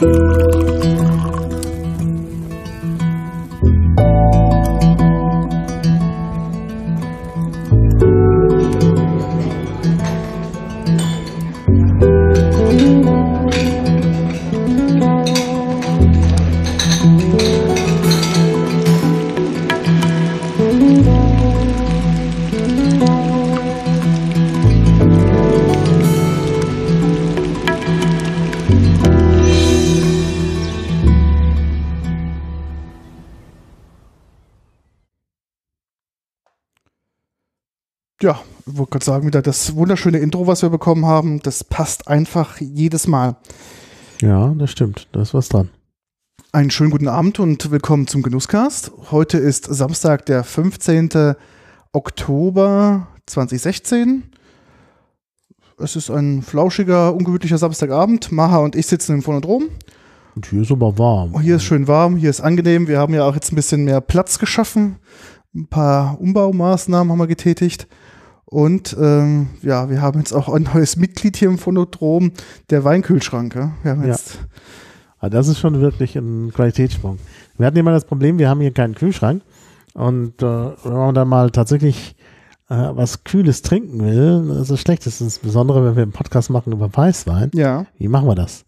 Ja, sagen, wieder das wunderschöne Intro, was wir bekommen haben, das passt einfach jedes Mal. Ja, das stimmt. Da ist was dran. Einen schönen guten Abend und willkommen zum Genusscast. Heute ist Samstag, der 15. Oktober 2016. Es ist ein flauschiger, ungemütlicher Samstagabend. Maha und ich sitzen im Phonodrom. Und hier ist aber warm. Hier ist schön warm, hier ist angenehm. Wir haben ja auch jetzt ein bisschen mehr Platz geschaffen. Ein paar Umbaumaßnahmen haben wir getätigt. Und ähm, ja, wir haben jetzt auch ein neues Mitglied hier im Phonodrom, der Weinkühlschrank. Ja? Wir haben jetzt ja. Ah, das ist schon wirklich ein Qualitätssprung. Wir hatten immer das Problem, wir haben hier keinen Kühlschrank. Und äh, wenn man dann mal tatsächlich äh, was Kühles trinken will, das ist schlecht. Das ist insbesondere, wenn wir einen Podcast machen über Weißwein. Ja. Wie machen wir das?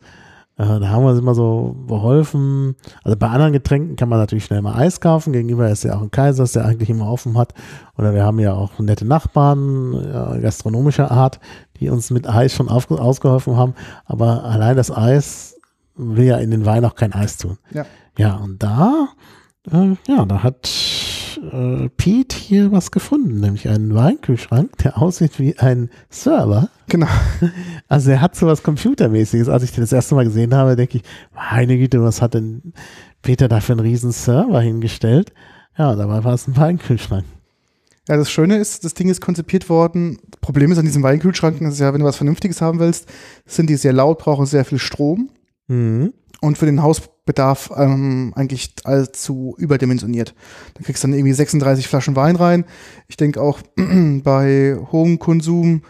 Äh, da haben wir uns immer so beholfen. Also bei anderen Getränken kann man natürlich schnell mal Eis kaufen. Gegenüber ist ja auch ein Kaisers, der eigentlich immer offen hat. Oder wir haben ja auch nette Nachbarn ja, gastronomischer Art, die uns mit Eis schon auf, ausgeholfen haben. Aber allein das Eis will ja in den Wein auch kein Eis tun. Ja. Ja, und da, äh, ja, da hat äh, Pete hier was gefunden, nämlich einen Weinkühlschrank, der aussieht wie ein Server. Genau. Also er hat so was Computermäßiges. Als ich den das erste Mal gesehen habe, denke ich, meine Güte, was hat denn Peter da für einen riesen Server hingestellt? Ja, dabei war es ein Weinkühlschrank. Ja, das Schöne ist, das Ding ist konzipiert worden. Problem ist an diesen Weinkühlschranken, das ist ja, wenn du was Vernünftiges haben willst, sind die sehr laut, brauchen sehr viel Strom Mhm. und für den Hausbedarf ähm, eigentlich allzu überdimensioniert. Da kriegst du dann irgendwie 36 Flaschen Wein rein. Ich denke auch bei hohem Konsum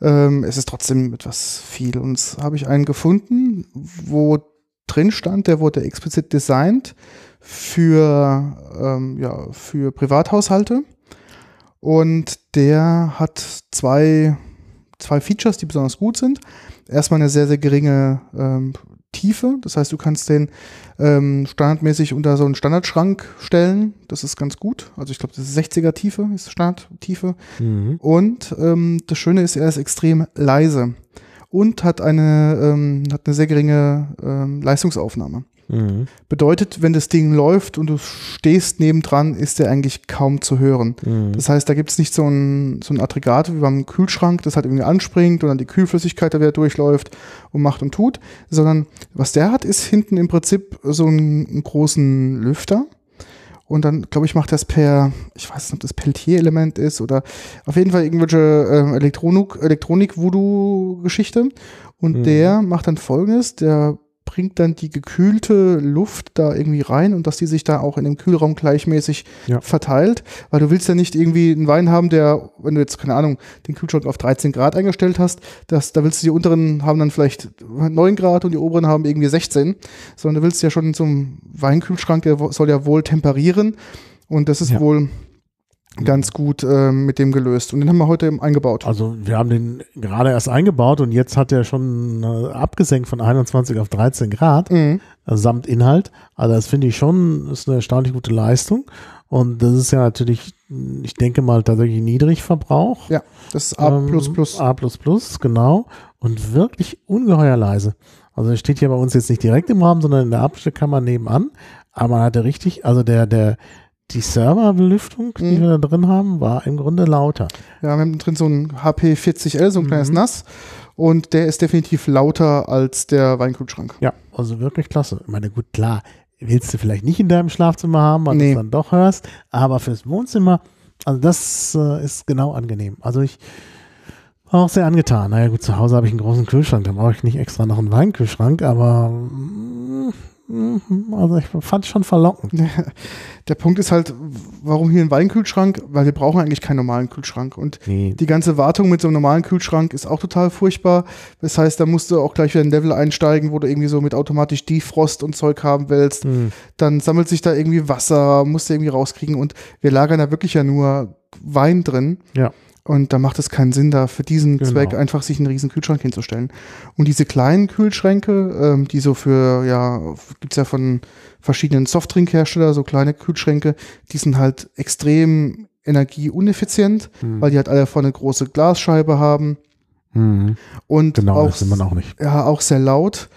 ähm, ist es trotzdem etwas viel. Und habe ich einen gefunden, wo drin stand, der wurde explizit designt für, ähm, ja, für Privathaushalte. Und der hat zwei, zwei Features, die besonders gut sind. Erstmal eine sehr, sehr geringe ähm, Tiefe. Das heißt, du kannst den ähm, standardmäßig unter so einen Standardschrank stellen. Das ist ganz gut. Also ich glaube, das ist 60er Tiefe, ist Standardtiefe. Mhm. Und ähm, das Schöne ist, er ist extrem leise und hat eine, ähm, hat eine sehr geringe ähm, Leistungsaufnahme. Mhm. Bedeutet, wenn das Ding läuft und du stehst nebendran, ist der eigentlich kaum zu hören. Mhm. Das heißt, da gibt es nicht so ein, so ein Aggregat wie beim Kühlschrank, das halt irgendwie anspringt und dann die Kühlflüssigkeit da wieder durchläuft und macht und tut, sondern was der hat, ist hinten im Prinzip so einen, einen großen Lüfter. Und dann, glaube ich, macht das per, ich weiß nicht, ob das Peltier-Element ist oder auf jeden Fall irgendwelche Elektronik, Elektronik-Voodoo-Geschichte. Und Mhm. der macht dann folgendes, der bringt dann die gekühlte Luft da irgendwie rein und dass die sich da auch in dem Kühlraum gleichmäßig Ja. verteilt, weil du willst ja nicht irgendwie einen Wein haben, der, wenn du jetzt, keine Ahnung, den Kühlschrank auf 13 Grad eingestellt hast, das, da willst du die unteren haben dann vielleicht 9 Grad und die oberen haben irgendwie 16, sondern du willst ja schon in so einem Weinkühlschrank, der soll ja wohl temperieren und das ist Ja. wohl ganz gut ähm, mit dem gelöst und den haben wir heute eben eingebaut. Also wir haben den gerade erst eingebaut und jetzt hat er schon äh, abgesenkt von 21 auf 13 Grad Mhm. äh, samt Inhalt. Also das finde ich schon, ist eine erstaunlich gute Leistung. Und das ist ja natürlich, ich denke mal, tatsächlich Niedrigverbrauch. Ja, das ist A++. Ähm, A++, genau. Und wirklich ungeheuer leise. Also er steht hier bei uns jetzt nicht direkt im Raum, sondern in der Abstellkammer nebenan. Aber man hatte richtig, also der, der, die Serverbelüftung, die Mhm. wir da drin haben, war im Grunde lauter. Ja, wir haben drin so ein HP 40L, so ein kleines Mhm. Nass. Und der ist definitiv lauter als der Weinkühlschrank. Ja, also wirklich klasse. Ich meine, gut, klar, willst du vielleicht nicht in deinem Schlafzimmer haben, weil du Nee. es dann doch hörst, aber fürs Wohnzimmer, also das äh, ist genau angenehm. Also ich War auch sehr angetan. Naja gut, zu Hause habe ich einen großen Kühlschrank, da brauche ich nicht extra noch einen Weinkühlschrank, aber mm, mm, also ich fand es schon verlockend. Der Punkt ist halt, warum hier ein Weinkühlschrank? Weil wir brauchen eigentlich keinen normalen Kühlschrank. Und Nee, die ganze Wartung mit so einem normalen Kühlschrank ist auch total furchtbar. Das heißt, da musst du auch gleich wieder ein Level einsteigen, wo du irgendwie so mit automatisch Defrost und Zeug haben willst. hm, Dann sammelt sich da irgendwie Wasser, musst du irgendwie rauskriegen. Und wir lagern da wirklich ja nur Wein drin. Ja. Und da macht es keinen Sinn, da für diesen Genau. Zweck einfach sich einen riesen Kühlschrank hinzustellen. Und diese kleinen Kühlschränke, ähm, die so für, ja, gibt's ja von verschiedenen Softdrinkherstellern, so kleine Kühlschränke, die sind halt extrem energieuneffizient, hm, weil die halt alle vorne eine große Glasscheibe haben hm, und genau, auch, das will man auch nicht. ja, auch sehr laut.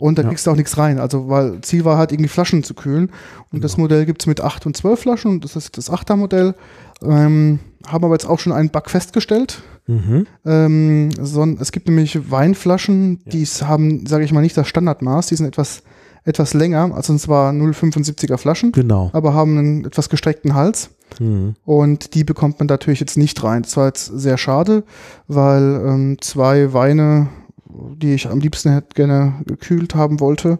Und da Ja. kriegst du auch nichts rein. Also, weil Ziel war halt irgendwie Flaschen zu kühlen. Und das Genau. Modell gibt's mit 8 und 12 Flaschen. Und das ist das 8er Modell. Ähm, haben aber jetzt auch schon einen Bug festgestellt. Mhm. Ähm, so, es gibt nämlich Weinflaschen, die haben, sage ich mal, nicht das Standardmaß. Die sind etwas, etwas länger. Also zwar 0,75er Flaschen, Genau. aber haben einen etwas gestreckten Hals. Hm. Und die bekommt man natürlich jetzt nicht rein. Das war jetzt sehr schade, weil ähm, zwei Weine, die ich am liebsten hätte gerne gekühlt haben wollte,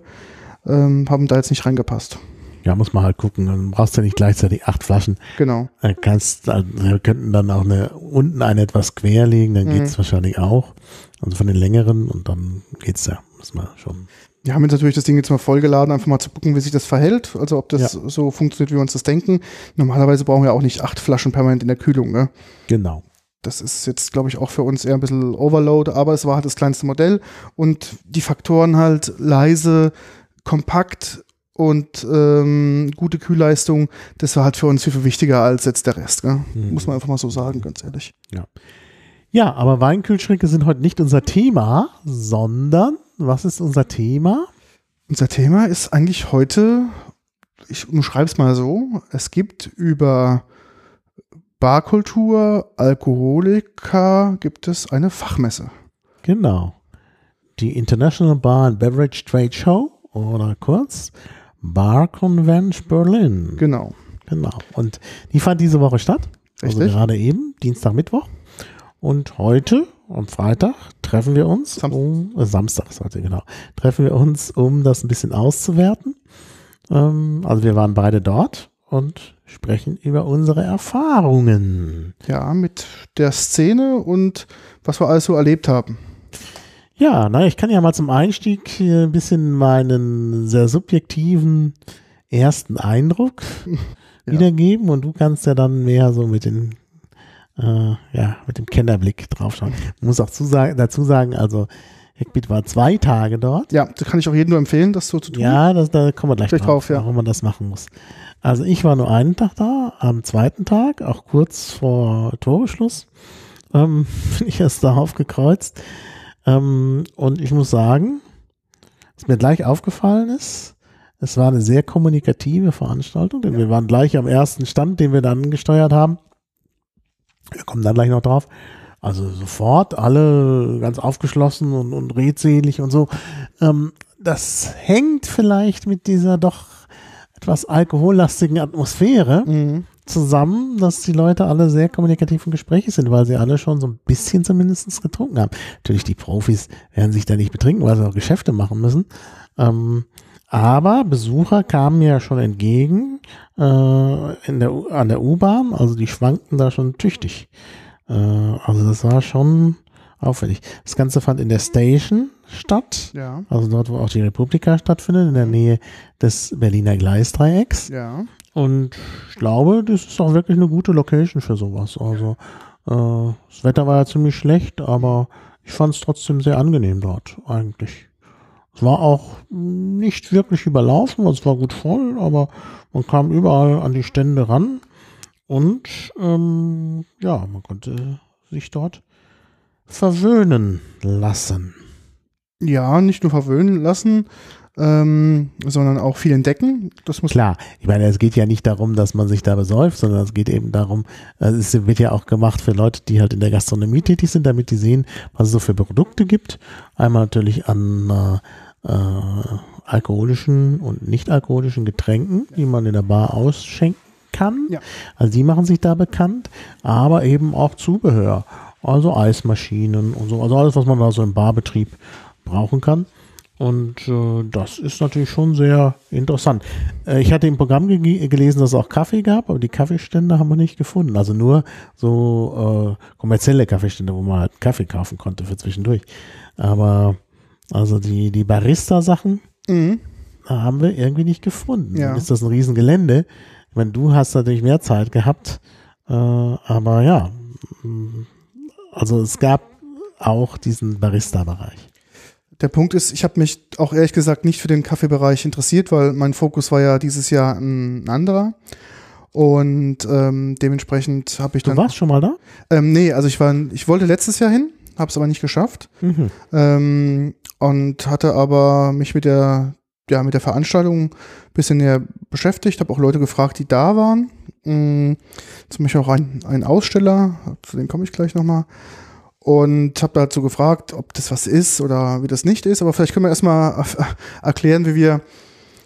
ähm, haben da jetzt nicht reingepasst. Ja, muss man halt gucken. Dann brauchst du nicht gleichzeitig acht Flaschen. Genau. Dann kannst, also wir könnten dann auch eine, unten eine etwas quer legen, dann Mhm. geht's wahrscheinlich auch. Also von den längeren und dann geht's ja. Muss man schon. Wir haben jetzt natürlich das Ding jetzt mal vollgeladen, einfach mal zu gucken, wie sich das verhält. Also ob das Ja. so funktioniert, wie wir uns das denken. Normalerweise brauchen wir auch nicht acht Flaschen permanent in der Kühlung. Ne? Genau. Das ist jetzt, glaube ich, auch für uns eher ein bisschen Overload, aber es war halt das kleinste Modell. Und die Faktoren halt leise, kompakt und ähm, gute Kühlleistung, das war halt für uns viel, viel wichtiger als jetzt der Rest. Gell? Mhm. Muss man einfach mal so sagen, ganz ehrlich. Ja, aber Weinkühlschränke sind heute nicht unser Thema, sondern was ist unser Thema? Unser Thema ist eigentlich heute, ich umschreibe es mal so, es gibt über Barkultur, Alkoholiker, gibt es eine Fachmesse. Genau. Die International Bar and Beverage Trade Show oder kurz Bar Convention Berlin. Genau. Genau. Und die fand diese Woche statt. Also Richtig. gerade eben, Dienstag, Mittwoch. Und heute, am Freitag, treffen wir uns, Samstag. um, äh, Samstag ist heute, genau, treffen wir uns, um das ein bisschen auszuwerten. Ähm, also wir waren beide dort und sprechen über unsere Erfahrungen. Ja, mit der Szene und was wir alles so erlebt haben. Ja, na, ich kann ja mal zum Einstieg hier ein bisschen meinen sehr subjektiven ersten Eindruck Ja. wiedergeben und du kannst ja dann mehr so mit den äh, ja, mit dem Kennerblick draufschauen. Ich muss auch zusagen, dazu sagen, also Hackbeat war zwei Tage dort. Ja, da kann ich auch jedem nur empfehlen, das so zu tun. Ja, das, da kommen wir gleich, Gleich drauf, drauf, ja. warum man das machen muss. Also ich war nur einen Tag da, am zweiten Tag, auch kurz vor Torbeschluss, ähm, bin ich erst da aufgekreuzt. Ähm, und ich muss sagen, was mir gleich aufgefallen ist, es war eine sehr kommunikative Veranstaltung, denn wir waren gleich am ersten Stand, den wir dann gesteuert haben. Wir kommen dann gleich noch drauf. Also sofort alle ganz aufgeschlossen und, und redselig und so. Ähm, das hängt vielleicht mit dieser doch etwas alkohollastigen Atmosphäre Mhm. zusammen, dass die Leute alle sehr kommunikativ im Gespräch sind, weil sie alle schon so ein bisschen zumindest getrunken haben. Natürlich, die Profis werden sich da nicht betrinken, weil sie auch Geschäfte machen müssen. Ähm, aber Besucher kamen ja schon entgegen äh, in der, an der U-Bahn, also die schwankten da schon tüchtig. Äh, also das war schon auffällig. Das Ganze fand in der Station statt, Ja, also dort, wo auch die Republika stattfindet, in der Nähe des Berliner Gleisdreiecks. ja. Und ich glaube, das ist auch wirklich eine gute Location für sowas. Also äh, das Wetter war ja ziemlich schlecht, aber ich fand es trotzdem sehr angenehm dort eigentlich. Es war auch nicht wirklich überlaufen, es war gut voll, aber man kam überall an die Stände ran und ähm, ja, man konnte sich dort verwöhnen lassen. Ja, nicht nur verwöhnen lassen, ähm, sondern auch viel entdecken. Das muss Klar, ich meine, es geht ja nicht darum, dass man sich da besäuft, sondern es geht eben darum, äh, es wird ja auch gemacht für Leute, die halt in der Gastronomie tätig sind, damit die sehen, was es so für Produkte gibt. Einmal natürlich an äh, äh, alkoholischen und nicht alkoholischen Getränken, die man in der Bar ausschenken kann. Ja. Also die machen sich da bekannt, aber eben auch Zubehör. also Eismaschinen und so, also alles, was man da so im Barbetrieb brauchen kann. Und äh, das ist natürlich schon sehr interessant. Äh, ich hatte im Programm ge gelesen, dass es auch Kaffee gab, aber die Kaffeestände haben wir nicht gefunden. Also nur so äh, kommerzielle Kaffeestände, wo man halt Kaffee kaufen konnte für zwischendurch. Aber also die, die Barista-Sachen Mhm. haben wir irgendwie nicht gefunden. Ja. Dann ist das ein Riesengelände. Ich meine, du hast natürlich mehr Zeit gehabt, äh, aber ja, also es gab auch diesen Barista-Bereich. Der Punkt ist, ich habe mich auch ehrlich gesagt nicht für den Kaffeebereich interessiert, weil mein Fokus war ja dieses Jahr ein anderer. Und ähm, dementsprechend habe ich Du dann. warst schon mal da? Ähm, nee, also ich war, ich wollte letztes Jahr hin, habe es aber nicht geschafft. Mhm. Ähm, und hatte aber mich mit der, ja, mit der Veranstaltung ein bisschen näher beschäftigt, habe auch Leute gefragt, die da waren. Mm, zum Beispiel auch ein, ein Aussteller, zu dem komme ich gleich nochmal. Und habe dazu gefragt, ob das was ist oder wie das nicht ist. Aber vielleicht können wir erstmal erklären, wie wir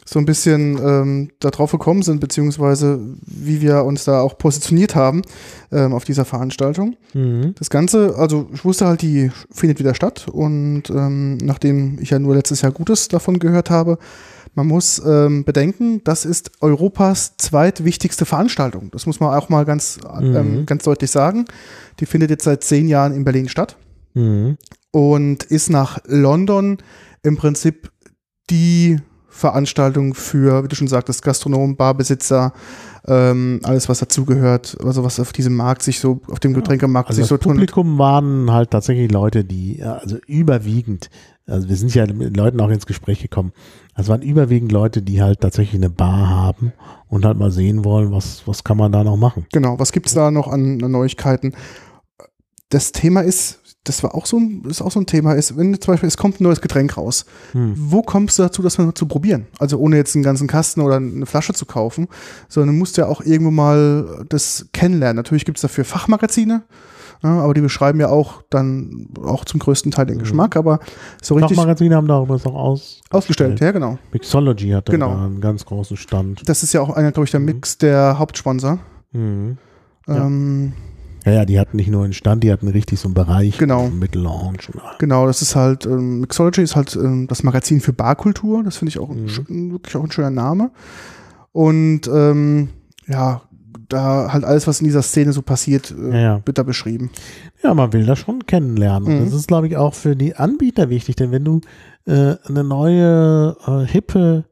so ein bisschen ähm, da drauf gekommen sind, beziehungsweise wie wir uns da auch positioniert haben ähm, auf dieser Veranstaltung. Mhm. Das Ganze, also ich wusste halt, die findet wieder statt und ähm, nachdem ich ja nur letztes Jahr Gutes davon gehört habe, man muss ähm, bedenken, das ist Europas zweitwichtigste Veranstaltung. Das muss man auch mal ganz, ähm, Mhm. ganz deutlich sagen. Die findet jetzt seit zehn Jahren in Berlin statt Mhm. und ist nach London im Prinzip die Veranstaltung für, wie du schon sagtest, Gastronomen, Barbesitzer, ähm, alles was dazugehört, also was auf diesem Markt sich so, auf dem Getränkemarkt Also sich das so tunnelt. Publikum waren halt tatsächlich Leute, die, also überwiegend, also wir sind ja mit Leuten auch ins Gespräch gekommen. Es waren überwiegend Leute, die halt tatsächlich eine Bar haben und halt mal sehen wollen, was, was kann man da noch machen. Genau, was gibt's da noch an, an Neuigkeiten? Das Thema ist, das war auch so ein, ist auch so ein Thema, ist, wenn zum Beispiel es kommt ein neues Getränk raus, Hm. wo kommst du dazu, das mal zu probieren? Also ohne jetzt einen ganzen Kasten oder eine Flasche zu kaufen, sondern du musst ja auch irgendwo mal das kennenlernen. Natürlich gibt's dafür Fachmagazine, aber die beschreiben ja auch dann auch zum größten Teil den Mhm. Geschmack, aber so richtig Fachmagazine haben darüber auch aus. ausgestellt, ja genau. Mixology hatte Genau. da einen ganz großen Stand. Das ist ja auch einer, glaube ich, der Mhm. Mix der Hauptsponsor. Mhm. Ja. Ähm, Ja, ja, die hatten nicht nur einen Stand, die hatten richtig so einen Bereich Genau. mit Lounge. Und, Genau, das ist halt, ähm, Mixology ist halt ähm, das Magazin für Barkultur. Das finde ich auch ein Mhm. sch- wirklich auch ein schöner Name. Und ähm, ja, da halt alles, was in dieser Szene so passiert, äh, ja, da beschrieben. Ja, man will das schon kennenlernen. Und Mhm. das ist, glaube ich, auch für die Anbieter wichtig, denn wenn du äh, eine neue, äh, hippe,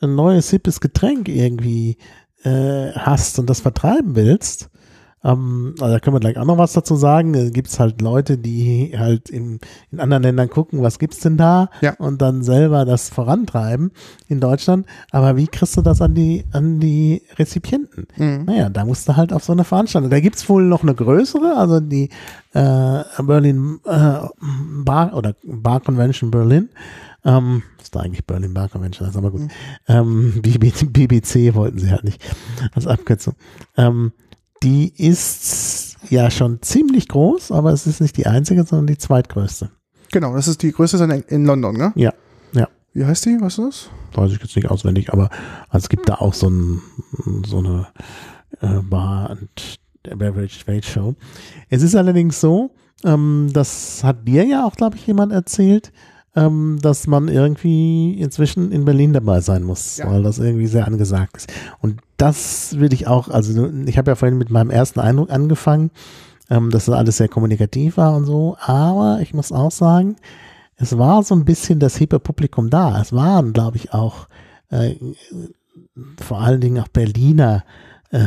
ein neues, hippes Getränk irgendwie äh, hast und das vertreiben willst, ähm, also da können wir gleich auch noch was dazu sagen. Da gibt es halt Leute, die halt in, in anderen Ländern gucken, was gibt's denn da Ja. und dann selber das vorantreiben in Deutschland. Aber wie kriegst du das an die, an die Rezipienten? Mhm. Naja, da musst du halt auf so eine Veranstaltung. Da gibt's wohl noch eine größere, also die äh, Berlin äh, Bar oder Bar Convention Berlin. Ähm, ist da eigentlich Berlin Bar Convention, das ist aber gut. Mhm. Ähm, BB, BBC wollten sie halt nicht als Abkürzung. Ähm, die ist ja schon ziemlich groß, aber es ist nicht die einzige, sondern die zweitgrößte. Genau, das ist die größte in, London, ne? Ja, ja. Wie heißt die? Weißt du das? weiß ich jetzt nicht auswendig, aber also es gibt da auch so, ein, so eine äh, Bar und Beverage Trade Show. Es ist allerdings so, ähm, das hat dir ja auch, glaube ich, jemand erzählt, ähm, dass man irgendwie inzwischen in Berlin dabei sein muss, Ja. weil das irgendwie sehr angesagt ist. Und das will ich auch, also ich habe ja vorhin mit meinem ersten Eindruck angefangen, ähm, dass das alles sehr kommunikativ war und so, aber ich muss auch sagen, es war so ein bisschen das hippe Publikum da. Es waren, glaube ich, auch äh, vor allen Dingen auch Berliner äh,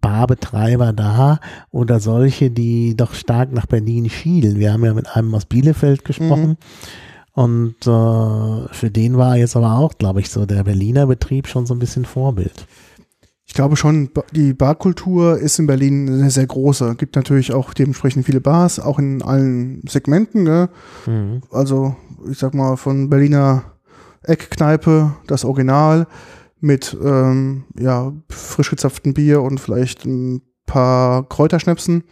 Barbetreiber da oder solche, die doch stark nach Berlin schielen. Wir haben ja mit einem aus Bielefeld gesprochen. Und äh, für den war jetzt aber auch, glaube ich, so der Berliner Betrieb schon so ein bisschen Vorbild. Ich glaube schon, die Barkultur ist in Berlin eine sehr große. Gibt natürlich auch dementsprechend viele Bars, auch in allen Segmenten. Ne? Mhm. Also, ich sag mal, von Berliner Eckkneipe, das Original, mit ähm, ja, frisch gezapftem Bier und vielleicht ein paar Kräuterschnäpsen,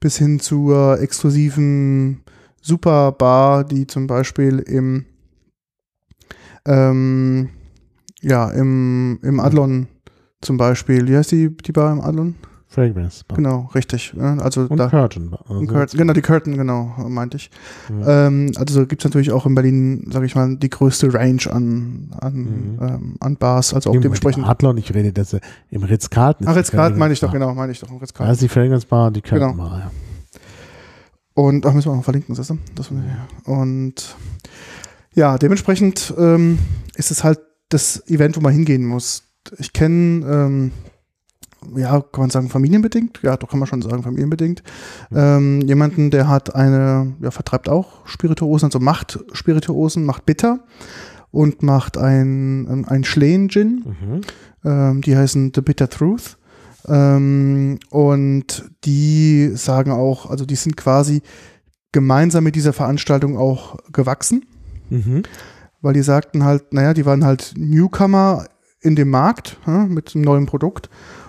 bis hin zur exklusiven Superbar, die zum Beispiel im ähm, ja, im, im Adlon zum Beispiel, wie heißt die, die Bar im Adlon? Fragrance Bar. Genau, richtig. Ja, Also Und da, Curtain Bar. Also Curtain, genau, die Curtain, genau, meinte ich. Ja. Ähm, also gibt es natürlich auch in Berlin, sage ich mal, die größte Range an, an, Mhm. ähm, an Bars, also auch mal dementsprechend. Adlon, ich rede das äh, im Ritz-Carlton. jetzt gerade meine ich doch, genau, meine ich doch, jetzt Bar. Da ist die Fragrance Bar und die Curtain Genau. Bar, ja. Und ach, müssen wir auch noch verlinken, siehst du? Das, und ja, dementsprechend ähm, ist es halt das Event, wo man hingehen muss. Ich kenne, ähm, ja, kann man sagen, familienbedingt? Ja, doch kann man schon sagen, familienbedingt. Ähm, jemanden, der hat eine, ja, vertreibt auch Spirituosen, also macht Spirituosen, macht Bitter und macht ein, ein Schleen-Gin. Mhm. Ähm, die heißen The Bitter Truth. Ähm, und die sagen auch, also die sind quasi gemeinsam mit dieser Veranstaltung auch gewachsen, Mhm. weil die sagten halt, naja, die waren halt Newcomer in dem Markt ja, mit einem neuen Produkt.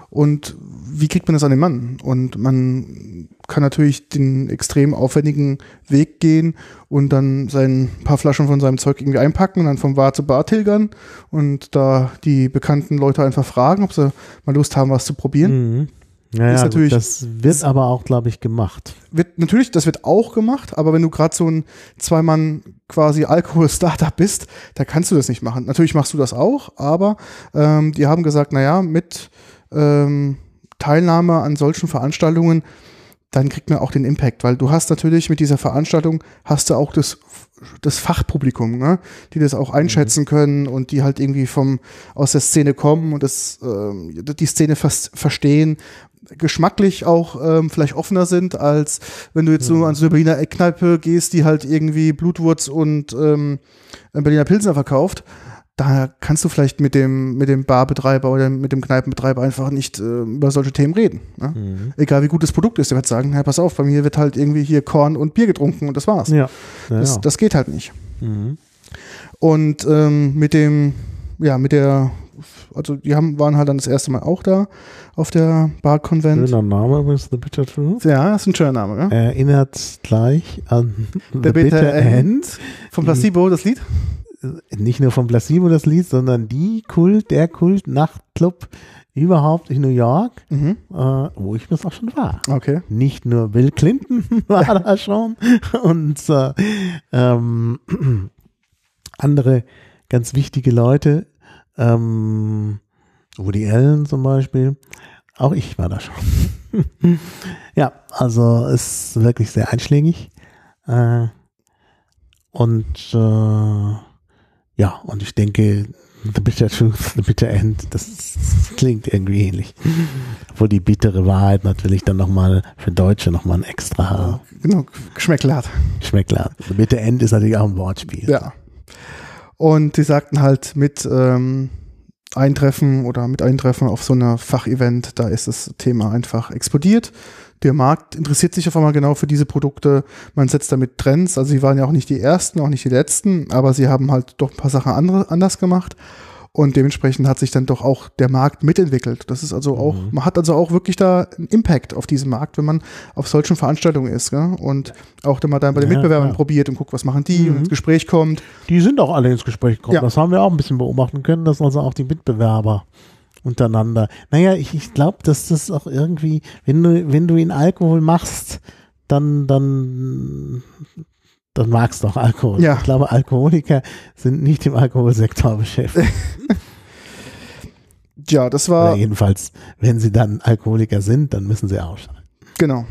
Und wie kriegt man das an den Mann? Und man kann natürlich den extrem aufwendigen Weg gehen und dann sein paar Flaschen von seinem Zeug irgendwie einpacken und dann vom Bar zu Bar tilgern und da die bekannten Leute einfach fragen, ob sie mal Lust haben, was zu probieren. Mhm. Ja, ja, gut, das wird aber auch, glaube ich, gemacht. Wird, natürlich, das wird auch gemacht, aber wenn du gerade so ein Zweimann quasi Alkohol-Startup bist, da kannst du das nicht machen. Natürlich machst du das auch, aber ähm, die haben gesagt, naja, mit ähm, Teilnahme an solchen Veranstaltungen, dann kriegt man auch den Impact, weil du hast natürlich mit dieser Veranstaltung, hast du auch das, das Fachpublikum, ne? die das auch einschätzen können und die halt irgendwie vom, aus der Szene kommen und das, ähm, die Szene fast verstehen, geschmacklich auch ähm, vielleicht offener sind, als wenn du jetzt so an so eine Berliner Eckkneipe gehst, die halt irgendwie Blutwurz und ähm, Berliner Pilsner verkauft. Da kannst du vielleicht mit dem, mit dem Barbetreiber oder mit dem Kneipenbetreiber einfach nicht äh, über solche Themen reden. Ne? Mhm. Egal wie gut das Produkt ist, der wird sagen, hey, pass auf, bei mir wird halt irgendwie hier Korn und Bier getrunken und das war's. Ja. ja, Das, ja. das geht halt nicht. Mhm. Und ähm, mit dem, ja, mit der, also die haben, waren halt dann das erste Mal auch da auf der Bar-Konvent. Schöner Name übrigens, The Bitter Truth. Ja, ist ein schöner Name, ne? Erinnert gleich an Der Bitter End. Vom Placebo, das Lied? Nicht nur von Placebo das Lied, sondern die Kult, der Kult-Nachtclub überhaupt in New York, Mhm. äh, wo ich das auch schon war. Okay. Nicht nur Bill Clinton war da schon und äh, ähm, andere ganz wichtige Leute, ähm, Woody Allen zum Beispiel. Auch ich war da schon. ja, also es ist wirklich sehr einschlägig. Äh, und äh, ja, und ich denke, The Bitter Truth, The Bitter End, das, das klingt irgendwie ähnlich. Obwohl die bittere Wahrheit natürlich dann nochmal für Deutsche nochmal ein extra Genau, Geschmäckle hat. Geschmäckler hat. The Bitter End ist natürlich auch ein Wortspiel. Ja. Und die sagten halt mit ähm, Eintreffen oder mit Eintreffen auf so einer Fachevent, da ist das Thema einfach explodiert. Der Markt interessiert sich auf einmal genau für diese Produkte. Man setzt damit Trends. Also sie waren ja auch nicht die ersten, auch nicht die letzten, aber sie haben halt doch ein paar Sachen andere, anders gemacht. Und dementsprechend hat sich dann doch auch der Markt mitentwickelt. Das ist also auch, man hat also auch wirklich da einen Impact auf diesen Markt, wenn man auf solchen Veranstaltungen ist. Gell? Und auch dann mal dann bei den Ja, Mitbewerbern klar. probiert und guckt, was machen die und Mhm. ins Gespräch kommt. Die sind auch alle ins Gespräch gekommen. Ja. Das haben wir auch ein bisschen beobachten können, dass also auch die Mitbewerber untereinander. Naja, ich, ich glaube, dass das auch irgendwie, wenn du, wenn du in Alkohol machst, dann, dann, dann magst du auch Alkohol. Ja. Ich glaube, Alkoholiker sind nicht im Alkoholsektor beschäftigt. Ja, das Oder war, jedenfalls, wenn sie dann Alkoholiker sind, dann müssen sie aussteigen. genau.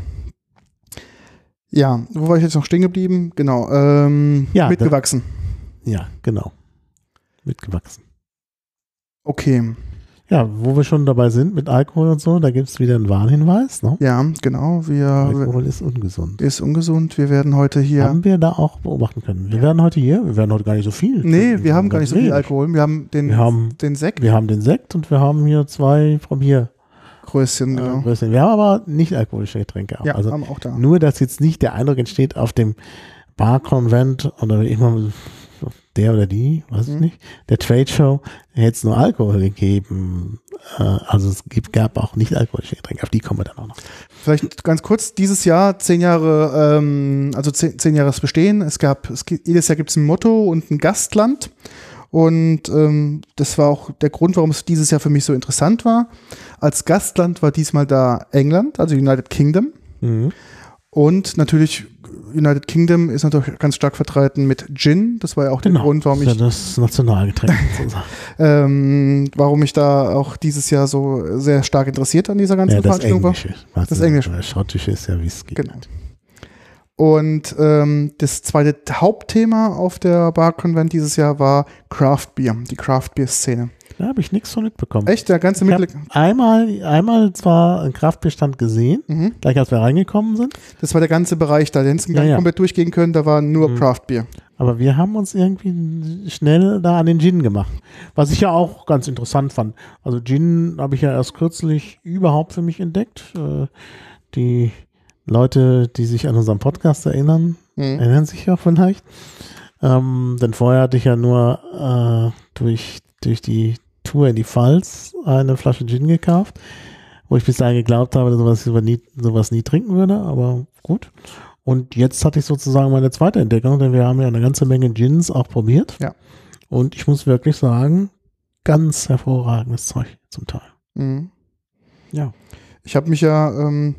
Ja, wo war ich jetzt noch stehen geblieben? Genau, ähm, Ja, mitgewachsen. Ja, genau. Mitgewachsen. Okay, Ja, wo wir schon dabei sind mit Alkohol und so, da gibt es wieder einen Warnhinweis. Ne? ja, genau. Wir, Alkohol ist ungesund. ist ungesund. Wir werden heute hier. Haben wir da auch beobachten können. Wir werden heute hier, wir werden heute gar nicht so viel. nee, wir haben gar nicht so viel. Alkohol. Wir haben den, Wir haben, den Sekt. wir haben den Sekt und wir haben hier zwei vom hier. Größchen, Äh, genau. Größchen. wir haben aber nicht alkoholische Getränke. auch. ja, also haben wir auch da. nur, dass jetzt nicht der Eindruck entsteht auf dem Barkonvent oder wie immer der oder die, weiß ich Mhm. nicht, der Trade Show hätte es nur Alkohol gegeben. Äh, also es gibt, gab auch nicht alkoholische Getränke. Auf die kommen wir dann auch noch. Vielleicht ganz kurz, dieses Jahr zehn Jahre, ähm, also zehn, zehn Jahres Bestehen. Es gab, es jedes Jahr gibt es ein Motto und ein Gastland. Und ähm, das war auch der Grund, warum es dieses Jahr für mich so interessant war. Als Gastland war diesmal da England, also United Kingdom. Mhm. Und natürlich United Kingdom ist natürlich ganz stark vertreten mit Gin. Das war ja auch der Genau. Grund, warum das ich ja das Nationalgetränk ähm, warum ich da auch dieses Jahr so sehr stark interessiert an dieser ganzen ja, das Veranstaltung war. Englische. Das ist- Englische. Das Schottische ist ja Whisky. Genau. Und ähm, das zweite Hauptthema auf der Bar Convent dieses Jahr war Craft Beer, die Craft Beer Szene. Da habe ich nichts von mitbekommen. Echt, der ganze Ich habe Mittel. einmal, einmal zwar einen Kraftbestand gesehen, Mhm. gleich als wir reingekommen sind, Das war der ganze Bereich da. Den hättest du Ja, ja. komplett durchgehen können, da war nur Mhm. Craft Beer. aber wir haben uns irgendwie schnell da an den Gin gemacht. Was ich ja auch ganz interessant fand. Also Gin habe ich ja erst kürzlich überhaupt für mich entdeckt. Äh, Die Leute, die sich an unseren Podcast erinnern, Mhm. erinnern sich ja vielleicht. Ähm, denn vorher hatte ich ja nur äh, durch, durch die Tour in die Pfalz eine Flasche Gin gekauft, wo ich bis dahin geglaubt habe, dass sowas, über nie, sowas nie trinken würde, aber gut. Und jetzt hatte ich sozusagen meine zweite Entdeckung, denn wir haben ja eine ganze Menge Gins auch probiert. Ja. Und ich muss wirklich sagen, ganz hervorragendes Zeug zum Teil. Mhm. Ja. Ich habe mich ja ähm,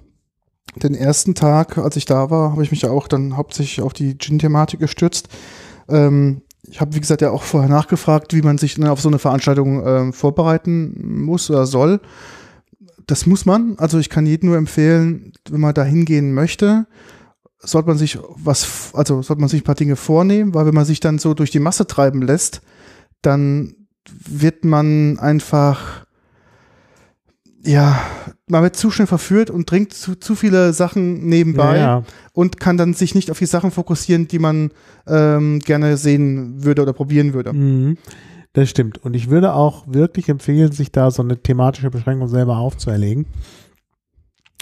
den ersten Tag, als ich da war, habe ich mich ja auch dann hauptsächlich auf die Gin-Thematik gestürzt. Ähm, ich habe, wie gesagt, ja auch vorher nachgefragt, wie man sich denn auf so eine Veranstaltung ähm, vorbereiten muss oder soll. Das muss man. Also ich kann jedem nur empfehlen, wenn man da hingehen möchte, sollte man sich was, also sollte man sich ein paar Dinge vornehmen, weil wenn man sich dann so durch die Masse treiben lässt, dann wird man einfach ja, man wird zu schnell verführt und trinkt zu, zu viele Sachen nebenbei Ja, ja. und kann dann sich nicht auf die Sachen fokussieren, die man ähm, gerne sehen würde oder probieren würde. Mhm. Das stimmt. Und ich würde auch wirklich empfehlen, sich da so eine thematische Beschränkung selber aufzuerlegen.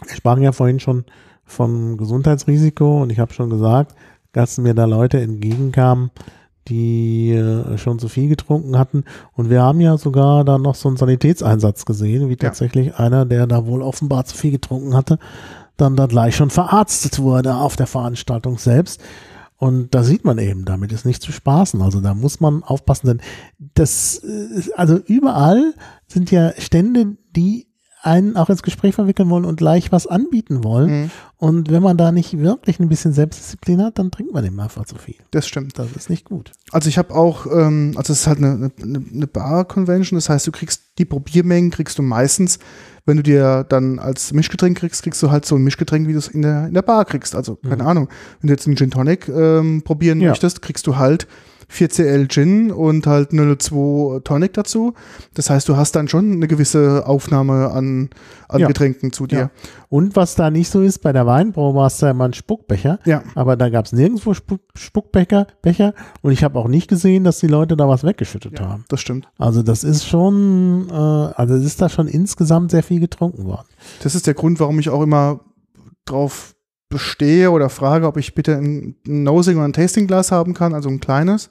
Wir sprachen ja vorhin schon vom Gesundheitsrisiko und ich habe schon gesagt, dass mir da Leute entgegenkamen, die äh, schon zu viel getrunken hatten. Und wir haben ja sogar da noch so einen Sanitätseinsatz gesehen, wie tatsächlich einer, der da wohl offenbar zu viel getrunken hatte, dann da gleich schon verarztet wurde auf der Veranstaltung selbst. Und da sieht man eben, damit ist nicht zu spaßen. Also da muss man aufpassen, denn das, äh, also überall sind ja Stände, die einen auch ins Gespräch verwickeln wollen und gleich was anbieten wollen. Mhm, Und wenn man da nicht wirklich ein bisschen Selbstdisziplin hat, dann trinkt man eben einfach zu viel. das stimmt. Das ist nicht gut. Also ich habe auch, ähm, also es ist halt eine, eine, eine Bar-Convention, das heißt, du kriegst die Probiermengen, kriegst du meistens, wenn du dir dann als Mischgetränk kriegst, kriegst du halt so ein Mischgetränk, wie du es in der, in der Bar kriegst. Also, keine Ahnung, wenn du jetzt einen Gin Tonic ähm, probieren Ja. möchtest, kriegst du halt 4CL Gin und halt 002 Tonic dazu. Das heißt, du hast dann schon eine gewisse Aufnahme an, an Ja. Getränken zu dir. Ja. Und was da nicht so ist, bei der Weinprobe hast du ja mal einen Spuckbecher. Ja. Aber da gab es nirgendwo Spuck, Spuckbecher Becher, und ich habe auch nicht gesehen, dass die Leute da was weggeschüttet Ja, haben. das stimmt. Also das ist schon, äh, also es ist da schon insgesamt sehr viel getrunken worden. Das ist der Grund, warum ich auch immer drauf bestehe oder frage, ob ich bitte ein, Nosing oder ein Tastingglas haben kann, also ein kleines.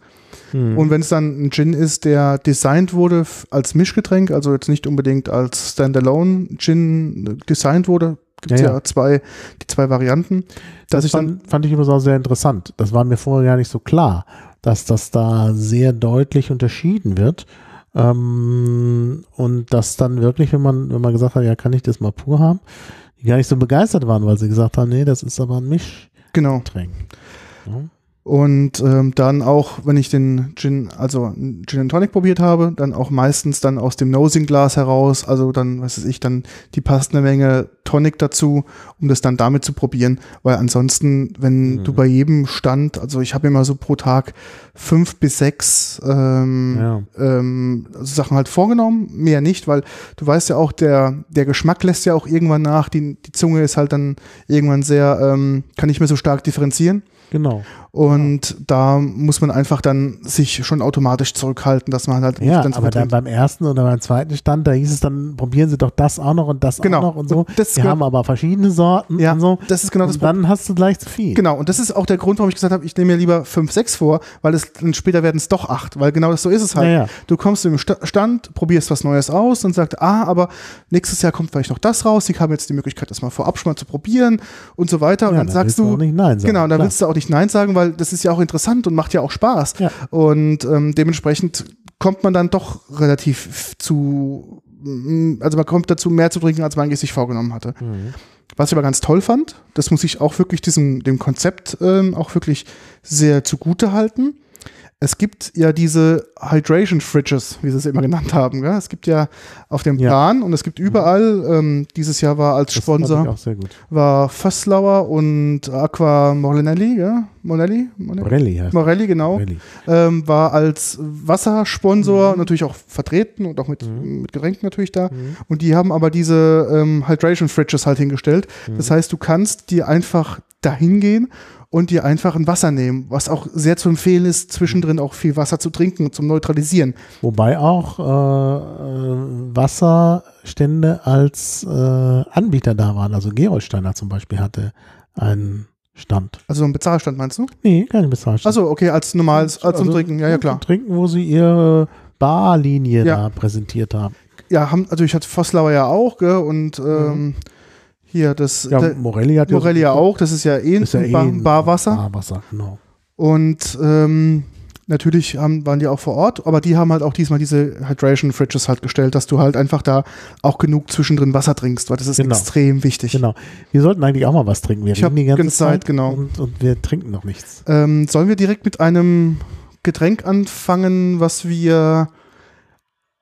Hm. Und wenn es dann ein Gin ist, der designt wurde als Mischgetränk, also jetzt nicht unbedingt als Standalone Gin äh, designt wurde, gibt es Ja, ja, ja. zwei, die zwei Varianten, das ich dann, fand, fand ich übrigens auch sehr interessant. Das war mir vorher gar nicht so klar, dass das da sehr deutlich unterschieden wird. Ähm, und dass dann wirklich, wenn man, wenn man gesagt hat, ja, kann ich das mal pur haben, die gar nicht so begeistert waren, weil sie gesagt haben, nee, das ist aber ein genau. Mischgetränk. Ja. Und ähm, dann auch, wenn ich den Gin, also Gin and Tonic probiert habe, dann auch meistens dann aus dem Nosing-Glas heraus, also dann, was weiß ich, dann die passende Menge Tonic dazu, um das dann damit zu probieren, weil ansonsten, wenn Mhm. du bei jedem Stand, also ich habe immer so pro Tag fünf bis sechs ähm, Ja. ähm, Sachen halt vorgenommen, mehr nicht, weil du weißt ja auch, der, der Geschmack lässt ja auch irgendwann nach, die, die Zunge ist halt dann irgendwann sehr, ähm, kann nicht mehr so stark differenzieren. Genau. Und da muss man einfach dann sich schon automatisch zurückhalten, dass man halt Ja, dann so aber dann beim ersten oder beim zweiten Stand, da hieß es dann, probieren Sie doch das auch noch und das Genau. auch noch und so. Und das Wir haben aber verschiedene Sorten Ja, und so. das ist genau das und dann hast du gleich zu viel. Genau, und das ist auch der Grund, warum ich gesagt habe, ich nehme mir lieber 5, 6 vor, weil es dann später werden es doch 8, weil genau das so ist es halt. Ja, ja. Du kommst im Sta- Stand, probierst was Neues aus und sagst, ah, aber nächstes Jahr kommt vielleicht noch das raus, ich habe jetzt die Möglichkeit, das mal vorab schon mal zu probieren und so weiter. Und Ja, dann dann sagst du Nein genau, dann klar. willst du auch nicht Nein sagen, weil das ist ja auch interessant und macht ja auch Spaß. Ja. Und ähm, dementsprechend kommt man dann doch relativ zu, mm, also man kommt dazu, mehr zu trinken, als man eigentlich sich vorgenommen hatte. Mhm. Was ich aber ganz toll fand, das muss ich auch wirklich diesem, dem Konzept ähm, auch wirklich sehr zugute halten. Es gibt ja diese Hydration Fridges, wie sie es immer genannt haben. Gell? Es gibt ja auf dem Ja. Plan und es gibt überall, ähm, dieses Jahr war als Das Sponsor, war Fösslauer und Aqua Morelli, ja? Morelli? Morelli? Morelli heißt Morelli, genau Morelli. ähm, war als Wassersponsor natürlich auch vertreten und auch mit, Mhm. mit Getränken natürlich da. Mhm. Und die haben aber diese ähm, Hydration Fridges halt hingestellt. Mhm. Das heißt, du kannst dir einfach dahin gehen und dir einfach ein Wasser nehmen, was auch sehr zu empfehlen ist, zwischendrin auch viel Wasser zu trinken zum Neutralisieren. Wobei auch äh, äh, Wasserstände als äh, Anbieter da waren. Also Gerolsteiner zum Beispiel hatte einen Stand. Also so ein Bezahlstand meinst du? Nee, keine Bezahlstand. Also okay, als normales, als zum Also, Trinken, ja, ja klar. Zum Trinken, wo sie ihre Barlinie Ja. da präsentiert haben. Ja, haben, also ich hatte Vosslauer ja auch, gell, und ähm, hier das. Ja, Morelli hat Morelli ja auch, das ist ja eh ein Ist ja eh Bar, ein Barwasser. Barwasser, genau. Und ähm, natürlich haben, waren die auch vor Ort, aber die haben halt auch diesmal diese Hydration Fridges halt gestellt, dass du halt einfach da auch genug zwischendrin Wasser trinkst, weil das ist Genau. extrem wichtig. Genau. Wir sollten eigentlich auch mal was trinken. Wir Ich reden die ganze ganze Zeit, Zeit, genau. Und, und wir trinken noch nichts. Ähm, sollen wir direkt mit einem Getränk anfangen, was wir.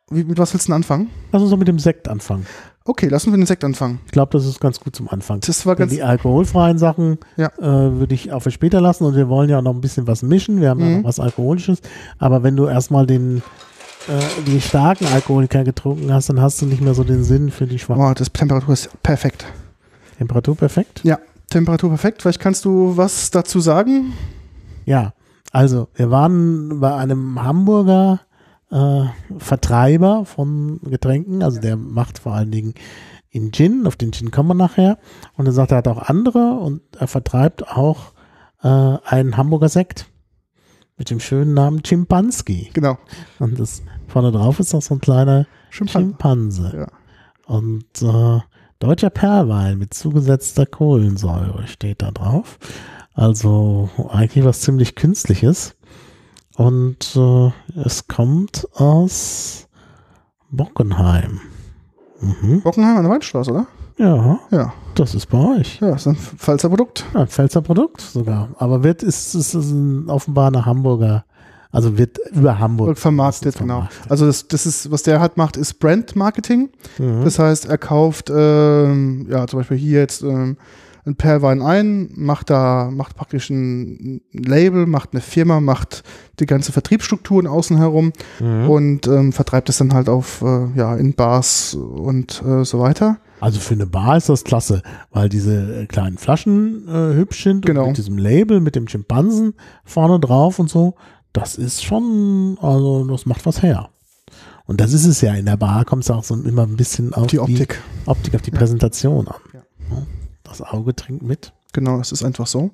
Wie, mit was willst du denn anfangen? Lass uns doch mit dem Sekt anfangen. Okay, lassen wir den Sekt anfangen. Ich glaube, das ist ganz gut zum Anfang. Das war Denn ganz. die alkoholfreien Sachen Ja. äh, würde ich auch für später lassen und wir wollen ja auch noch ein bisschen was mischen. Wir haben ja Mhm. noch was Alkoholisches. Aber wenn du erstmal den äh, die starken Alkoholiker getrunken hast, dann hast du nicht mehr so den Sinn für die schwachen. Oh, das Temperatur ist perfekt. Temperatur perfekt? Ja, Temperatur perfekt. Vielleicht kannst du was dazu sagen? Ja. Also, wir waren bei einem Hamburger äh, Vertreiber von Getränken. Also, der macht vor allen Dingen in Gin. Auf den Gin kommen wir nachher. Und er sagt, er hat auch andere und er vertreibt auch äh, einen Hamburger Sekt mit dem schönen Namen Chimpanski. Genau. Und das vorne drauf ist noch so ein kleiner Schimpanse. Schimpanse. Ja. Und äh, deutscher Perlwein mit zugesetzter Kohlensäure steht da drauf. Also eigentlich was ziemlich Künstliches. Und äh, es kommt aus Bockenheim. Mhm. Bockenheim an der Weinstraße, oder? Ja, Ja. das ist bei euch. Ja, ist ein Pfalzer Produkt. Ja, ein Pfälzer Produkt sogar. Aber wird ist, ist, ist ein, offenbar eine Hamburger, also wird über Hamburg Vermarktet, genau. vermarktet. Also das, das ist, was der halt macht, ist Brand Marketing. Mhm. Das heißt, er kauft, ähm, ja, zum Beispiel hier jetzt ähm, ein Perlwein ein, macht da, macht praktisch ein Label, macht eine Firma, macht die ganze Vertriebsstrukturen außen herum Mhm. und ähm, vertreibt es dann halt auf, äh, ja, in Bars und äh, so weiter. Also für eine Bar ist das klasse, weil diese kleinen Flaschen äh, hübsch sind Genau. und mit diesem Label, mit dem Schimpansen vorne drauf und so, das ist schon, also das macht was her. Und das ist es ja, in der Bar kommt es auch so immer ein bisschen auf Die Optik. Optik auf die Ja. Präsentation an. Ja. Ja. Das Auge trinkt mit. Genau, das ist einfach so.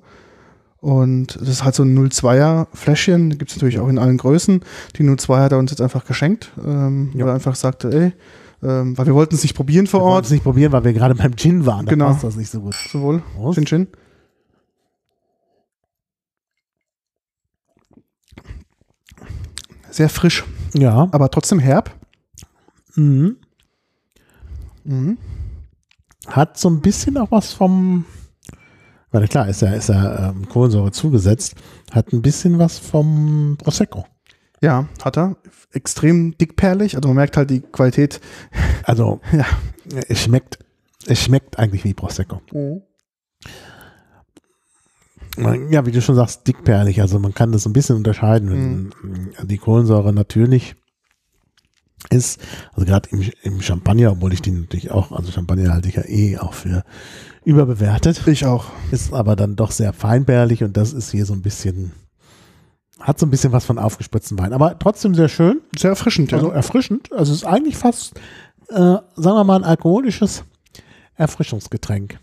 Und das ist halt so ein 02er Fläschchen, gibt es natürlich auch in allen Größen. Die 02 hat er uns jetzt einfach geschenkt, ähm, Ja. weil er einfach sagte, ey, ähm, weil wir wollten es nicht probieren vor Wir wollten Ort. es nicht probieren, weil wir gerade beim Gin waren. Da Genau. passt das nicht so gut. Sowohl. Prost. Chin Chin. Sehr frisch, Ja. aber trotzdem herb. Mhm. Mhm. Hat so ein bisschen auch was vom, weil klar, ist ja, ist ja ähm, Kohlensäure zugesetzt, hat ein bisschen was vom Prosecco. Ja, hat er. Extrem dickperlig. Also man merkt halt die Qualität. Also, Ja. es schmeckt, es schmeckt eigentlich wie Prosecco. Ja, wie du schon sagst, dickperlig. Also man kann das ein bisschen unterscheiden, wenn die Kohlensäure natürlich ist, also gerade im, im Champagner, obwohl ich die natürlich auch, also Champagner halte ich ja eh auch für überbewertet, Ich auch. ist aber dann doch sehr feinbärlich und das ist hier so ein bisschen, hat so ein bisschen was von aufgespritzten Wein, aber trotzdem sehr schön. Sehr erfrischend, ja. Also erfrischend. Also es ist eigentlich fast, äh, sagen wir mal, ein alkoholisches Erfrischungsgetränk.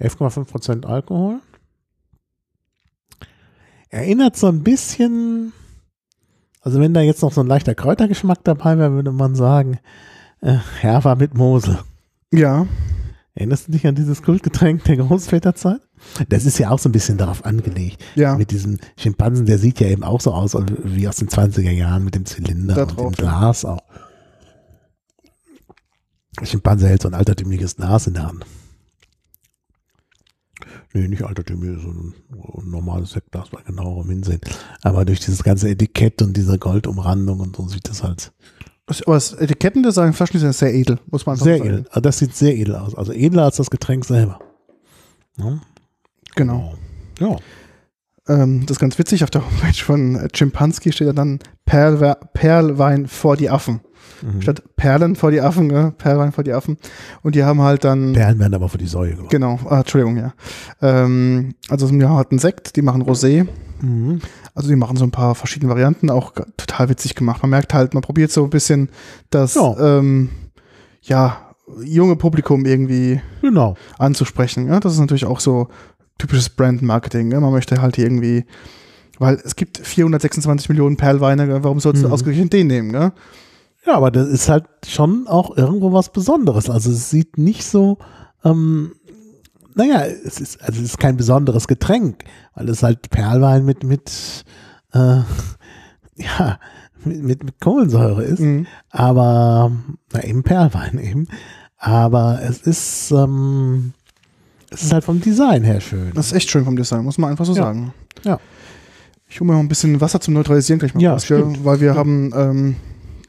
11,5% Alkohol. Erinnert so ein bisschen, also wenn da jetzt noch so ein leichter Kräutergeschmack dabei wäre, würde man sagen, äh, Herfer mit Mosel. ja. Erinnerst du dich an dieses Kultgetränk der Großväterzeit? Das ist ja auch so ein bisschen darauf angelegt. Ja. Mit diesem Schimpansen, der sieht ja eben auch so aus wie aus den 20er Jahren mit dem Zylinder Da und drauf, dem. Glas auch. Der Schimpanse hält so ein altertümliches Glas in der Hand. Nee, nicht altertümlich, so ein, normales Sektglas bei genauerem Hinsehen. Aber durch dieses ganze Etikett und diese Goldumrandung und so sieht das halt Das- Aber das Etikettendesign, Flaschendesign ist sehr edel, muss man sehr sagen. edel. Also Das sieht sehr edel aus. Also edler als das Getränk selber. Ja, Genau. ja. Ähm, das ist ganz witzig, auf der Homepage von Chimpanski steht ja dann Perlwe Perlwein vor die Affen. Mhm. Statt Perlen vor die Affen, ne? Perlwein vor die Affen. Und die haben halt dann. Perlen werden aber für die Säue gemacht. Genau, ah, Entschuldigung, ja. Ähm, also wir haben halt einen Sekt, die machen Rosé. Mhm. Also die machen so ein paar verschiedene Varianten, auch total witzig gemacht. Man merkt halt, man probiert so ein bisschen das Ja. ähm, ja, junge Publikum irgendwie Genau. anzusprechen. Ja? Das ist natürlich auch so typisches Brand-Marketing. Ne? Man möchte halt irgendwie, weil es gibt 426 Millionen Perlweine, warum sollst du Mhm. ausgerechnet den nehmen? Ne? Ja, aber das ist halt schon auch irgendwo was Besonderes. Also es sieht nicht so, ähm, naja, es ist, also es ist kein besonderes Getränk, weil es halt Perlwein mit, mit, äh, ja, mit, mit, mit Kohlensäure ist. Mhm. Aber, na eben Perlwein eben. Aber es ist, ähm, es ist halt vom Design her schön. Das ist echt schön vom Design, muss man einfach so Ja. sagen. Ja. Ich hole mir noch ein bisschen Wasser zum Neutralisieren gleich mal Ja, raus, stimmt. weil wir haben ähm,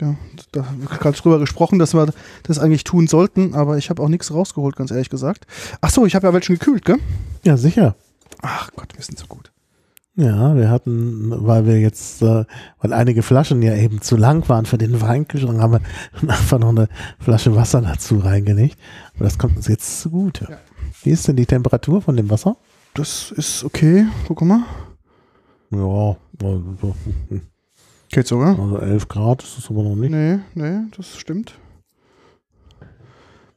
ja, da haben wir gerade drüber gesprochen, dass wir das eigentlich tun sollten, aber ich habe auch nichts rausgeholt, ganz ehrlich gesagt. Ach so, ich habe ja welchen gekühlt, gell? Ja, sicher. Ach Gott, wir sind so gut. Ja, wir hatten, weil wir jetzt, äh, weil einige Flaschen ja eben zu lang waren für den Weinkühlschrank, haben wir einfach noch eine Flasche Wasser dazu reingelegt. Aber das kommt uns jetzt zugute. Ja. Wie ist denn die Temperatur von dem Wasser? Das ist okay. Guck mal. Ja, also, so, Geht sogar. also 11 Grad ist es aber noch nicht. Nee, nee, das stimmt.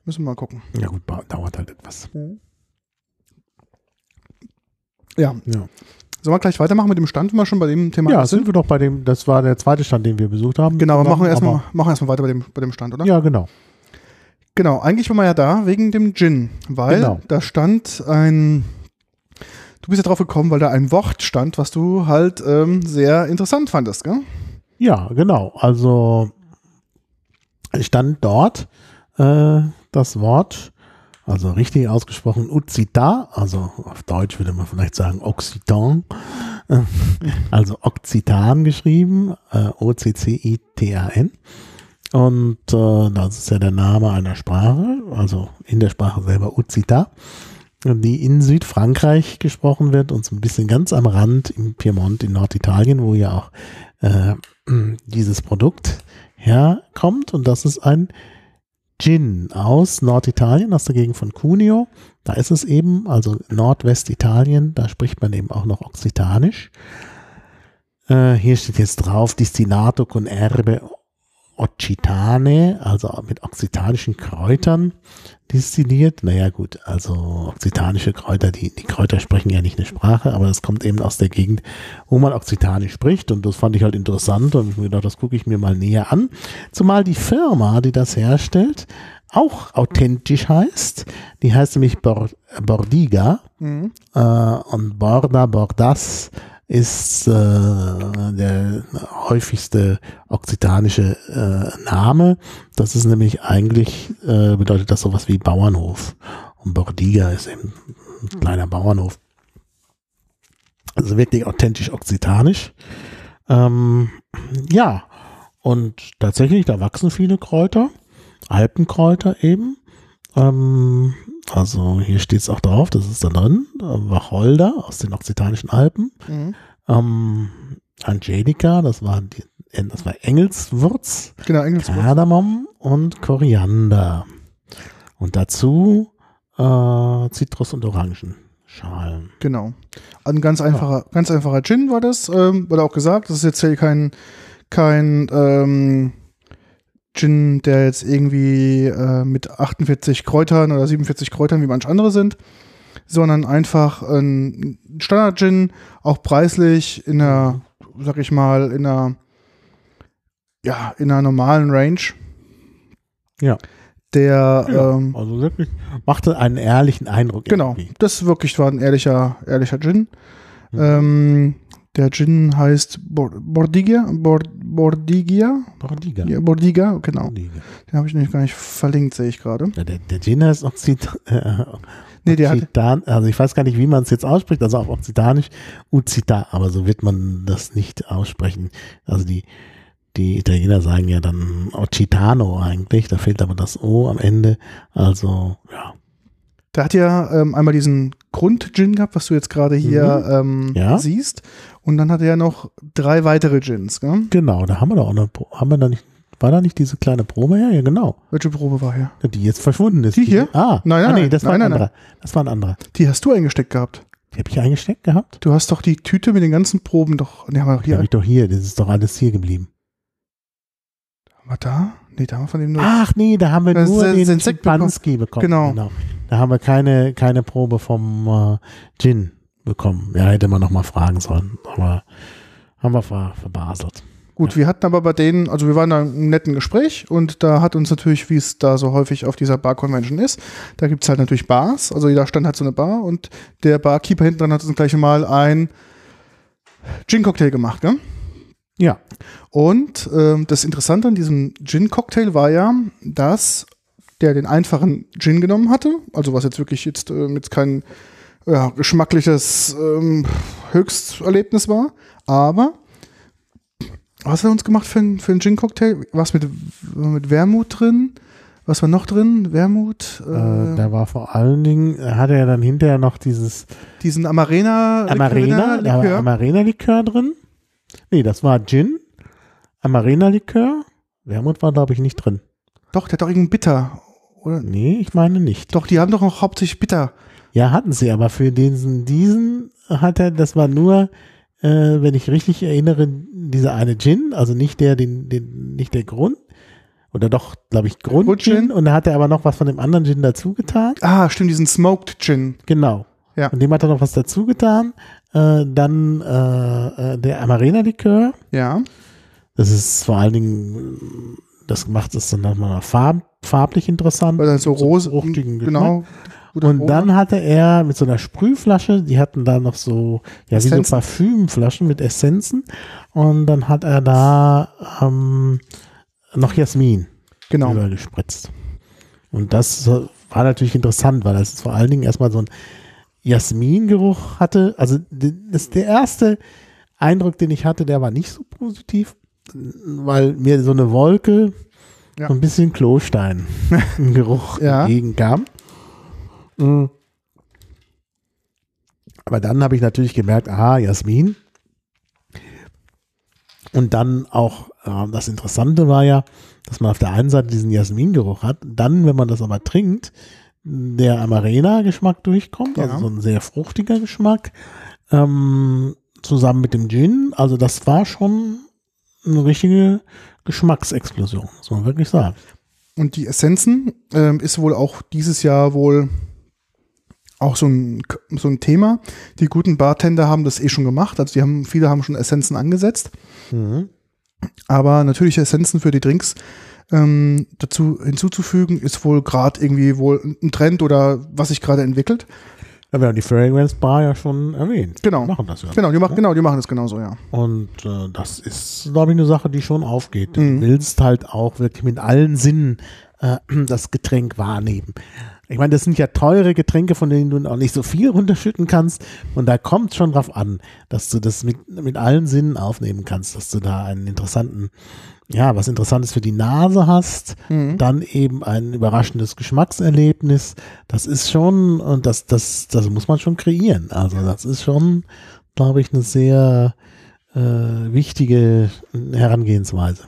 Müssen wir mal gucken. Ja gut, dauert halt etwas. Ja, Ja, sollen wir gleich weitermachen mit dem Stand, wenn wir schon bei dem Thema ja sind? sind wir doch bei dem, das war der zweite Stand, den wir besucht haben. Genau, aber machen wir erstmal machen wir erstmal weiter bei dem, bei dem Stand, oder? Ja, genau. Genau, eigentlich waren wir ja da wegen dem Gin, weil Genau. da stand ein. Du bist ja drauf gekommen, weil da ein Wort stand, was du halt ähm, sehr interessant fandest, gell? Ja, genau. Also stand dort äh, das Wort, also richtig ausgesprochen, Ucita, also auf Deutsch würde man vielleicht sagen Occitan, äh, also Occitan geschrieben, äh, O-C-C-I-T-A-N. Und äh, das ist ja der Name einer Sprache, also in der Sprache selber Ucita, die in Südfrankreich gesprochen wird und so ein bisschen ganz am Rand im Piemont in Norditalien, wo ja auch äh, dieses Produkt herkommt. Und das ist ein Gin aus Norditalien, aus der Gegend von Cuneo. Da ist es eben, also Nordwestitalien, da spricht man eben auch noch Occitanisch. Äh, hier steht jetzt drauf, Distinato con Erbe Occitane, also mit okzitanischen Kräutern destilliert. Naja gut, also okzitanische Kräuter, die, die Kräuter sprechen ja nicht eine Sprache, aber das kommt eben aus der Gegend, wo man okzitanisch spricht und das fand ich halt interessant und ich mir gedacht, das gucke ich mir mal näher an. Zumal die Firma, die das herstellt, auch authentisch heißt. Die heißt nämlich Bor Bordiga Mhm. äh, und Borda, Bordas ist äh, der häufigste okzitanische äh, Name. Das ist nämlich eigentlich, äh, bedeutet das sowas wie Bauernhof. Und Bordiga ist eben ein kleiner Bauernhof. Also wirklich authentisch okzitanisch. Ähm, ja, und tatsächlich, da wachsen viele Kräuter, Alpenkräuter eben. Ähm, also hier steht es auch drauf, das ist da drin, Wacholder aus den okzitanischen Alpen, Mhm. ähm, Angelika, das war, die, das war Engelswurz, Genau, Englisch. Kardamom und Koriander. Und dazu äh, Zitrus- und Orangenschalen. Genau. Ein ganz einfacher, ganz einfacher Gin war das. Ähm, wurde auch gesagt, das ist jetzt hier kein, kein ähm, Gin, der jetzt irgendwie äh, mit 48 Kräutern oder 47 Kräutern wie manch andere sind, sondern einfach ein Standard-Gin, auch preislich in einer, sag ich mal, in einer, ja, in einer normalen Range. Ja. der Ja, ähm, also wirklich machte einen ehrlichen Eindruck. genau, irgendwie. das wirklich war ein ehrlicher, ehrlicher Gin. Mhm. Ähm, der Gin heißt Bor Bordigia, Bord Bordigia, Bordiga. ja, Bordiga, genau. Bordiga. Den habe ich nämlich gar nicht verlinkt, sehe ich gerade. Ja, der, der Gin heißt Occit äh, Nee, der hat, Occitan, also ich weiß gar nicht, wie man es jetzt ausspricht, also auf Occitanisch Ucita, aber so wird man das nicht aussprechen. Also die, die Italiener sagen ja dann Occitano eigentlich, da fehlt aber das O am Ende. Also, ja. Der hat ja ähm, einmal diesen Grund-Gin gehabt, was du jetzt gerade hier ähm, Mhm. Ja. siehst. Und dann hat er ja noch drei weitere Gins. Gell? Genau, da haben wir doch auch eine, Pro- haben wir da nicht, war da nicht diese kleine Probe her? Ja, genau. Welche Probe war hier? Die jetzt verschwunden ist. Die hier? Ah, Nein, ah, nein, nee, das war nein, ein nein, anderer. Das war ein anderer. Die hast du eingesteckt gehabt. Die habe ich eingesteckt gehabt? Du hast doch die Tüte mit den ganzen Proben doch. Ne, haben wir doch Die hier. habe ich doch hier, das ist doch alles hier geblieben. Wir da? Nee, da haben wir von dem nur. Ach nee, da haben wir nur den Sekt bekommen. Bekommen. Genau. Da haben wir keine, keine Probe vom äh, Gin bekommen. Ja, hätte man noch mal fragen sollen. Aber haben wir ver verbaselt. Gut, wir hatten aber bei denen, also wir waren da im netten Gespräch und da hat uns natürlich, wie es da so häufig auf dieser Bar-Convention ist, da gibt es halt natürlich Bars, also jeder Stand hat so eine Bar und der Barkeeper hinten dran hat uns gleich mal ein Gin-Cocktail gemacht, gell? Ja. Und ähm, das Interessante an diesem Gin-Cocktail war ja, dass der den einfachen Gin genommen hatte, also was jetzt wirklich jetzt, ähm, jetzt kein ja, geschmackliches ähm, Höchsterlebnis war, aber was hat er uns gemacht für ein, für ein Gin-Cocktail? Was mit, mit Wermut drin? Was war noch drin? Wermut? Äh, Äh, da war vor allen Dingen, äh, hatte er dann hinterher noch dieses diesen Amarena Amarena. Amarena-Likör drin. Nee, das war Gin, Amarena-Likör. Wermut war, glaube ich, nicht drin. Doch, der hat doch irgendein Bitter. Oder? Nee, ich meine nicht. Doch, die haben doch auch hauptsächlich Bitter. Ja, hatten sie, aber für diesen, diesen hat er, das war nur, äh, wenn ich richtig erinnere, dieser eine Gin, also nicht der, den, den, nicht der Grund, oder doch, glaube ich, Grund Grundgin. Gin, und da hat er aber noch was von dem anderen Gin dazu getan. Ah, stimmt, diesen Smoked Gin. Genau. Ja. Und dem hat er noch was dazu getan. Äh, dann äh, äh, der Amarena-Likör. Ja. Das ist vor allen Dingen, das macht es dann nochmal farb, farblich interessant. Weil dann so fruchtigen Geschmack. genau. Und dann hatte er mit so einer Sprühflasche, die hatten da noch so, ja, wie so Essenzen. Parfümflaschen mit Essenzen. Und dann hat er da ähm, noch Jasmin genau. drüber gespritzt. Und das war natürlich interessant, weil das vor allen Dingen erstmal so ein Jasmingeruch hatte. Also das der erste Eindruck, den ich hatte, der war nicht so positiv, weil mir so eine Wolke, Ja. so ein bisschen Klostein im Geruch Ja. entgegenkam. Mhm. Aber dann habe ich natürlich gemerkt, aha, Jasmin. Und dann auch, äh, das Interessante war ja, dass man auf der einen Seite diesen Jasmingeruch hat, dann, wenn man das aber trinkt, der Amarena-Geschmack durchkommt, Ja. also so ein sehr fruchtiger Geschmack, ähm, zusammen mit dem Gin. Also das war schon eine richtige Geschmacksexplosion, muss man wirklich sagen. Und die Essenzen ähm, ist wohl auch dieses Jahr wohl auch so ein, so ein Thema. Die guten Bartender haben das eh schon gemacht. Also die haben, viele haben schon Essenzen angesetzt. Mhm. Aber natürliche Essenzen für die Drinks ähm, dazu hinzuzufügen, ist wohl gerade irgendwie wohl ein Trend oder was sich gerade entwickelt. Ja, wir haben die Fragrance Bar ja schon erwähnt. Genau. Die machen das ja. Genau, die, machen genau, die machen das genauso, ja. Und äh, das ist, glaube ich, eine Sache, die schon aufgeht. Mhm. Du willst halt auch wirklich mit allen Sinnen äh, das Getränk wahrnehmen. Ich meine, das sind ja teure Getränke, von denen du auch nicht so viel runterschütten kannst. Und da kommt schon drauf an, dass du das mit, mit allen Sinnen aufnehmen kannst, dass du da einen interessanten, ja, was Interessantes für die Nase hast, Mhm. dann eben ein überraschendes Geschmackserlebnis. Das ist schon, und das, das, das muss man schon kreieren. Also das ist schon, glaube ich, eine sehr äh, wichtige Herangehensweise.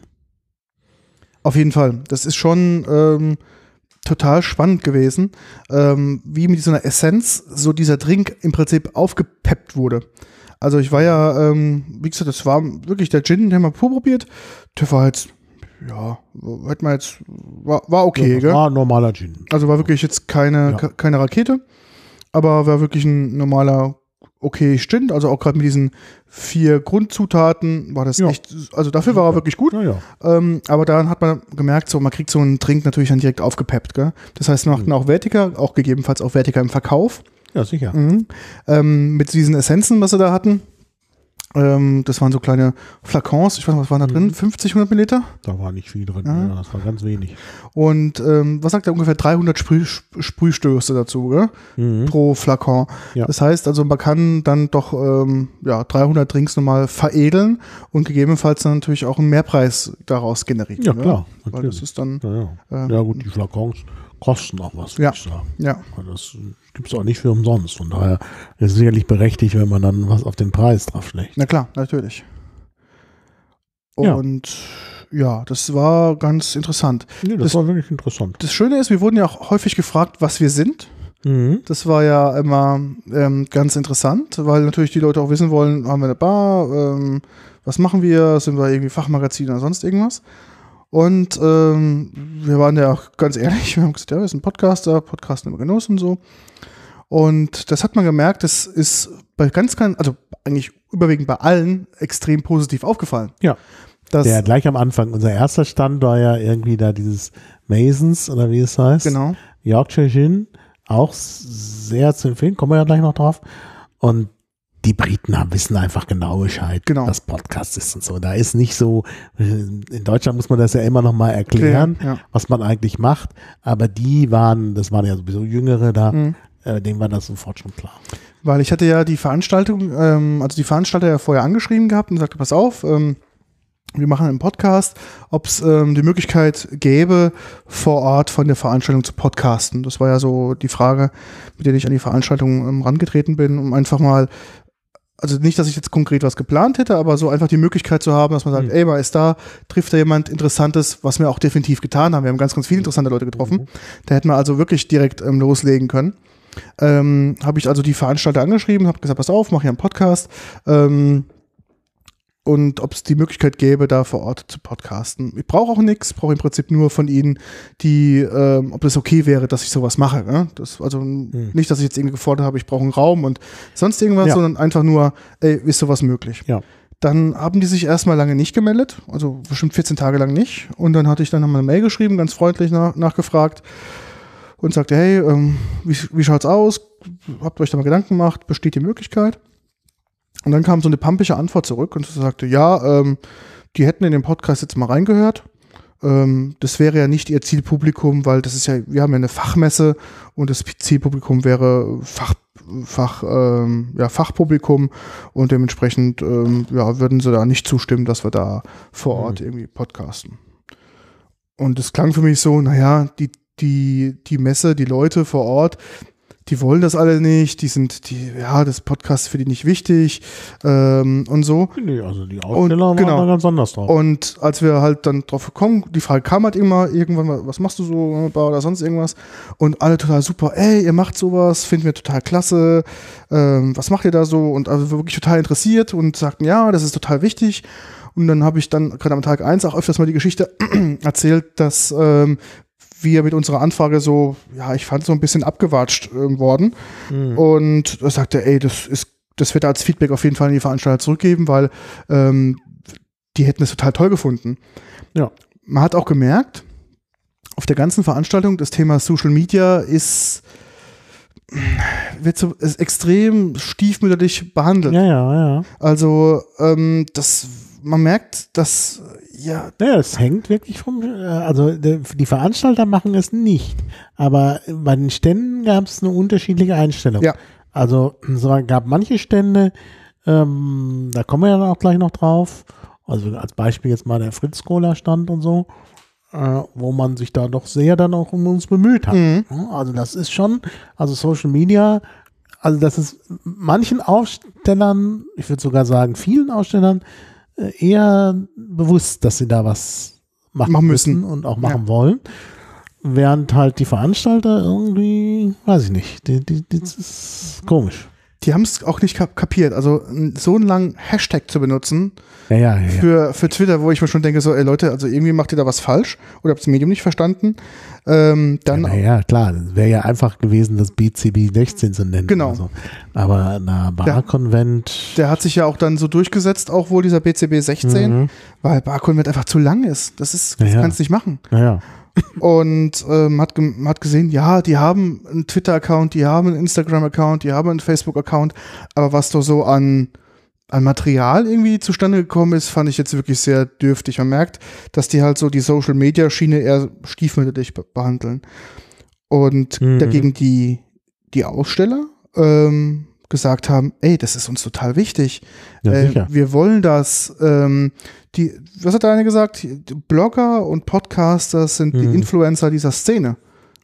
Auf jeden Fall. Das ist schon ähm, total spannend gewesen, ähm, wie mit so einer Essenz so dieser Drink im Prinzip aufgepeppt wurde. Also ich war ja, ähm, wie gesagt, das war wirklich der Gin, den haben wir probiert. Der war jetzt, ja, hätte man jetzt, war, war okay, gell? War ein normaler Gin. Also war wirklich jetzt keine, Ja. ke- keine Rakete, aber war wirklich ein normaler, okay stimmt. Also auch gerade mit diesen vier Grundzutaten war das Ja. echt, also dafür war er wirklich gut. Naja. Ähm, aber dann hat man gemerkt, so man kriegt so einen Trink natürlich dann direkt aufgepeppt. Gell? Das heißt, wir machten auch wertiger, auch gegebenenfalls auch wertiger im Verkauf. Ja, sicher. Mhm. Ähm, mit diesen Essenzen, was sie da hatten. Ähm, das waren so kleine Flakons, ich weiß nicht, was waren da drin? 50, 100 Milliliter? Da war nicht viel drin. Ja. Ja, das war ganz wenig. Und ähm, was sagt er? Ungefähr 300 Sprüh, Sp- Sprühstöße dazu, gell? Mhm. pro Flakon. Ja. Das heißt also, man kann dann doch ähm, ja, 300 Drinks nochmal veredeln und gegebenenfalls dann natürlich auch einen Mehrpreis daraus generieren. Ja, ne? klar. Weil das ist dann, Ja, ja. äh, ja, gut, die Flakons kosten auch was, Ja. ja, Das gibt es auch nicht für umsonst. Von daher ist es sicherlich berechtigt, wenn man dann was auf den Preis drauf schlägt. na klar, natürlich. Ja. Und ja, das war ganz interessant. Nee, das, Das- war wirklich interessant. Das Schöne ist, wir wurden ja auch häufig gefragt, was wir sind. Mhm. Das war ja immer ähm, ganz interessant, weil natürlich die Leute auch wissen wollen, haben wir eine Bar, ähm, was machen wir, sind wir irgendwie Fachmagazin oder sonst irgendwas. Und ähm, wir waren ja auch ganz ehrlich, wir haben gesagt, ja, wir sind Podcaster, Podcasten über Genuss und so. Und das hat man gemerkt, das ist bei ganz, ganz, also eigentlich überwiegend bei allen extrem positiv aufgefallen. Ja. Das, Der gleich am Anfang, unser erster Stand war ja irgendwie da dieses Masons oder wie es heißt. genau. Yorkshire Gin, auch sehr zu empfehlen, kommen wir ja gleich noch drauf. Und die Briten haben, wissen einfach genau Bescheid, Genau. was Podcast ist und so. Da ist nicht so, äh, in Deutschland muss man das ja immer noch mal erklären, Ja. was man eigentlich macht. Aber die waren, das waren ja sowieso Jüngere da, Mhm. äh, denen war das sofort schon klar. Weil ich hatte ja die Veranstaltung, ähm, also die Veranstalter ja vorher angeschrieben gehabt und sagte, pass auf, ähm, wir machen einen Podcast, ob es ähm, die Möglichkeit gäbe, vor Ort von der Veranstaltung zu podcasten. Das war ja so die Frage, mit der ich an die Veranstaltung ähm, rangetreten bin, um einfach mal, also nicht, dass ich jetzt konkret was geplant hätte, aber so einfach die Möglichkeit zu haben, dass man sagt, Mhm. ey, mal ist da, trifft da jemand Interessantes, was wir auch definitiv getan haben. Wir haben ganz, ganz viele interessante Leute getroffen. Da hätten wir also wirklich direkt ähm, loslegen können. Ähm, habe ich also die Veranstalter angeschrieben, habe gesagt, pass auf, mach hier einen Podcast. Ähm, und ob es die Möglichkeit gäbe, da vor Ort zu podcasten. Ich brauche auch nichts, brauche im Prinzip nur von Ihnen, die, ähm, ob das okay wäre, dass ich sowas mache. Ne? Das, also nicht, dass ich jetzt irgendwie gefordert habe, ich brauche einen Raum und sonst irgendwas, Ja. sondern einfach nur, ey, ist sowas möglich? Ja. Dann haben die sich erstmal lange nicht gemeldet, also bestimmt 14 Tage lang nicht. Und dann hatte ich dann nochmal eine Mail geschrieben, ganz freundlich nach, nachgefragt und sagte, hey, ähm, wie, wie schaut's aus? Habt ihr euch da mal Gedanken gemacht? Besteht die Möglichkeit? Und dann kam so eine pampische Antwort zurück und sie sagte, ja, ähm, die hätten in den Podcast jetzt mal reingehört. Ähm, das wäre ja nicht ihr Zielpublikum, weil das ist ja, wir haben ja eine Fachmesse und das Zielpublikum wäre Fach, Fach, ähm, ja, Fachpublikum und dementsprechend ähm, ja, würden sie da nicht zustimmen, dass wir da vor Ort irgendwie podcasten. Und es klang für mich so, naja, die, die, die Messe, die Leute vor Ort, die wollen das alle nicht, die sind, die, ja, das Podcast ist für die nicht wichtig ähm, und so. Nee, also die Aussteller waren genau. da ganz anders drauf. Und als wir halt dann drauf gekommen, die Frage kam halt immer irgendwann, was machst du so oder sonst irgendwas? Und alle total super, ey, ihr macht sowas, finden wir total klasse, ähm, was macht ihr da so? Und also wirklich total interessiert und sagten, ja, das ist total wichtig. Und dann habe ich dann gerade am Tag eins auch öfters mal die Geschichte erzählt, dass ähm, wir mit unserer Anfrage so, ja, ich fand so ein bisschen abgewatscht äh, worden. Mhm. Und da sagte, ey, das ist, das wird er als Feedback auf jeden Fall an die Veranstalter zurückgeben, weil ähm, die hätten es total toll gefunden. Ja. Man hat auch gemerkt, auf der ganzen Veranstaltung, das Thema Social Media ist, wird so ist extrem stiefmütterlich behandelt. Ja, ja, ja. Also, ähm, das, man merkt, dass, ja, Naja, es hängt wirklich vom, äh, also die Veranstalter machen es nicht, aber bei den Ständen gab es eine unterschiedliche Einstellung. Ja. Also es gab manche Stände, ähm, da kommen wir ja dann auch gleich noch drauf, also als Beispiel jetzt mal der Fritz Cola Stand und so, äh, wo man sich da doch sehr dann auch um uns bemüht hat. Mhm. Also das ist schon, also Social Media, also das ist manchen Ausstellern, ich würde sogar sagen vielen Ausstellern, eher bewusst, dass sie da was machen, Machen müssen. müssen und auch machen wollen. Während halt die Veranstalter irgendwie, weiß ich nicht, die, die, das ist komisch. Die haben es auch nicht kapiert. Also so einen langen Hashtag zu benutzen ja, ja, ja, für, für Twitter, wo ich mir schon denke, so, ey Leute, also irgendwie macht ihr da was falsch oder habt das Medium nicht verstanden. Ähm, dann ja, ja klar, wäre ja einfach gewesen, das BCB 16 zu nennen. Genau. So. Aber na, Barkonvent. Der, der, hat sich ja auch dann so durchgesetzt, auch wohl dieser BCB 16, mhm. weil Barkonvent einfach zu lang ist. Das ist, das kannst du nicht machen. Ja, ja und ähm, hat, hat gesehen, ja, die haben einen Twitter-Account, die haben einen Instagram-Account, die haben einen Facebook-Account, aber was da so an, an Material irgendwie zustande gekommen ist, fand ich jetzt wirklich sehr dürftig. Man merkt, dass die halt so die Social-Media-Schiene eher stiefmütterlich behandeln. Und mhm. dagegen die, die Aussteller ähm, gesagt haben, ey, das ist uns total wichtig. Ja, äh, wir wollen das. Ähm, die, was hat der eine gesagt? Blogger und Podcaster sind mhm. die Influencer dieser Szene.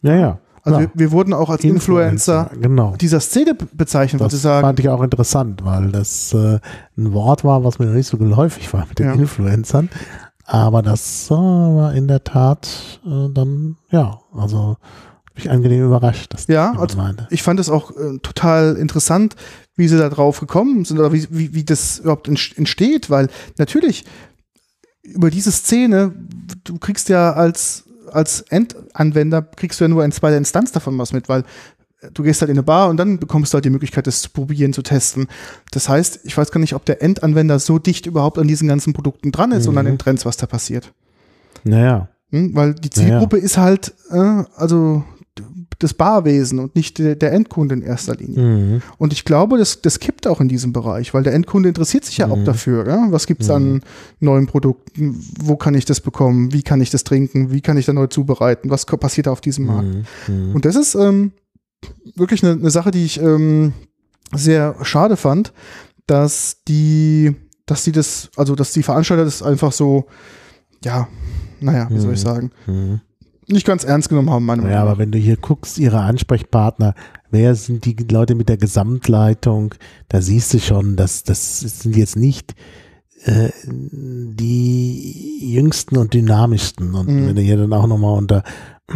Ja, ja. Also wir, wir, wurden auch als Influencer, Influencer genau. dieser Szene bezeichnet, das sagen. fand ich auch interessant, weil das äh, ein Wort war, was mir noch nicht so geläufig war mit den ja. Influencern. Aber das äh, war in der Tat äh, dann, ja, also mich angenehm überrascht. Dass ja, also ich fand es auch äh, total interessant, wie sie da drauf gekommen sind oder wie, wie, wie das überhaupt entsteht, weil natürlich über diese Szene, du kriegst ja als, als Endanwender, kriegst du ja nur in zweiter Instanz davon was mit, weil du gehst halt in eine Bar und dann bekommst du halt die Möglichkeit, das zu probieren, zu testen. Das heißt, ich weiß gar nicht, ob der Endanwender so dicht überhaupt an diesen ganzen Produkten dran ist mhm. und an den Trends, was da passiert. Naja. Hm, weil die Zielgruppe naja. ist halt, äh, also das Barwesen und nicht der, der Endkunde in erster Linie. Mhm. Und ich glaube, das, das kippt auch in diesem Bereich, weil der Endkunde interessiert sich ja mhm. auch dafür. Ja? Was gibt es mhm. an neuen Produkten? Wo kann ich das bekommen? Wie kann ich das trinken? Wie kann ich da neu zubereiten? Was passiert da auf diesem Markt? Mhm. Mhm. Und das ist ähm, wirklich eine, eine, Sache, die ich ähm, sehr schade fand, dass die, dass die das, also dass die Veranstalter das einfach so, ja, naja, wie soll ich mhm. sagen, nicht ganz ernst genommen haben, meine Meinung Ja, aber wenn du hier guckst, ihre Ansprechpartner, wer sind die Leute mit der Gesamtleitung, da siehst du schon, dass das sind jetzt nicht äh, die jüngsten und dynamischsten. Und mhm. wenn du hier dann auch nochmal unter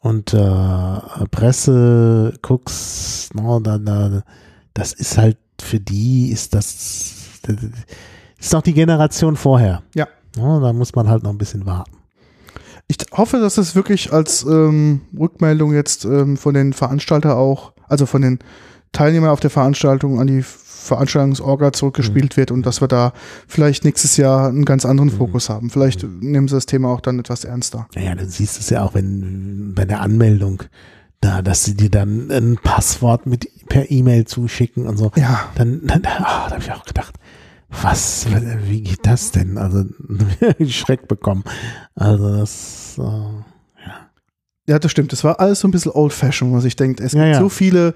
unter äh, Presse guckst, no, da, da, das ist halt für die ist das, das ist doch die Generation vorher. Ja. No, da muss man halt noch ein bisschen warten. Ich hoffe, dass es wirklich als ähm, Rückmeldung jetzt ähm, von den Veranstalter auch, also von den Teilnehmern auf der Veranstaltung an die Veranstaltungsorga zurückgespielt mhm. wird und dass wir da vielleicht nächstes Jahr einen ganz anderen mhm. Fokus haben. Vielleicht mhm. nehmen sie das Thema auch dann etwas ernster. Naja, du siehst es ja auch, wenn bei der Anmeldung da, dass sie dir dann ein Passwort mit per E-Mail zuschicken und so. Ja. Dann, dann oh, da habe ich auch gedacht, was, wie geht das denn? Also, Schreck bekommen. Also, das, äh, ja. Ja, das stimmt. Das war alles so ein bisschen old-fashioned, was ich denke. Es gibt ja, ja. so viele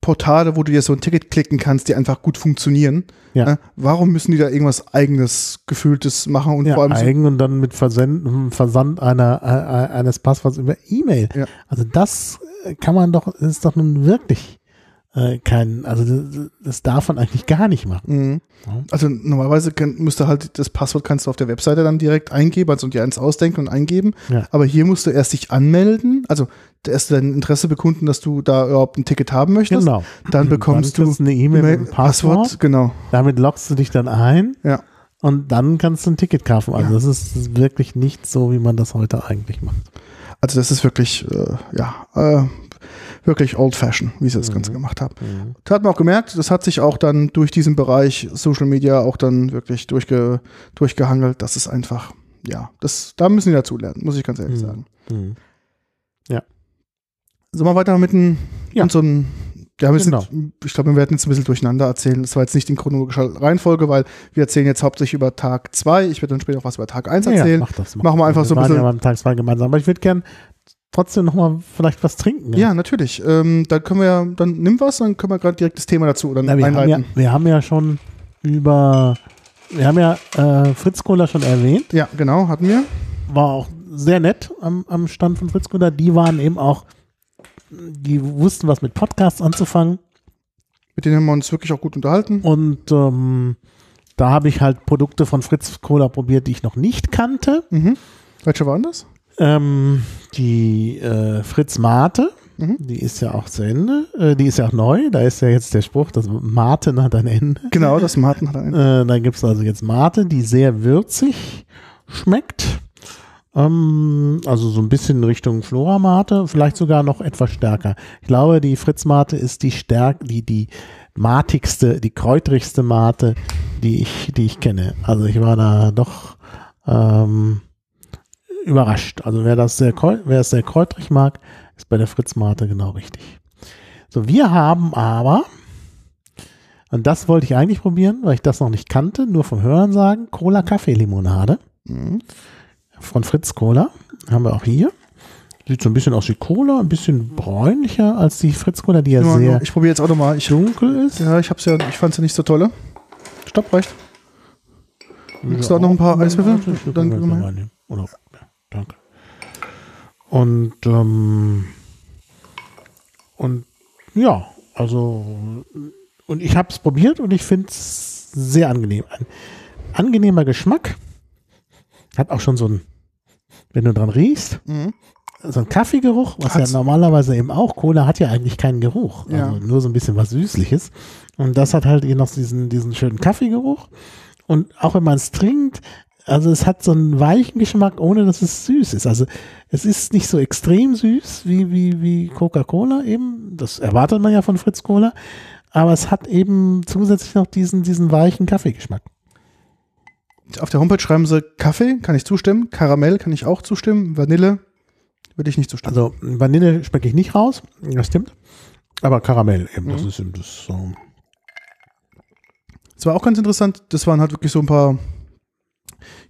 Portale, wo du dir so ein Ticket klicken kannst, die einfach gut funktionieren. Ja. Ne? Warum müssen die da irgendwas eigenes, gefühltes machen und ja, vor allem eigen so und dann mit Versend, Versand einer, äh, eines Passworts über E-Mail. Ja. Also das kann man doch, ist doch nun wirklich äh, kein, also das, darf man eigentlich gar nicht machen. Mhm. Also normalerweise kann, müsste halt das Passwort kannst du auf der Webseite dann direkt eingeben, also dir eins ausdenken und eingeben. Ja. Aber hier musst du erst dich anmelden, also erst dein Interesse bekunden, dass du da überhaupt ein Ticket haben möchtest. Genau. Dann bekommst dann du eine E-Mail mit einem Passwort. Passwort. Genau. Damit loggst du dich dann ein. Ja. Und dann kannst du ein Ticket kaufen. Also ja. das ist wirklich nicht so, wie man das heute eigentlich macht. Also das ist wirklich, äh, ja, äh, wirklich old fashion, wie sie das mhm. Ganze gemacht haben. Mhm. Da hat man auch gemerkt, das hat sich auch dann durch diesen Bereich Social Media auch dann wirklich durchge, durchgehangelt. Das ist einfach, ja, das, da müssen die dazulernen, muss ich ganz ehrlich mhm. sagen. Mhm. Ja. Sollen wir weiter mit einem, ja. so ein ja, wir genau. sind, ich glaube, wir werden jetzt ein bisschen durcheinander erzählen. Das war jetzt nicht in chronologischer Reihenfolge, weil wir erzählen jetzt hauptsächlich über Tag 2. Ich werde dann später auch was über Tag 1 erzählen. Ja, mach das, mach Machen wir einfach wir so ein bisschen. Ja Tag 2 gemeinsam. Aber ich würde gerne trotzdem noch mal vielleicht was trinken. Ja, ja natürlich. Ähm, dann können wir ja, dann nimm was, dann können wir gerade direkt das Thema dazu dann Na, wir einleiten. Haben ja, wir haben ja schon über, wir haben ja äh, Fritz Cola schon erwähnt. Ja, genau, hatten wir. War auch sehr nett am, am Stand von Fritz Cola. Die waren eben auch, die wussten was mit Podcasts anzufangen. Mit denen haben wir uns wirklich auch gut unterhalten. Und ähm, da habe ich halt Produkte von Fritz Cola probiert, die ich noch nicht kannte. Mhm. Welche waren das? Ähm, die äh, Fritz Mate. Mhm. Die ist ja auch zu Ende. Äh, die ist ja auch neu. Da ist ja jetzt der Spruch, das Mate hat ein Ende. Genau, das Martin hat einen. Äh, da gibt es also jetzt Mate, die sehr würzig schmeckt. Ähm, also so ein bisschen in Richtung Flora-Mate, vielleicht sogar noch etwas stärker. Ich glaube, die Fritz-Mate ist die stärk, die, die matigste, die kräutrigste Mate, die ich, die ich kenne. Also ich war da doch ähm, überrascht. Also wer das sehr, wer es sehr kräutrig mag, ist bei der Fritz-Mate genau richtig. So, wir haben aber, und das wollte ich eigentlich probieren, weil ich das noch nicht kannte, nur vom Hören sagen, Cola-Kaffee-Limonade Mhm. von Fritz Cola. Haben wir auch hier. Sieht so ein bisschen aus wie Cola, ein bisschen bräunlicher als die Fritz Cola, die ja Ja, sehr ich probiere jetzt auch nochmal. Ich, dunkel ist. ja, ich hab's ja, ich fand's ja nicht so tolle. Stopp, reicht. Magst du auch noch ein paar Eiswürfel? Dann Dann- können wir danke. Und, ähm, und ja, also, und ich habe es probiert und ich finde es sehr angenehm. Ein angenehmer Geschmack. Hat auch schon so ein, wenn du dran riechst, Mhm. so ein Kaffeegeruch, was Hat's. ja normalerweise eben auch, Cola hat ja eigentlich keinen Geruch, Ja. also nur so ein bisschen was Süßliches. Und das hat halt hier noch diesen, diesen schönen Kaffeegeruch. Und auch wenn man es trinkt, also es hat so einen weichen Geschmack, ohne dass es süß ist. Also es ist nicht so extrem süß wie, wie, wie Coca-Cola eben. Das erwartet man ja von Fritz Cola. Aber es hat eben zusätzlich noch diesen, diesen weichen Kaffeegeschmack. Auf der Homepage schreiben sie Kaffee, kann ich zustimmen. Karamell kann ich auch zustimmen. Vanille würde ich nicht zustimmen. Also Vanille schmecke ich nicht raus, das stimmt. Aber Karamell eben, das Mhm. ist eben das so. Es war auch ganz interessant. Das waren halt wirklich so ein paar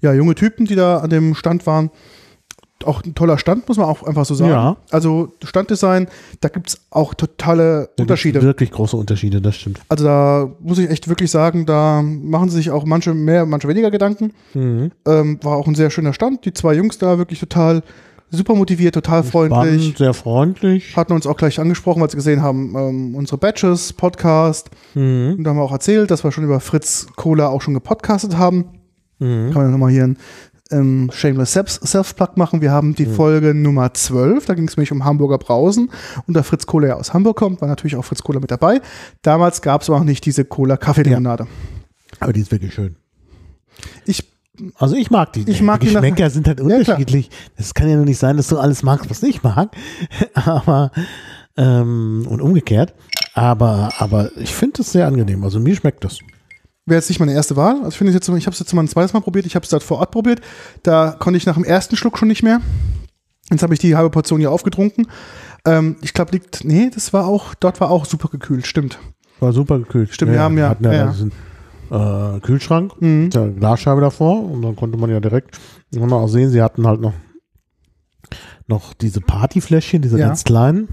ja, junge Typen, die da an dem Stand waren. Auch ein toller Stand, muss man auch einfach so sagen. Ja. Also Standdesign, da gibt es auch totale Da Unterschiede. Wirklich große Unterschiede, das stimmt. Also da muss ich echt wirklich sagen, da machen sich auch manche mehr, manche weniger Gedanken. Mhm. Ähm, war auch ein sehr schöner Stand. Die zwei Jungs da wirklich total super motiviert, total freundlich. Spannend, sehr freundlich. Hatten uns auch gleich angesprochen, weil sie gesehen haben, ähm, unsere Badges, Podcast. Mhm. Und da haben wir auch erzählt, dass wir schon über Fritz Cola auch schon gepodcastet haben. Mhm. Kann man nochmal hier ein ähm, Shameless Self- Self-Plug machen. Wir haben die Folge Nummer 12, da ging es nämlich um Hamburger Brausen. Und da Fritz Cola ja aus Hamburg kommt, war natürlich auch Fritz Cola mit dabei. Damals gab es auch nicht diese Cola-Kaffee-Limonade. Aber die ist wirklich schön. Ich, Also ich mag die. Ich mag die die nach- Geschmäcker sind halt Ja, unterschiedlich. das kann ja nur nicht sein, dass du alles magst, was ich mag. aber ähm, und umgekehrt. Aber, aber ich finde es sehr angenehm. Also mir schmeckt das. Wäre jetzt nicht meine erste Wahl. Also ich finde jetzt, ich habe es jetzt mal ein zweites Mal probiert. Ich habe es dort vor Ort probiert. Da konnte ich nach dem ersten Schluck schon nicht mehr. Jetzt habe ich die halbe Portion hier aufgetrunken. Ähm, ich glaube, liegt, nee, das war auch, dort war auch super gekühlt, stimmt. War super gekühlt. Stimmt, wir haben ja- hatten ja, ja, ja. diesen äh, Kühlschrank, Mhm. mit der Glasscheibe davor und dann konnte man ja direkt, kann man auch sehen, sie hatten halt noch, noch diese Partyfläschchen, diese Ja. ganz kleinen.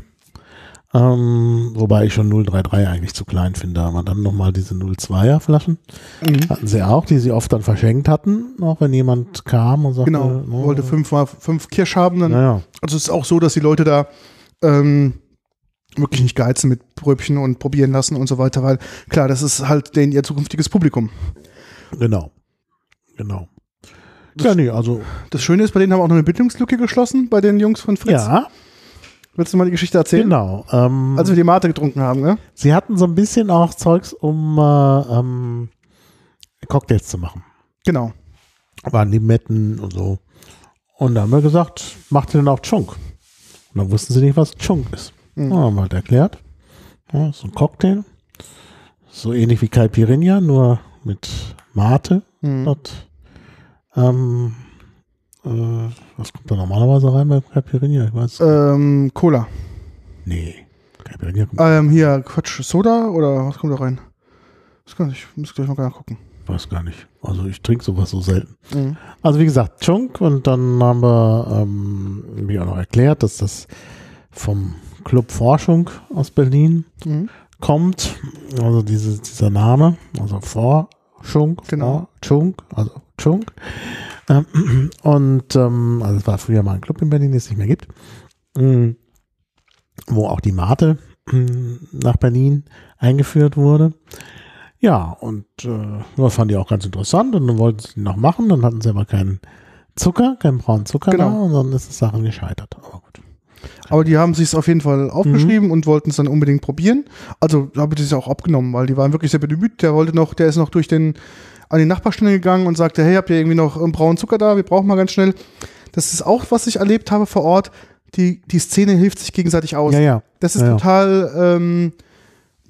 Ähm, wobei ich schon 033 eigentlich zu klein finde, aber dann nochmal diese 02er Flaschen. Mhm. Hatten sie auch, die sie oft dann verschenkt hatten, auch wenn jemand kam und sagte, Genau, oh, wollte fünf, mal fünf Kirsch haben. Dann, Naja, Also es ist auch so, dass die Leute da ähm, wirklich nicht geizen mit Bröbchen und probieren lassen und so weiter, weil klar, das ist halt denen ihr zukünftiges Publikum. genau. Genau. Ja, nee, also, Das Schöne ist, bei denen haben wir auch noch eine Bildungslücke geschlossen, bei den Jungs von Fritz. ja, Willst du mal die Geschichte erzählen? genau. Ähm, Als wir die Mate getrunken haben, ne? Sie hatten so ein bisschen auch Zeugs, um äh, ähm, Cocktails zu machen. Genau. Waren Limetten und so. Und da haben wir gesagt, macht ihr denn auch Chunk? Und dann wussten sie nicht, was Chunk ist. Mhm. Ja, haben wir halt erklärt. Ja, so ein Cocktail. So ähnlich wie Caipirinha, nur mit Mate. Mhm. Dort. Ähm, äh, was kommt da normalerweise rein bei Caipirinha? Ich weiß. Ähm, Cola. nee. Caipirinha kommt, Ähm, hier, Quatsch, Soda oder was kommt da rein? Das kann ich, muss gleich mal nachgucken. weiß gar nicht. Also ich trinke sowas so selten. Mhm. Also wie gesagt, Chunk und dann haben wir ähm, wie auch noch erklärt, dass das vom Club Forschung aus Berlin Mhm. kommt. Also diese, dieser Name, also Forschung, Genau. Chunk, also Chunk. Und ähm, also es war früher mal ein Club in Berlin, den es nicht mehr gibt, ähm, wo auch die Mate ähm, nach Berlin eingeführt wurde. Ja, und äh, das fand ich auch ganz interessant und dann wollten sie noch machen, dann hatten sie aber keinen Zucker, keinen braunen Zucker Genau. da und dann ist es daran gescheitert. Aber gut. Aber die haben sich es auf jeden Fall aufgeschrieben und wollten es dann unbedingt probieren. Also habe ich das auch abgenommen, weil die waren wirklich sehr bemüht. Der wollte noch, der ist noch durch den an die Nachbarstelle gegangen und sagte, hey, habt ihr irgendwie noch einen braunen Zucker da? Wir brauchen mal ganz schnell. Das ist auch, was ich erlebt habe vor Ort. Die, die Szene hilft sich gegenseitig aus. Ja, ja. Das ist Ja, total, ähm,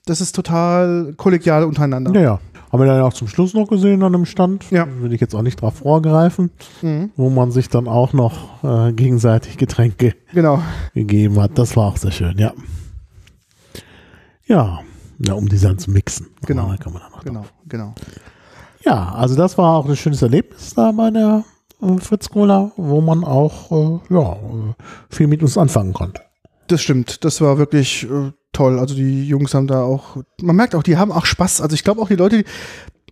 das ist total kollegial untereinander. Ja, ja. Haben wir dann auch zum Schluss noch gesehen an einem Stand. Ja. Will ich jetzt auch nicht drauf vorgreifen, Mhm. wo man sich dann auch noch äh, gegenseitig Getränke Genau. gegeben hat. Das war auch sehr schön, ja. Ja, ja um die dann zu mixen. Genau. Da kann man dann noch Genau, genau. Ja, also das war auch ein schönes Erlebnis da bei der äh, Fritz Cola, wo man auch äh, ja, äh, viel mit uns anfangen konnte. Das stimmt. Das war wirklich äh, toll. Also die Jungs haben da auch, man merkt auch, die haben auch Spaß. Also ich glaube auch die Leute, die,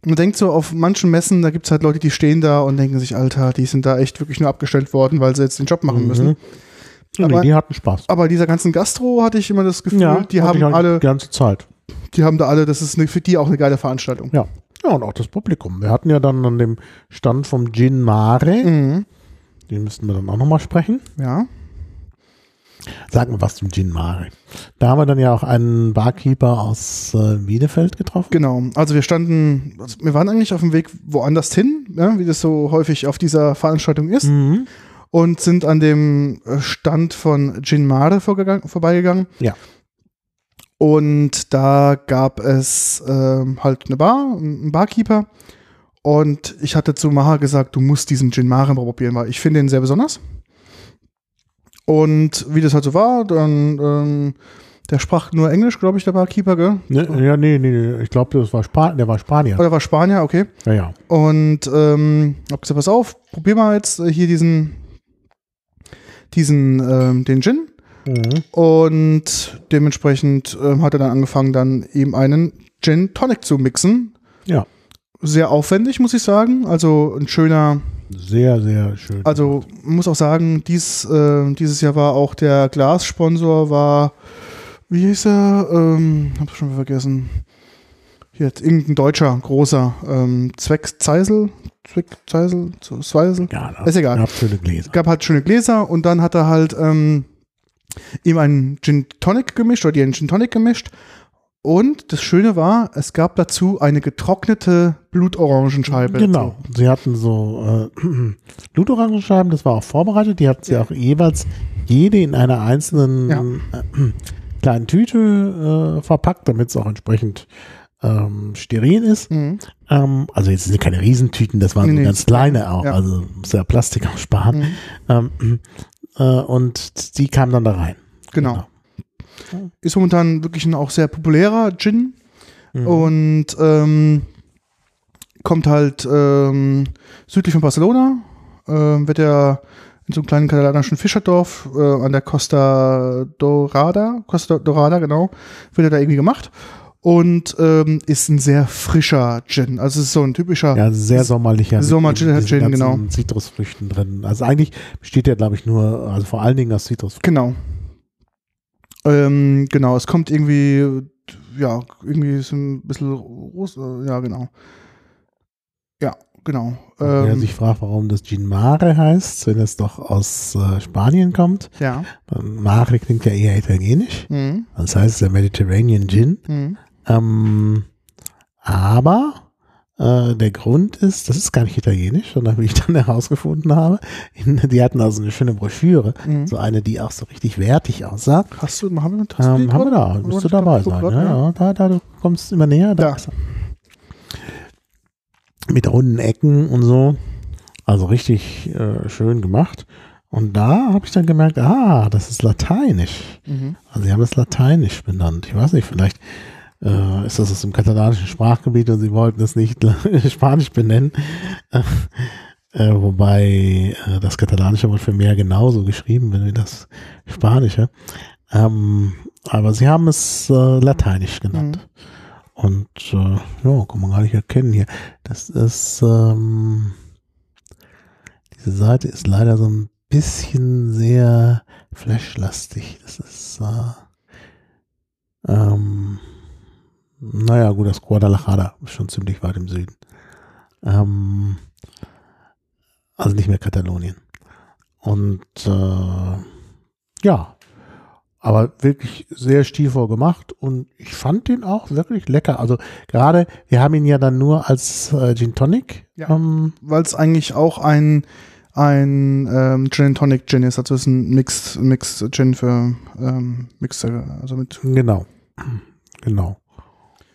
man denkt so auf manchen Messen, da gibt es halt Leute, die stehen da und denken sich, Alter, die sind da echt wirklich nur abgestellt worden, weil sie jetzt den Job machen müssen. Ja, nee, Aber- die hatten Spaß. Aber dieser ganzen Gastro hatte ich immer das Gefühl, die hatte haben eigentlich alle, die ganze Zeit. die haben da alle, das ist eine, für die auch eine geile Veranstaltung. Ja. Ja, und auch das Publikum. Wir hatten ja dann an dem Stand vom Gin Mare, Mhm. den müssten wir dann auch nochmal sprechen. Ja. Sagen wir was zum Gin Mare. Da haben wir dann ja auch einen Barkeeper aus äh, Bielefeld getroffen. Genau. Also wir standen, also wir waren eigentlich auf dem Weg woanders hin, ja, wie das so häufig auf dieser Veranstaltung ist. Mhm. und sind an dem äh, Stand von Gin Mare vorgegangen- vorbeigegangen. Ja. Und da gab es ähm, halt eine Bar, einen Barkeeper. Und ich hatte zu Maha gesagt, du musst diesen Gin Mare probieren, weil ich finde ihn sehr besonders. Und wie das halt so war, dann, ähm, der sprach nur Englisch, glaube ich, der Barkeeper, gell? Ne, ja, nee, nee, nee. Ich glaube, das war Span der war Spanier. Oder war Spanier, okay. Ja, ja. Und ähm, hab gesagt, pass auf, probier mal jetzt äh, hier diesen, diesen, ähm, den Gin. Mhm. Und dementsprechend ähm, hat er dann angefangen, dann eben einen Gin Tonic zu mixen. Ja. Sehr aufwendig, muss ich sagen. Also ein schöner, Sehr, sehr schön. also man muss auch sagen, dies, äh, dieses Jahr war auch der Glassponsor, war, wie hieß er? Ähm, hab schon vergessen. Hier, irgendein deutscher, großer, ähm, Zweck Zeisel, Zweck Zeisel, Zweisel. ja, ist egal. habt schöne Gläser. gab halt schöne Gläser und dann hat er halt ähm, ihm einen Gin Tonic gemischt oder die einen Gin Tonic gemischt. Und das Schöne war, es gab dazu eine getrocknete Blutorangenscheibe. Genau. Sie hatten so äh, Blutorangenscheiben, das war auch vorbereitet. Die hatten sie Ja. auch jeweils jede in einer einzelnen Ja. äh, kleinen Tüte äh, verpackt, damit es auch entsprechend ähm, steril ist. Mhm. Ähm, also jetzt sind keine Riesentüten, das waren Nee, so nee. ganz kleine auch, Ja. also ja Plastik auch sparen. Mhm. Ähm, äh, und die kamen dann da rein. Genau. Ist momentan wirklich ein auch sehr populärer Gin Mhm. und ähm, kommt halt ähm, südlich von Barcelona. Ähm, wird er in so einem kleinen katalanischen Fischerdorf äh, an der Costa Dorada, Costa Dorada, genau, wird er da irgendwie gemacht. Und ähm, ist ein sehr frischer Gin. Also es ist so ein typischer Ja, sehr sommerlicher. diesen Gin, genau. Zitrusfrüchten drin. Also eigentlich besteht der, glaube ich, nur, also vor allen Dingen aus Zitrusfrüchten. Genau. Ähm, genau, es kommt irgendwie, ja, irgendwie so ein bisschen, Ros- äh, ja, genau. Ja, genau. Wer Ähm, sich fragt, warum das Gin Mare heißt, wenn es doch aus äh, Spanien kommt. ja. Mare klingt ja eher italienisch. Mhm. Das heißt, der Mediterranean Gin. Mhm. Ähm, aber äh, der Grund ist, das ist gar nicht italienisch, sondern wie ich dann herausgefunden habe, die hatten also eine schöne Broschüre, Mhm. so eine, die auch so richtig wertig aussah. Hast du, haben wir Tasse? Ähm, haben wir da, müsste dabei sein. Ja, ja, da, da, du kommst immer näher. Da. Da. Mit runden Ecken und so. Also richtig äh, schön gemacht. Und da habe ich dann gemerkt, ah, das ist lateinisch. Mhm. Also sie haben es lateinisch benannt. Ich weiß nicht, vielleicht äh, ist das aus dem katalanischen Sprachgebiet und sie wollten es nicht spanisch benennen. Äh, äh, wobei äh, das katalanische Wort für Meer genauso geschrieben wird wie das spanische. Ähm, aber sie haben es äh, lateinisch genannt. Und äh, ja, kann man gar nicht erkennen hier. Das ist, ähm, diese Seite ist leider so ein bisschen sehr flashlastig. Das ist, äh, ähm, naja, gut, das Guadalajara ist schon ziemlich weit im Süden. Ähm, also nicht mehr Katalonien. Und äh, ja, aber wirklich sehr stilvoll gemacht und ich fand den auch wirklich lecker. Also gerade, wir haben ihn ja dann nur als äh, Gin Tonic. Ja. Ähm, Weil es eigentlich auch ein, ein ähm, Gin Tonic Gin ist. Also es ist ein Mix, Mix Gin für ähm, Mixer, also mit genau. Genau.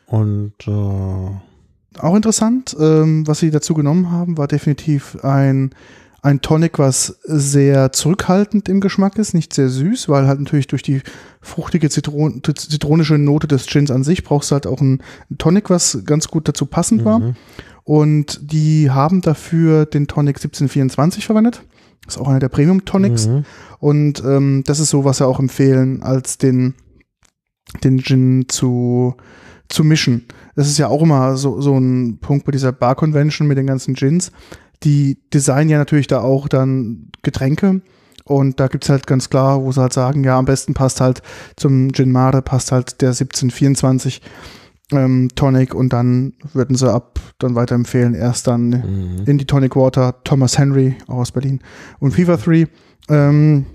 Und äh, Auch interessant, ähm, was sie dazu genommen haben, war definitiv ein, ein Tonic, was sehr zurückhaltend im Geschmack ist, nicht sehr süß, weil halt natürlich durch die fruchtige Zitron zitronische Note des Gins an sich brauchst du halt auch einen Tonic, was ganz gut dazu passend war. mhm. Und die haben dafür den Tonic 1724 verwendet. Das ist auch einer der Premium Tonics. Mhm. Und ähm, das ist so, was sie auch empfehlen, als den, den Gin zu, zu mischen. Das ist ja auch immer so, so ein Punkt bei dieser Bar Convention mit den ganzen Gins. Die designen ja natürlich da auch dann Getränke. Und da gibt's halt ganz klar, wo sie halt sagen, ja, am besten passt halt zum Gin Mare, passt halt der 1724 ähm, Tonic und dann würden sie ab dann weiterempfehlen, erst dann Mhm. in die Tonic Water, Thomas Henry, auch aus Berlin, und Fever 3. Ähm,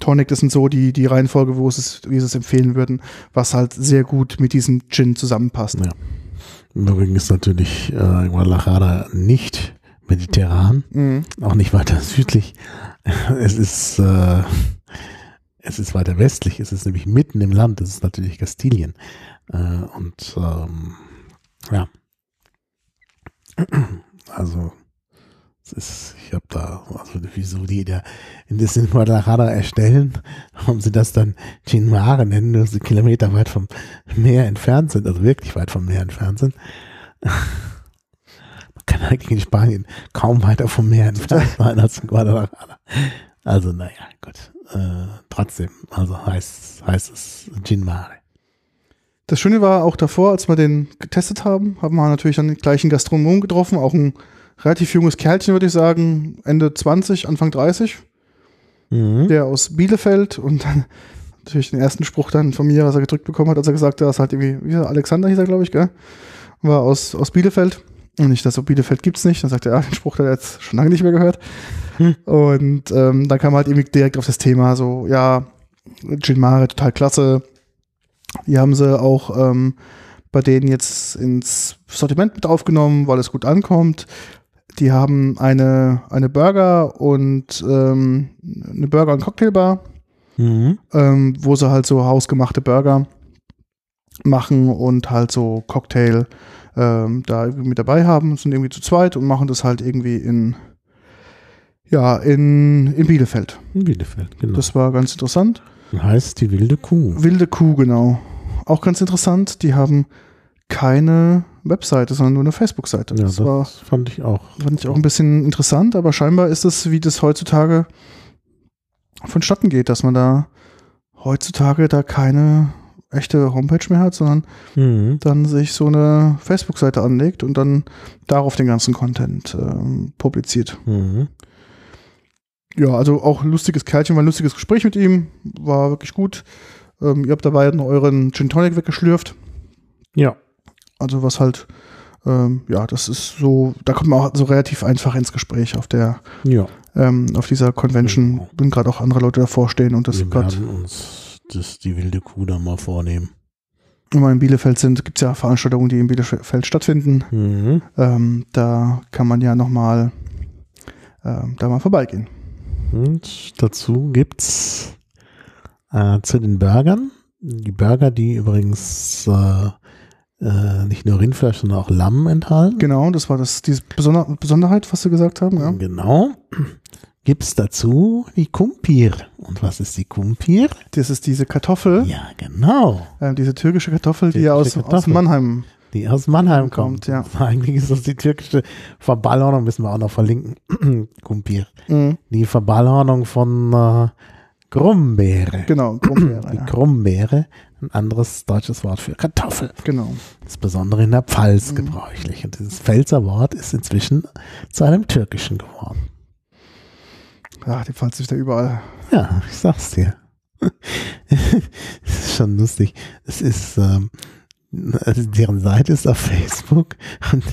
Tonic, das sind so die, die Reihenfolge, wo sie es, wie sie es empfehlen würden, was halt sehr gut mit diesem Gin zusammenpasst. Ja. Im Übrigen ist natürlich äh, Guadalajara nicht mediterran, Mhm. auch nicht weiter südlich. Es ist, äh, es ist weiter westlich, es ist nämlich mitten im Land, es ist natürlich Kastilien. Äh, und ähm, ja. Also ist, ich habe da, also wieso die da in das Guadalajara erstellen, warum sie das dann Chinmare nennen, nur so Kilometer weit vom Meer entfernt sind, also wirklich weit vom Meer entfernt sind. Man kann eigentlich in Spanien kaum weiter vom Meer entfernt sein als in Guadalajara. Also naja, gut. Äh, trotzdem, also heißt, heißt es Chinmare. Das Schöne war auch davor, als wir den getestet haben, haben wir natürlich dann den gleichen Gastronomen getroffen, auch ein relativ junges Kerlchen, würde ich sagen, Ende 20, Anfang 30, Mhm. der aus Bielefeld und dann natürlich den ersten Spruch dann von mir, was er gedrückt bekommen hat, als er gesagt hat, dass halt irgendwie, wie er, Alexander hieß er, glaube ich, gell? War aus, aus Bielefeld. Und ich das so, Bielefeld gibt's nicht. Dann sagt er, ja, den Spruch hat er jetzt schon lange nicht mehr gehört. Hm. Und ähm, dann kam halt irgendwie direkt auf das Thema so, ja, Gin Mare, total klasse. Die haben sie auch ähm, bei denen jetzt ins Sortiment mit aufgenommen, weil es gut ankommt. Die haben eine, eine Burger und ähm, eine Burger- und Cocktailbar, Mhm. ähm, wo sie halt so hausgemachte Burger machen und halt so Cocktail ähm, da irgendwie mit dabei haben, sind irgendwie zu zweit und machen das halt irgendwie in ja, in, in Bielefeld. In Bielefeld, genau. Das war ganz interessant. heißt die wilde Kuh. Wilde Kuh, genau. Auch ganz interessant, die haben keine Webseite, sondern nur eine Facebook-Seite. Ja, das das war, fand ich auch. fand ich auch ein bisschen interessant, aber scheinbar ist es, wie das heutzutage vonstatten geht, dass man da heutzutage da keine echte Homepage mehr hat, sondern Mhm. dann sich so eine Facebook-Seite anlegt und dann darauf den ganzen Content ähm, publiziert. Mhm. Ja, also auch lustiges Kerlchen, war ein lustiges Gespräch mit ihm, war wirklich gut. Ähm, ihr habt dabei noch euren Gin Tonic weggeschlürft. Ja. Also was halt, ähm, ja, das ist so, da kommt man auch so relativ einfach ins Gespräch auf der, Ja. ähm, auf dieser Convention. Genau. Wenn gerade auch andere Leute davor stehen und das Wir gerade, werden uns das, die wilde Kuh da mal vornehmen. wenn wir in Bielefeld sind, gibt es ja Veranstaltungen, die in Bielefeld stattfinden. Mhm. Ähm, da kann man ja nochmal ähm, da mal vorbeigehen. Und dazu gibt's äh, zu den Burgern, die Burger, die übrigens äh, äh, nicht nur Rindfleisch, sondern auch Lamm enthalten. Genau, das war das, diese Besonder Besonderheit, was Sie gesagt haben, ja. Genau. Gibt's dazu die Kumpir. Und was ist die Kumpir? Das ist diese Kartoffel, Ja, genau. äh, diese türkische Kartoffel, die ja aus, Türkische aus Kartoffel. Mannheim Die aus Mannheim Kommt, kommt. ja. Eigentlich ist das die türkische Verballhornung, müssen wir auch noch verlinken. Kumpir. Mhm, Die Verballhornung von äh, Grumbeere. genau, Grumbeere, Die ja. Grumbeere, ein anderes deutsches Wort für Kartoffel. genau. Insbesondere in der Pfalz Mhm. gebräuchlich. Und dieses Pfälzer Wort ist inzwischen zu einem türkischen geworden. Ja, die Pfalz ist ja überall. Ja, ich sag's dir. das ist schon lustig. Es ist, ähm, also deren Seite ist auf Facebook und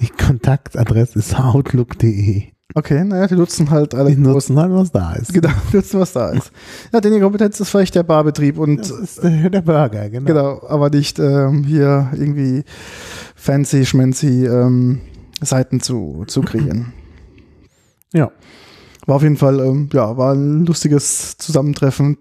die Kontaktadresse ist outlook.de. Okay, naja, die nutzen halt alle Die nutzen halt, was da ist. Genau, die nutzen, was da ist. Ja, denn die Kompetenz ist vielleicht der Barbetrieb und Das ist der, der Burger, genau. genau, aber nicht ähm, hier irgendwie fancy, schmancy ähm, Seiten zu, zu kreieren. Ja. War auf jeden Fall, ähm, ja, war ein lustiges Zusammentreffen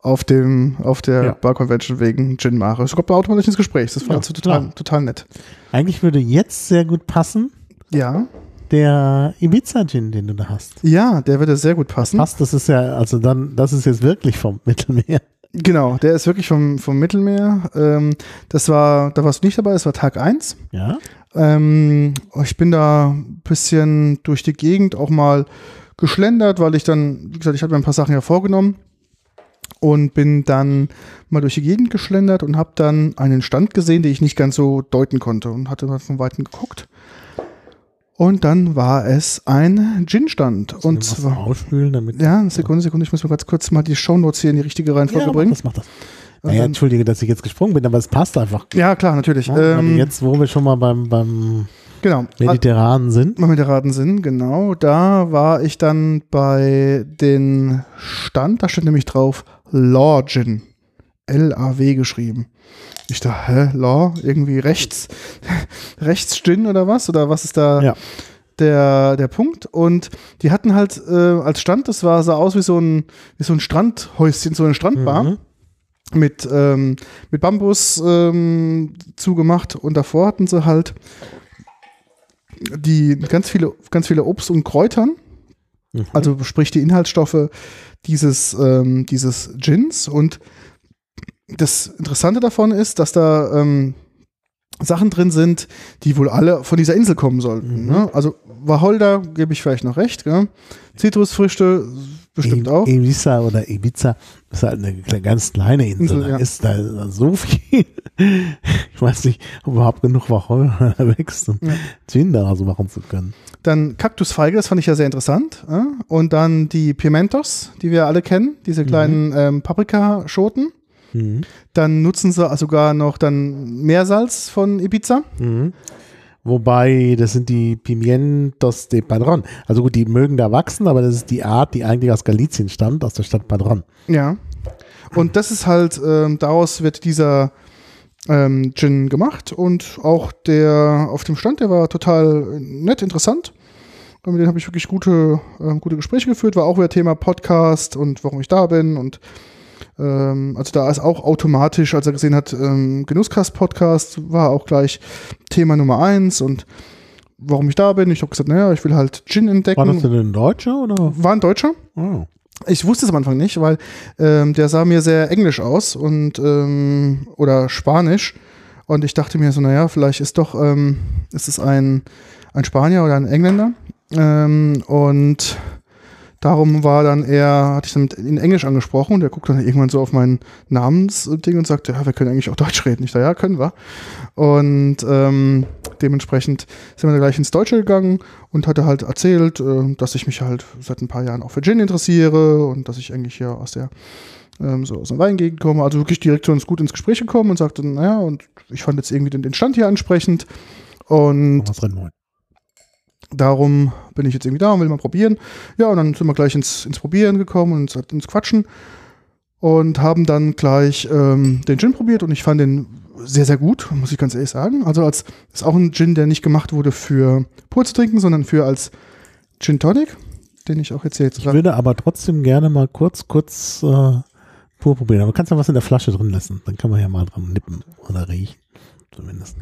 auf dem, auf der Ja. Bar Convention wegen Gin Mare. Es kommt automatisch ins Gespräch. Das war Ja, also total, klar. total nett. Eigentlich würde jetzt sehr gut passen, Ja. Der Ibiza-Gin, den du da hast. Ja, der würde sehr gut passen. Passt, das ist ja, also dann, das ist jetzt wirklich vom Mittelmeer. Genau, der ist wirklich vom, vom Mittelmeer. Ähm, das war, da warst du nicht dabei, das war Tag 1. Ja. Ähm, ich bin da ein bisschen durch die Gegend auch mal geschlendert, weil ich dann, wie gesagt, ich hatte mir ein paar Sachen ja vorgenommen und bin dann mal durch die Gegend geschlendert und habe dann einen Stand gesehen, den ich nicht ganz so deuten konnte und hatte mal von Weitem geguckt. Und dann war es ein Gin-Stand. Und zwar, ausspülen, damit. ja, eine Sekunde, Sekunde, ich muss mal ganz kurz mal die Shownotes hier in die richtige Reihenfolge ja, bringen. das, mach das. Naja, dann- entschuldige, dass ich jetzt gesprungen bin, aber es passt einfach. Ja, klar, natürlich. Ja, ähm, jetzt, wo wir schon mal beim, beim genau. Mediterranen sind. Der Raten sind, genau. Da war ich dann bei den Stand, da steht nämlich drauf Law Gin. L-A-W geschrieben. Ich dachte, hä, Law? Irgendwie rechts, rechts Gin oder was? Oder was ist da Ja. der, der Punkt? Und die hatten halt äh, als Stand, das war, sah aus wie so ein, wie so ein Strandhäuschen, so eine Strandbar Mhm. mit, ähm, mit Bambus ähm, zugemacht und davor hatten sie halt die ganz viele, ganz viele Obst und Kräutern, Mhm. also sprich die Inhaltsstoffe dieses, ähm, dieses Gins und das Interessante davon ist, dass da ähm, Sachen drin sind, die wohl alle von dieser Insel kommen sollten. Mhm. Ne? Also Wacholder, gebe ich vielleicht noch recht, gell? Zitrusfrüchte bestimmt I- auch. Ibiza oder Ibiza ist halt eine ganz kleine Insel. Insel, ja. ist da so viel. Ich weiß nicht, ob überhaupt genug Wacholder wächst, um Ja. Gin daraus machen zu können. Dann Kaktusfeige, das fand ich ja sehr interessant. Und dann die Pimentos, die wir alle kennen, diese kleinen ähm, Paprikaschoten. Mhm. Dann nutzen sie sogar noch dann Meersalz von Ibiza. Mhm. Wobei, das sind die Pimientos de Padron. Also gut, die mögen da wachsen, aber das ist die Art, die eigentlich aus Galizien stammt, aus der Stadt Padron. Ja. Und das ist halt, ähm, daraus wird dieser ähm, Gin gemacht und auch der auf dem Stand, der war total nett, interessant. Und mit dem habe ich wirklich gute, ähm, gute Gespräche geführt, war auch wieder Thema Podcast und warum ich da bin und ähm, also da ist auch automatisch, als er gesehen hat, ähm, Genusskast-Podcast war auch gleich Thema Nummer eins und warum ich da bin. Ich habe gesagt, naja, ich will halt Gin entdecken. War das denn ein Deutscher oder? war ein Deutscher. Oh. Ich wusste es am Anfang nicht, weil ähm, der sah mir sehr englisch aus und ähm, oder spanisch. Und ich dachte mir so, naja, vielleicht ist doch, ähm, ist es ein, ein Spanier oder ein Engländer. Ähm, und darum war dann eher, hatte ich dann in Englisch angesprochen und der guckt dann irgendwann so auf mein Namensding und sagte, ja, wir können eigentlich auch Deutsch reden. Ich dachte, ja, können wir. Und ähm, dementsprechend sind wir dann gleich ins Deutsche gegangen und hatte halt erzählt, äh, dass ich mich halt seit ein paar Jahren auch für Gin interessiere und dass ich eigentlich hier aus der ähm, so aus der Weingegend komme. Also wirklich direkt zu uns gut ins Gespräch gekommen und sagte, naja, und ich fand jetzt irgendwie den, den Stand hier ansprechend und drin. Darum bin ich jetzt irgendwie da und will mal probieren. Ja, und dann sind wir gleich ins, ins Probieren gekommen und ins, ins Quatschen und haben dann gleich ähm, den Gin probiert und ich fand den sehr, sehr gut, muss ich ganz ehrlich sagen. Also als ist auch ein Gin, der nicht gemacht wurde für pur zu trinken, sondern für als Gin Tonic, den ich auch jetzt hier jetzt Ich würde aber trotzdem gerne mal kurz, kurz äh, pur probieren. Aber du kannst ja was in der Flasche drin lassen. Dann kann man ja mal dran nippen oder riechen. Zumindest.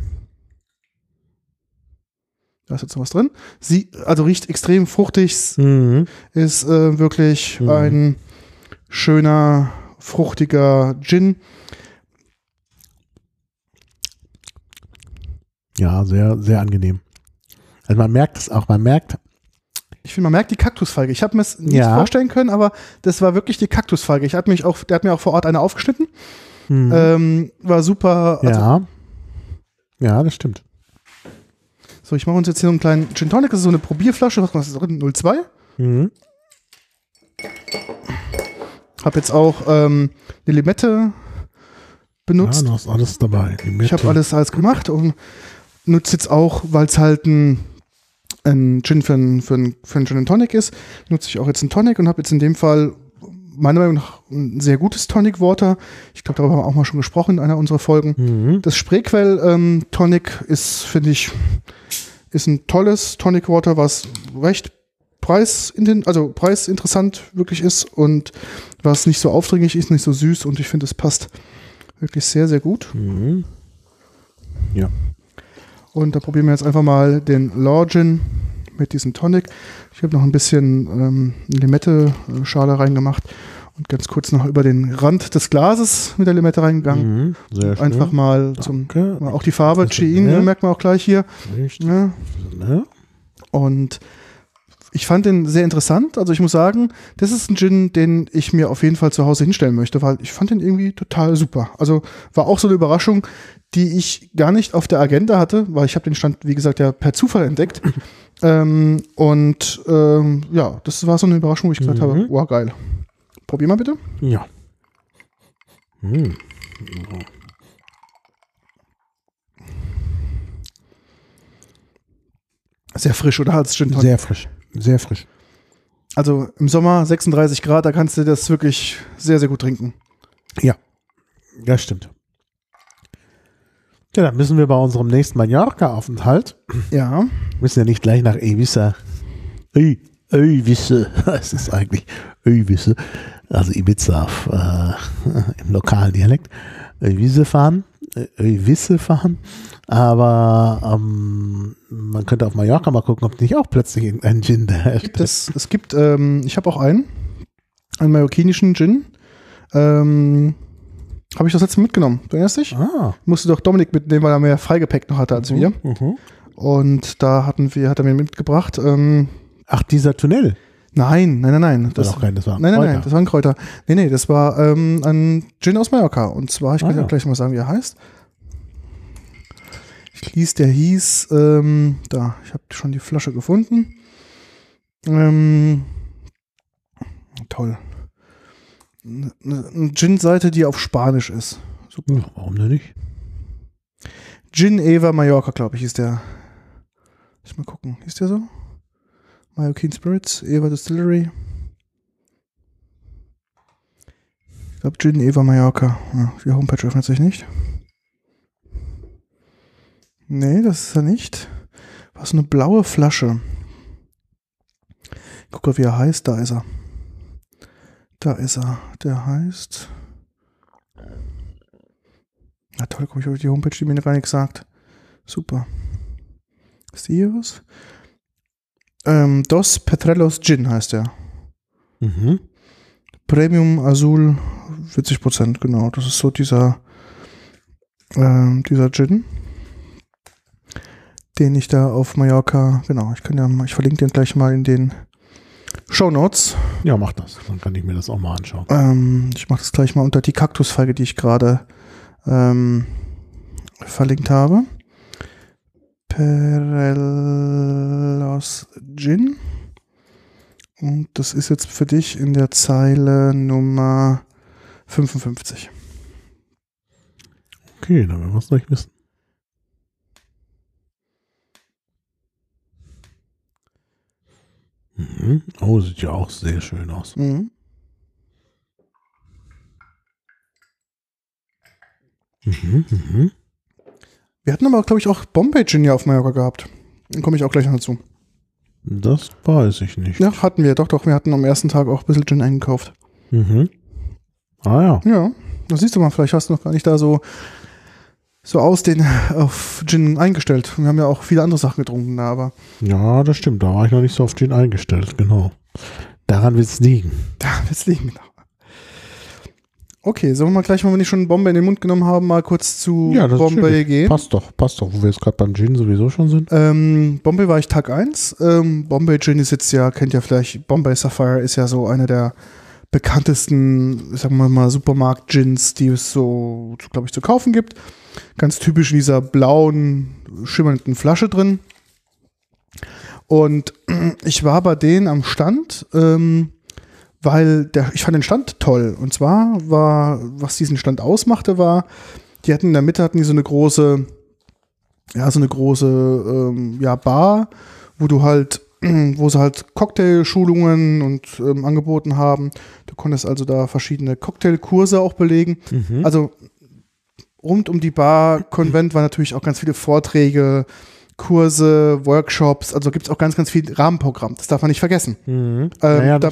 Da ist jetzt noch was drin. Sie, also riecht extrem fruchtig, Mhm. ist äh, wirklich Mhm. ein schöner, fruchtiger Gin. Ja, sehr, sehr angenehm. Also man merkt es auch, man merkt, Ich finde, man merkt die Kaktusfeige. Ich habe mir es nicht Ja. vorstellen können, aber das war wirklich die Kaktusfeige. Ich hatte mich auch, der hat mir auch vor Ort eine aufgeschnitten. mhm. Ähm, war super. Also, ja. Ja, das stimmt. So, ich mache uns jetzt hier so einen kleinen Gin Tonic. Das ist so eine Probierflasche. Was ist das drin? 02. Mhm. Habe jetzt auch ähm, eine Limette Ja, benutzt. du hast alles dabei. Die ich habe alles, alles gemacht und nutze jetzt auch, weil es halt ein ein Gin für einen für ein, für ein Gin Tonic ist, nutze ich auch jetzt einen Tonic und habe jetzt in dem Fall meiner Meinung nach ein sehr gutes Tonic Water. Ich glaube, darüber haben wir auch mal schon gesprochen in einer unserer Folgen. Mhm. Das Spreequell ähm, Tonic ist, finde ich, ist ein tolles Tonic Water, was recht preisinten, also preisinteressant wirklich ist und was nicht so aufdringlich ist, nicht so süß und ich finde, es passt wirklich sehr, sehr gut. Mhm. Ja. Und da probieren wir jetzt einfach mal den Lorgin mit diesem Tonic. Ich habe noch ein bisschen ähm, Limette-Schale reingemacht und ganz kurz noch über den Rand des Glases mit der Limette reingegangen. Mhm. Sehr schön. Einfach mal zum, Danke. auch die Farbe, Chein, ja- merkt man auch gleich hier. Richtig. Ne? Ne? Und ich fand den sehr interessant. Also ich muss sagen, das ist ein Gin, den ich mir auf jeden Fall zu Hause hinstellen möchte, weil ich fand den irgendwie total super. Also war auch so eine Überraschung, die ich gar nicht auf der Agenda hatte, weil ich habe den Stand, wie gesagt, ja per Zufall entdeckt. Ähm, und ähm, ja, das war so eine Überraschung, wo ich gesagt Mhm. habe, wow, geil. Probier mal bitte. Ja. Mhm. Sehr frisch, oder? Als Gin. Sehr frisch. Sehr frisch. Also im Sommer 36 Grad, da kannst du das wirklich sehr, sehr gut trinken. Ja. Das stimmt. Ja, dann müssen wir bei unserem nächsten Mallorca-Aufenthalt, Ja. müssen ja nicht gleich nach Ibiza. Ey, Öwisse, es ist eigentlich Öwisse, also Ibiza auf, äh, im lokalen Dialekt, Öwisse fahren, äh, Öwisse fahren, aber ähm, man könnte auf Mallorca mal gucken, ob nicht auch plötzlich irgendein Gin da herrscht. es, es gibt, ähm, ich habe auch einen, einen mallorquinischen Gin. Ähm, habe ich das letzte mitgenommen. Du erinnerst dich? Ah. Musste doch Dominik mitnehmen, weil er mehr Freigepäck noch hatte als wir. Mhm. Und da hatten wir, hat er mir mitgebracht. Ähm, Ach, dieser Tunnel. nein, nein, nein, nein. Das, war kein, das war ein nein, nein, nein, das war ein Kräuter. Nee, nee, das war ähm, ein Gin aus Mallorca. Und zwar, ich kann Ah, dir ja. gleich mal sagen, wie er heißt. Ich ließ, der hieß, ähm, da, ich habe schon die Flasche gefunden. Ähm, toll. Eine eine Gin-Seite, die auf Spanisch ist. Super. Ja, warum denn nicht? Gin Eva Mallorca, glaube ich, ist der. Lass mal gucken. Ist der so? Mallorquin Spirits, Eva Distillery. Ich glaube, Gin Eva Mallorca. Ja, die Homepage öffnet sich nicht. Nee, das ist er nicht. Was eine blaue Flasche. Guck mal, wie er heißt. Da ist er. Da ist er. Der heißt. Na toll, guck ich auf die Homepage, die mir gar nichts sagt. Super. Ist die hier was? Ähm, Dos Petrelos Gin heißt der. Mhm. Premium Azul 40%, genau. Das ist so dieser, ähm, dieser Gin, den ich da auf Mallorca, genau, ich kann ja mal, ich verlinke den gleich mal in den Show Notes. Ja, mach das. Dann kann ich mir das auch mal anschauen. Ähm, ich mache das gleich mal unter die Kaktusfeige, die ich gerade ähm, verlinkt habe. Perelos Gin. Und das ist jetzt für dich in der Zeile Nummer 55. Okay, dann werden wir es gleich wissen. Mhm. Oh, sieht ja auch sehr schön aus. Mhm. Mhm, mhm. Wir hatten aber, glaube ich, auch Bombay Gin ja auf Mallorca gehabt. Dann komme ich auch gleich noch dazu. Das weiß ich nicht. Ja, hatten wir. Doch, doch. Wir hatten am ersten Tag auch ein bisschen Gin eingekauft. Mhm. Ah ja. Ja, das siehst du mal. Vielleicht hast du noch gar nicht da so, so aus den auf Gin eingestellt. Wir haben ja auch viele andere Sachen getrunken, da, aber Ja, das stimmt. Da war ich noch nicht so auf Gin eingestellt. Genau. Daran wird es liegen. da wird's liegen. Genau. Okay, sollen wir mal gleich, wenn wir nicht schon Bombay in den Mund genommen haben, mal kurz zu Ja, Bombay gehen. Passt doch, passt doch, wo wir jetzt gerade beim Gin sowieso schon sind. Ähm, Bombay war ich Tag 1. Ähm, Bombay Gin ist jetzt ja, kennt ja vielleicht, Bombay Sapphire ist ja so einer der bekanntesten, sagen wir mal, Supermarkt-Gins, die es so, glaube ich, zu kaufen gibt. Ganz typisch in dieser blauen, schimmernden Flasche drin. Und ich war bei denen am Stand, ähm, weil der, ich fand den Stand toll. Und zwar war, was diesen Stand ausmachte, war, die hatten in der Mitte hatten die so eine große, ja, so eine große ähm, ja, Bar, wo du halt, wo sie halt Cocktailschulungen und ähm, angeboten haben. Du konntest also da verschiedene Cocktailkurse auch belegen. Mhm. Also rund um die Bar, Konvent waren natürlich auch ganz viele Vorträge, Kurse, Workshops, also gibt es auch ganz, ganz viel Rahmenprogramm. Das darf man nicht vergessen. Mhm. Ähm, naja, da,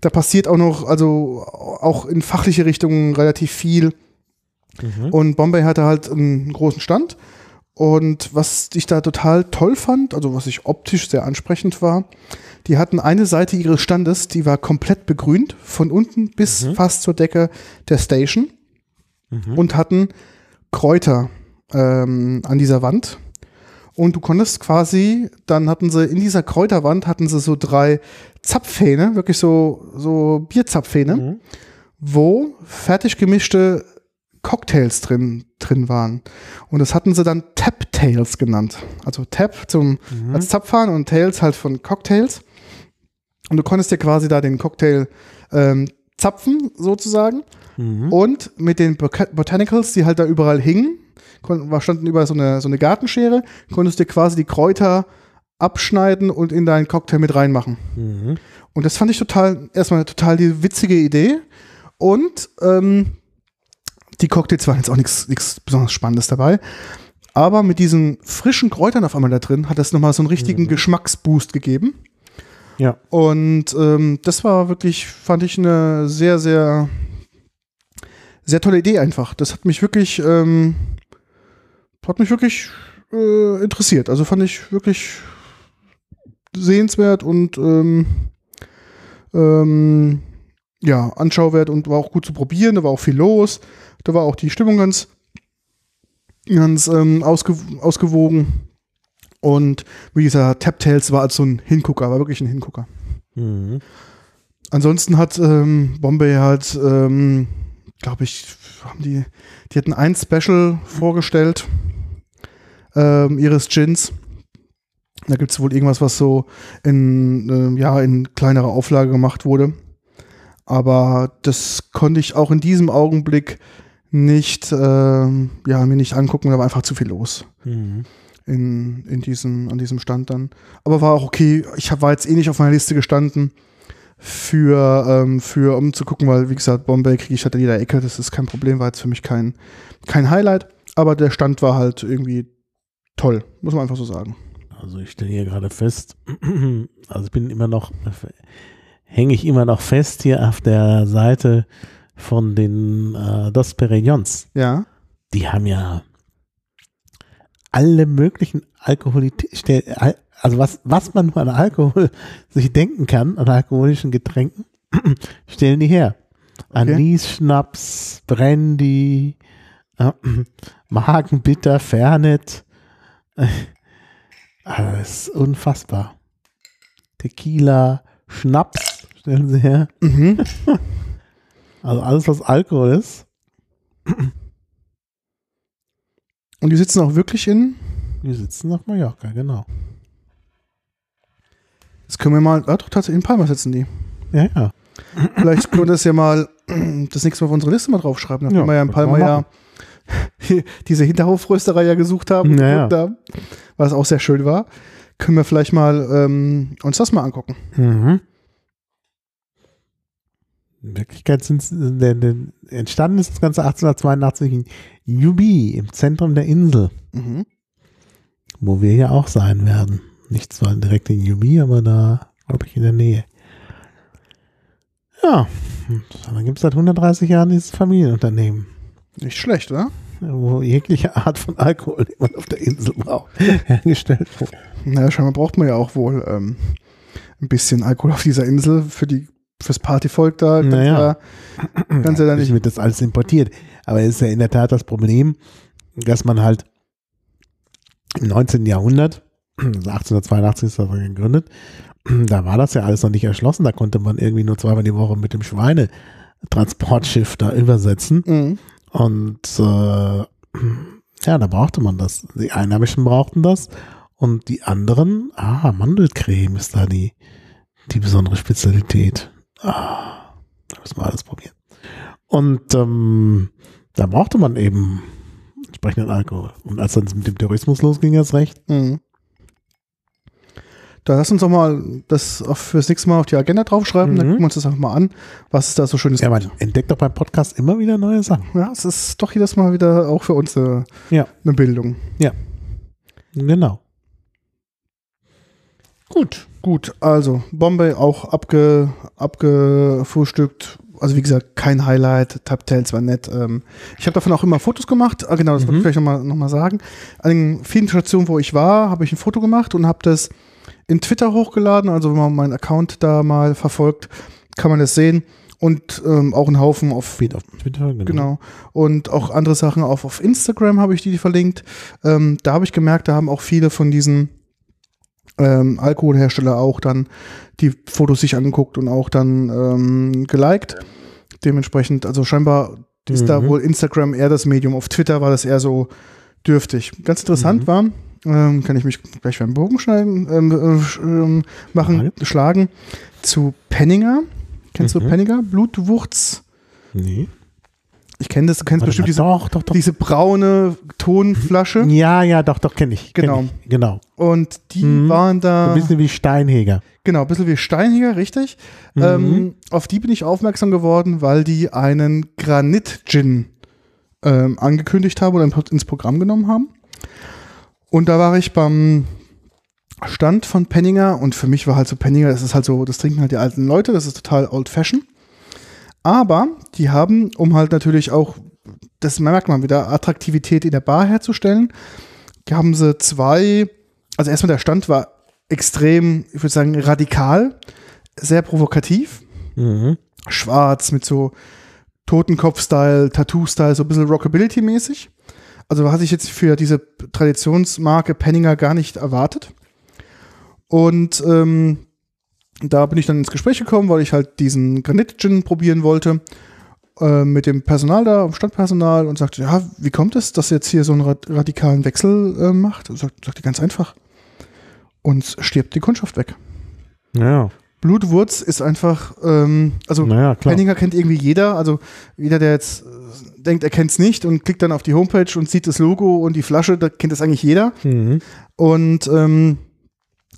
da passiert auch noch, also auch in fachliche Richtungen relativ viel. Mhm. Und Bombay hatte halt einen großen Stand. Und was ich da total toll fand, also was ich optisch sehr ansprechend war, die hatten eine Seite ihres Standes, die war komplett begrünt, von unten bis Mhm. fast zur Decke der Station Mhm. und hatten Kräuter ähm, an dieser Wand. Und du konntest quasi, dann hatten sie in dieser Kräuterwand hatten sie so drei Zapfhähne, wirklich so, so Bierzapfhähne Mhm. wo fertig gemischte Cocktails drin, drin waren. Und das hatten sie dann Tap Tails genannt. Also Tap zum, Mhm. als Zapfhahn und Tails halt von Cocktails. Und du konntest dir quasi da den Cocktail ähm, zapfen, sozusagen. Mhm. Und mit den Botanicals, die halt da überall hingen, kon- war, standen überall so eine, so eine Gartenschere, konntest dir quasi die Kräuter abschneiden und in deinen Cocktail mit reinmachen. Mhm. Und das fand ich total, erstmal total die witzige Idee. Und ähm, die Cocktails waren jetzt auch nichts besonders Spannendes dabei. Aber mit diesen frischen Kräutern auf einmal da drin hat das nochmal so einen richtigen Geschmacksboost gegeben. Ja. Und ähm, das war wirklich, fand ich eine sehr, sehr, sehr tolle Idee einfach. Das hat mich wirklich, ähm, hat mich wirklich äh, interessiert. Also fand ich wirklich sehenswert und ähm, ähm, ja, anschauwert und war auch gut zu probieren. Da war auch viel los. Da war auch die Stimmung ganz, ganz ähm, ausge ausgewogen. Und wie gesagt, Tap Tales war als so ein Hingucker, war wirklich ein Hingucker. Mhm. Ansonsten hat ähm, Bombay halt, ähm, glaube ich, haben die, die hatten ein Special vorgestellt ähm, ihres Gins. Da gibt es wohl irgendwas, was so in, ähm, ja, in kleinerer Auflage gemacht wurde. Aber das konnte ich auch in diesem Augenblick nicht, ähm, ja, mir nicht angucken, da war einfach zu viel los Mhm. in, in diesem, an diesem Stand dann. Aber war auch okay. Ich hab, war jetzt eh nicht auf meiner Liste gestanden für, ähm, für um zu gucken, weil wie gesagt, Bombay kriege ich halt in jeder Ecke. Das ist kein Problem, war jetzt für mich kein, kein Highlight. Aber der Stand war halt irgendwie toll, muss man einfach so sagen. Also ich stelle hier gerade fest, also ich bin immer noch, hänge ich immer noch fest hier auf der Seite von den äh, Dos Peregrins. Ja. Die haben ja alle möglichen Alkoholität, also was, was man nur an Alkohol sich denken kann, an alkoholischen Getränken, stellen die her. Okay. Anis, Schnaps, Brandy, äh, Magenbitter, Fernet. Also das ist unfassbar. Tequila, Schnaps stellen sie her. Mhm. Also alles, was Alkohol ist. Und die sitzen auch wirklich in. Wir sitzen auf Mallorca, genau. Das können wir mal. Ah, doch, tatsächlich in Palma sitzen die. Ja, ja. Vielleicht können wir das ja mal das nächste Mal auf unsere Liste mal draufschreiben. Nachdem Ja, wir ja in Palma ja diese Hinterhofrösterei ja gesucht haben, Ja, haben, was auch sehr schön war. Können wir vielleicht mal ähm, uns das mal angucken. Mhm. In Wirklichkeit sind der, der, entstanden ist das Ganze 1882 in Jubi im Zentrum der Insel, Mhm. wo wir ja auch sein werden. Nicht zwar direkt in Jubi, aber da, glaube ich, in der Nähe. Ja, und dann gibt es seit 130 Jahren dieses Familienunternehmen, Nicht schlecht, oder? wo jegliche Art von Alkohol, die man auf der Insel braucht, hergestellt wird. Naja, scheinbar braucht man ja auch wohl ähm, ein bisschen Alkohol auf dieser Insel für die fürs Partyvolk da. Kannst Naja. ja, kannst ja da nicht. wird das alles importiert. Aber es ist ja in der Tat das Problem, dass man halt im 19. Jahrhundert, also 1882 ist das gegründet, da war das ja alles noch nicht erschlossen. Da konnte man irgendwie nur zweimal die Woche mit dem Schweinetransportschiff da übersetzen. Mhm. Und äh, ja, da brauchte man das. Die Einheimischen brauchten das. Und die anderen, ah, Mandelcreme ist da die, die besondere Spezialität. Ah, da müssen wir alles probieren. Und ähm, da brauchte man eben entsprechenden Alkohol. Und als dann mit dem Tourismus losging, erst recht. Mhm. Da lass uns doch mal das fürs nächste Mal auf die Agenda draufschreiben. Dann Mhm. gucken wir uns das einfach mal an, was es da so schönes Ja, man entdeckt doch beim Podcast immer wieder neue Sachen. Ja, es ist doch jedes Mal wieder auch für uns eine, Ja. eine Bildung. Genau. Gut. Gut, also Bombay auch abge, abgefrühstückt. Also wie gesagt, kein Highlight. Tubtails war nett. Ähm, ich habe davon auch immer Fotos gemacht. Ah, genau, das wollte ich Mhm. vielleicht nochmal noch mal sagen. An den vielen Stationen, wo ich war, habe ich ein Foto gemacht und habe das in Twitter hochgeladen. Also wenn man meinen Account da mal verfolgt, kann man das sehen. Und ähm, auch einen Haufen auf auf Twitter, genau. Genau. Und auch andere Sachen auf, auf Instagram habe ich die verlinkt. Ähm, da habe ich gemerkt, da haben auch viele von diesen ähm, Alkoholhersteller auch dann die Fotos sich angeguckt und auch dann ähm, geliked. Dementsprechend, also scheinbar ist da Mhm. wohl Instagram eher das Medium. Auf Twitter war das eher so dürftig. Ganz interessant Mhm. war, ähm, kann ich mich gleich beim Bogen schneiden, ähm, äh, ähm, machen, schlagen, zu Penninger. Kennst du Mhm. Penninger? Blutwurz. Nee. Ich kenne das, du kennst Warte bestimmt mal, diese, doch, doch, doch. diese braune Tonflasche. Ja, ja, doch, doch, kenne ich. kenn Genau. Ich. Genau. Und die Mhm. waren da, ein bisschen wie Steinheger. genau, ein bisschen wie Steinhiger, richtig. Mhm. Ähm, auf die bin ich aufmerksam geworden, weil die einen Granit-Gin ähm, angekündigt haben oder ins Programm genommen haben. Und da war ich beim Stand von Penninger und für mich war halt so Penninger, das ist halt so, das trinken halt die alten Leute, das ist total old-fashioned. Aber die haben, um halt natürlich auch, das merkt man wieder, Attraktivität in der Bar herzustellen, haben sie zwei, also erstmal der Stand war extrem, ich würde sagen, radikal, sehr provokativ, Mhm. schwarz mit so Totenkopf-Style, Tattoo-Style, so ein bisschen Rockability-mäßig. Also hatte ich jetzt für diese Traditionsmarke Penninger gar nicht erwartet. Und ähm, da bin ich dann ins Gespräch gekommen, weil ich halt diesen Granit-Gin probieren wollte äh, mit dem Personal da, Standpersonal und sagte, ja, wie kommt es, dass ihr jetzt hier so einen rad radikalen Wechsel äh, macht? Und sagt, sagt die ganz einfach. Uns stirbt die Kundschaft weg. Ja, Blutwurz ist einfach, ähm, also naja. Penninger kennt irgendwie jeder, also jeder, der jetzt äh, denkt, er kennt es nicht und klickt dann auf die Homepage und sieht das Logo und die Flasche, da kennt das eigentlich jeder. Mhm. Und ähm,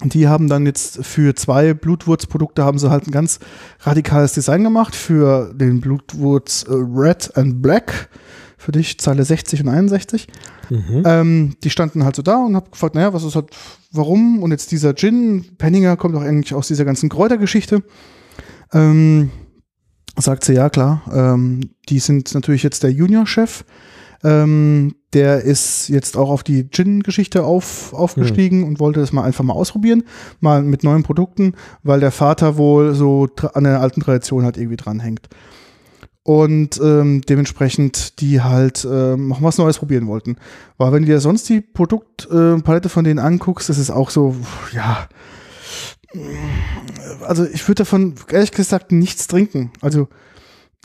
die haben dann jetzt für zwei Blutwurzprodukte haben sie halt ein ganz radikales Design gemacht für den Blutwurz äh, Red and Black. Für dich Zeile 60 und 61. Mhm. Ähm, die standen halt so da und hab gefragt, naja, was ist halt, warum? Und jetzt dieser Gin, Penninger kommt auch eigentlich aus dieser ganzen Kräutergeschichte. Ähm, sagt sie, ja klar, ähm, die sind natürlich jetzt der Juniorchef. Ähm, der ist jetzt auch auf die Gin-Geschichte auf, aufgestiegen und wollte das mal einfach mal ausprobieren, mal mit neuen Produkten, weil der Vater wohl so an der alten Tradition halt irgendwie dranhängt. Und ähm, dementsprechend die halt ähm, noch was Neues probieren wollten. Weil wenn du dir sonst die Produktpalette von denen anguckst, das ist auch so, ja, also ich würde davon ehrlich gesagt nichts trinken. Also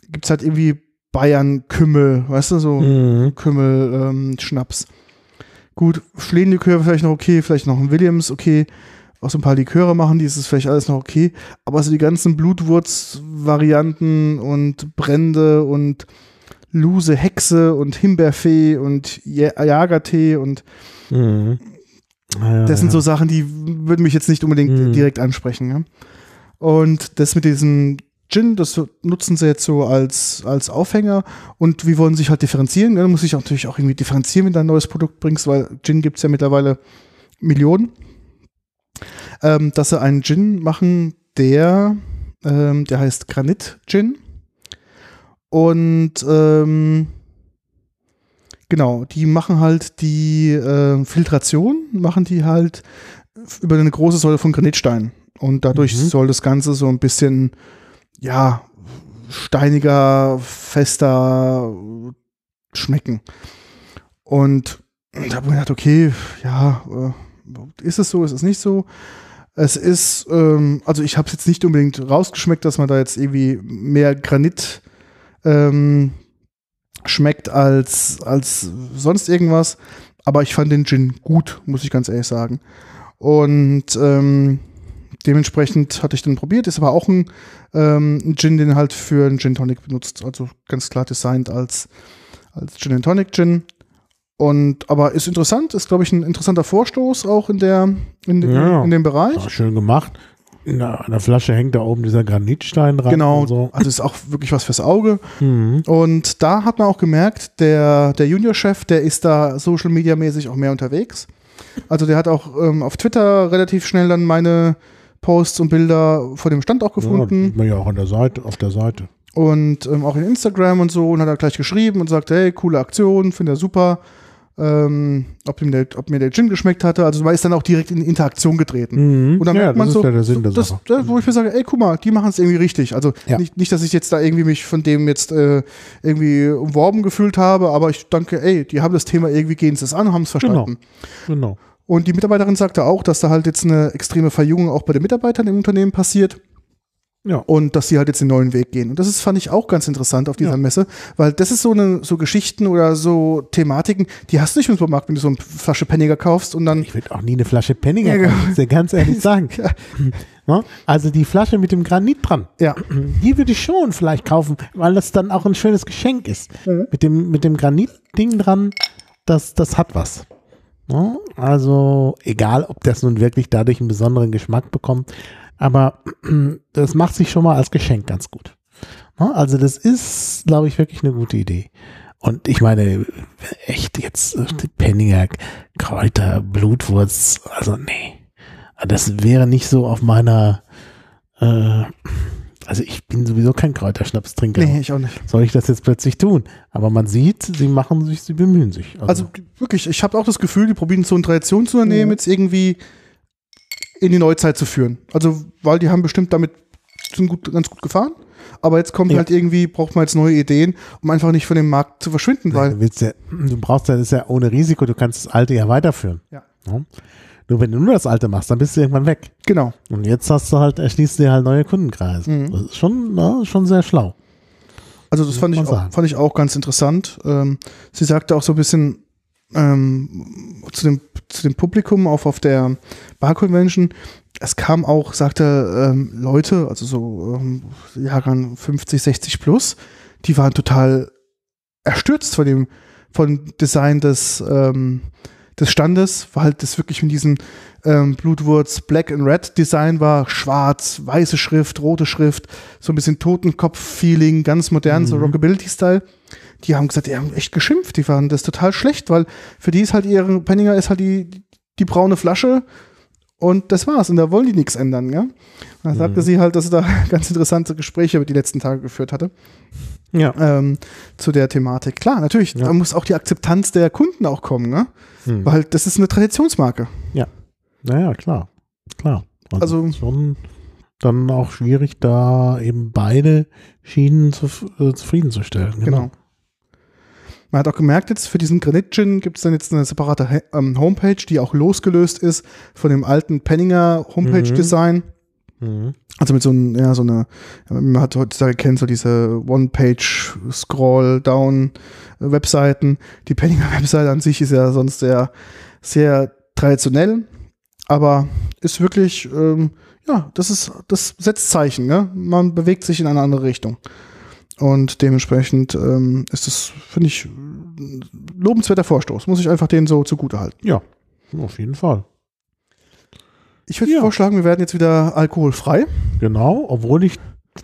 gibt's halt irgendwie Bayern Kümmel, weißt du, so Mhm. Kümmel ähm, Schnaps. Gut, Schlehenlikör vielleicht noch okay, vielleicht noch ein Williams okay. Auch so ein paar Liköre machen, die ist es vielleicht alles noch okay. Aber so die ganzen Blutwurz-Varianten und Brände und Luse Hexe und Himbeerfee und Ja- Jagertee und Mhm. Ja, das sind ja. so Sachen, die würden mich jetzt nicht unbedingt Mhm. direkt ansprechen. Ja? Und das mit diesem Gin, das nutzen sie jetzt so als, als Aufhänger und wir wollen sich halt differenzieren. Ja, Da muss ich natürlich auch irgendwie differenzieren, wenn du ein neues Produkt bringst, weil Gin gibt es ja mittlerweile Millionen. Ähm, dass sie einen Gin machen, der, ähm, der heißt Granit Gin. Und ähm, genau, die machen halt die äh, Filtration, machen die halt über eine große Säule von Granitstein. Und dadurch Mhm. soll das Ganze so ein bisschen, ja, steiniger, fester schmecken. Und da habe ich gedacht, okay, ja, äh, ist es so, ist es nicht so? Es ist, ähm, also ich habe es jetzt nicht unbedingt rausgeschmeckt, dass man da jetzt irgendwie mehr Granit ähm, schmeckt als, als sonst irgendwas. Aber ich fand den Gin gut, muss ich ganz ehrlich sagen. Und ähm, dementsprechend hatte ich den probiert. Ist aber auch ein, ähm, Gin, den halt für einen Gin Tonic benutzt. Also ganz klar designt als, als Gin and Tonic Gin. Und aber ist interessant, ist glaube ich ein interessanter Vorstoß auch in der in, dem- Ja. in dem Bereich. Ja, schön gemacht. In der, an der Flasche hängt da oben dieser Granitstein dran. Genau, so. also ist auch wirklich was fürs Auge. Mhm. Und da hat man auch gemerkt, der, der Juniorchef, der ist da Social Media mäßig auch mehr unterwegs. Also der hat auch ähm, auf Twitter relativ schnell dann meine Posts und Bilder vor dem Stand auch Ja, gefunden. sieht man ja auch an der Seite, auf der Seite. und ähm, auch in Instagram und so und hat er gleich geschrieben und sagt, hey, coole Aktion, finde er super. Ähm, ob, ihm der, ob mir der Gin geschmeckt hatte. Also man ist dann auch direkt in Interaktion getreten. Mhm. Und dann ja, merkt man das so, ist ja der das, das, wo ich mir sage, ey, guck mal, die machen es irgendwie richtig. Also Ja. nicht, nicht, dass ich jetzt da irgendwie mich von dem jetzt äh, irgendwie umworben gefühlt habe, aber ich danke, ey, die haben das Thema irgendwie, gehen sie es an, haben es verstanden. Genau. Und die Mitarbeiterin sagte auch, dass da halt jetzt eine extreme Verjüngung auch bei den Mitarbeitern im Unternehmen passiert Ja. und dass sie halt jetzt den neuen Weg gehen. Und das ist, fand ich auch ganz interessant auf dieser Ja. Messe, weil das ist so eine, so Geschichten oder so Thematiken, die hast du nicht im Supermarkt, wenn du so eine Flasche Penniger kaufst und dann, Ich würde auch nie eine Flasche Penninger Ja, kaufen, dir ganz ehrlich sagen. Ja. Also die Flasche mit dem Granit dran, ja, die würde ich schon vielleicht kaufen, weil das dann auch ein schönes Geschenk ist. Mhm. Mit dem, mit dem Granitding dran, das, das hat was. Ne? Also egal, ob das nun wirklich dadurch einen besonderen Geschmack bekommt, aber das macht sich schon mal als Geschenk ganz gut. Ne? Also das ist, glaube ich, wirklich eine gute Idee. Und ich meine, echt jetzt äh, Penninger, Kräuter, Blutwurz, also nee. Das wäre nicht so auf meiner, äh, also ich bin sowieso kein Kräuterschnapstrinker. nee, ich auch nicht. Soll ich das jetzt plötzlich tun? Aber man sieht, sie machen sich, sie bemühen sich. Also wirklich, ich habe auch das Gefühl, die probieren so eine Traditionsunternehmen jetzt irgendwie in die Neuzeit zu führen. Also, weil die haben bestimmt damit sind gut, ganz gut gefahren. Aber jetzt kommt Ja. halt irgendwie, braucht man jetzt neue Ideen, um einfach nicht von dem Markt zu verschwinden, weil du, ja, du brauchst ja, das ist ja ohne Risiko, du kannst das Alte ja weiterführen. Ja. Nur wenn du nur das Alte machst, dann bist du irgendwann weg. genau. Und jetzt hast du halt, erschließt dir halt neue Kundenkreise. Mhm. Das ist schon, na, schon sehr schlau. Also das fand ich, auch, fand ich auch ganz interessant. Ähm, sie sagte auch so ein bisschen ähm, zu, dem, zu dem Publikum auf, auf der Bar Convention, es kam auch, sagte ähm, Leute, also so ähm, Jahrgang 50, 60 plus, die waren total erstürzt von dem von Design des, ähm, des Standes, weil halt das wirklich mit diesem ähm, Blutwurz Black and Red Design war, schwarz, weiße Schrift, rote Schrift, so ein bisschen Totenkopf-Feeling, ganz modern, so Mhm. Rockabilly-Style. Die haben gesagt, die haben echt geschimpft, die fanden das total schlecht, weil für die ist halt ihre Penninger ist halt die, die braune Flasche und das war's. Und da wollen die nichts ändern, ja. Da sagte sie halt, dass sie da ganz interessante Gespräche über die letzten Tage geführt hatte Ja. ähm, zu der Thematik. Klar, natürlich, Ja. da muss auch die Akzeptanz der Kunden auch kommen, ne? Hm. Weil das ist eine Traditionsmarke. Naja, klar. Klar. Also- ist schon dann auch schwierig, da eben beide Schienen zu, äh, zufriedenzustellen. Genau. Man hat auch gemerkt, jetzt für diesen Granit-Gin gibt es dann jetzt eine separate ähm, Homepage, die auch losgelöst ist von dem alten Penninger Homepage-Design. Mhm. Also mit so einem, ja, so eine, man hat heutzutage kennt so diese One-Page-Scroll-Down-Webseiten. Die Penninger-Webseite an sich ist ja sonst sehr, sehr traditionell, aber ist wirklich, ähm, ja, das ist, das setzt Zeichen, ne? Man bewegt sich in eine andere Richtung. Und dementsprechend ähm, ist das, finde ich, lobenswerter Vorstoß. Muss ich einfach den so zugute halten. Ja, auf jeden Fall. Ich würde Ja. vorschlagen, wir werden jetzt wieder alkoholfrei. Genau, obwohl ich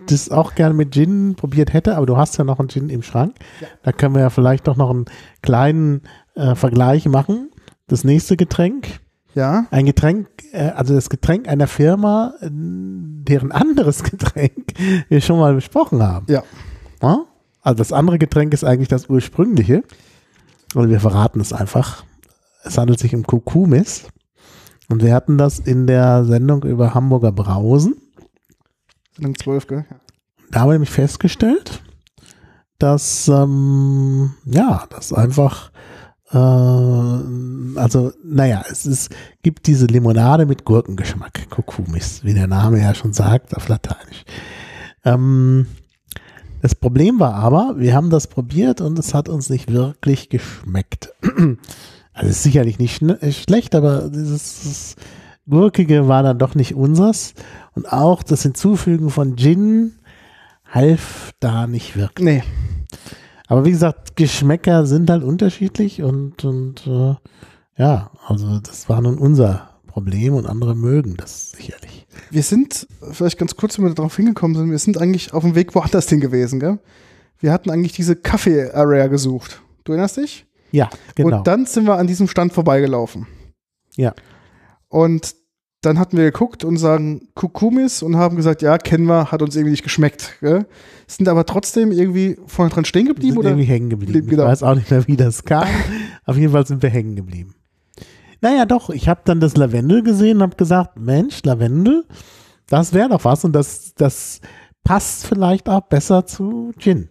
das auch gerne mit Gin probiert hätte, aber du hast ja noch einen Gin im Schrank. Ja. Da können wir ja vielleicht doch noch einen kleinen äh, Vergleich machen. Das nächste Getränk, Ja, ein Getränk, äh, also das Getränk einer Firma, deren anderes Getränk wir schon mal besprochen haben. Ja. Ja? Also das andere Getränk ist eigentlich das ursprüngliche. Und wir verraten es einfach. Es handelt sich um Kukumis. Und wir hatten das in der Sendung über Hamburger Brausen. sind dann zwölf, gell? Ja. Da haben wir nämlich festgestellt, dass, ähm, ja, das einfach, äh, also, naja, es ist, gibt diese Limonade mit Gurkengeschmack, Kukumis, wie der Name ja schon sagt, auf Lateinisch. Ähm, das Problem war aber, wir haben das probiert und es hat uns nicht wirklich geschmeckt. Also es ist sicherlich nicht schn- schlecht, aber dieses, dieses Gurkige war dann doch nicht unseres. Und auch das Hinzufügen von Gin half da nicht wirklich. Nee, Aber wie gesagt, Geschmäcker sind halt unterschiedlich und, und äh, ja, also das war nun unser Problem und andere mögen das sicherlich. Wir sind, vielleicht ganz kurz, wenn wir darauf hingekommen sind, wir sind eigentlich auf dem Weg woanders hin gewesen, gell? Wir hatten eigentlich diese Kaffee-Area gesucht. Du erinnerst dich? Ja, genau. Und dann sind wir an diesem Stand vorbeigelaufen. Ja. Und dann hatten wir geguckt und sagen Kukumis und haben gesagt, ja, kennen wir, hat uns irgendwie nicht geschmeckt. Gell? Sind aber trotzdem irgendwie vorne dran stehen geblieben sind oder? irgendwie hängen geblieben. Genau. Ich weiß auch nicht mehr, wie das kam. Auf jeden Fall sind wir hängen geblieben. Naja, doch, ich habe dann das Lavendel gesehen und habe gesagt, Mensch, Lavendel, das wäre doch was und das, das passt vielleicht auch besser zu Gin.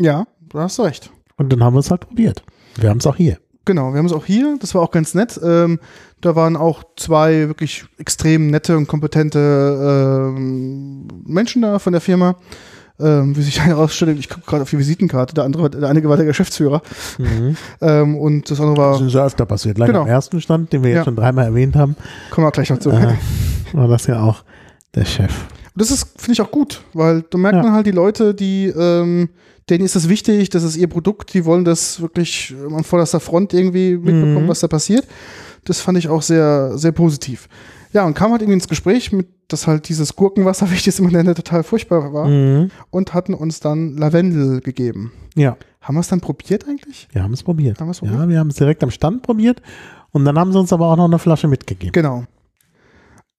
Ja, du hast recht. Und dann haben wir es halt probiert. Wir haben es auch hier. Genau, wir haben es auch hier. Das war auch ganz nett. Ähm, da waren auch zwei wirklich extrem nette und kompetente ähm, Menschen da von der Firma. Ähm, wie sich herausstellt, ich gucke gerade auf die Visitenkarte, der andere, der einige war der Geschäftsführer Mhm. ähm, und das andere war, Das ist ja öfter passiert. Gleich Genau. am ersten Stand, den wir jetzt Ja. schon dreimal erwähnt haben, kommen wir auch gleich noch zu. äh, war das ja auch der Chef. Das ist, finde ich auch gut, weil da merkt Ja. man halt die Leute, die, ähm, denen ist das wichtig, das ist ihr Produkt, die wollen das wirklich ähm, an vorderster Front irgendwie mitbekommen, Mhm. was da passiert. Das fand ich auch sehr, sehr positiv. Ja, und kam halt irgendwie ins Gespräch mit, dass halt dieses Gurkenwasser, wie ich das immer nenne, total furchtbar war Mhm. und hatten uns dann Lavendel gegeben. Ja, Haben wir es dann probiert eigentlich? wir haben es probiert. Haben probiert? Ja, wir haben es direkt am Stand probiert und dann haben sie uns aber auch noch eine Flasche mitgegeben. Genau.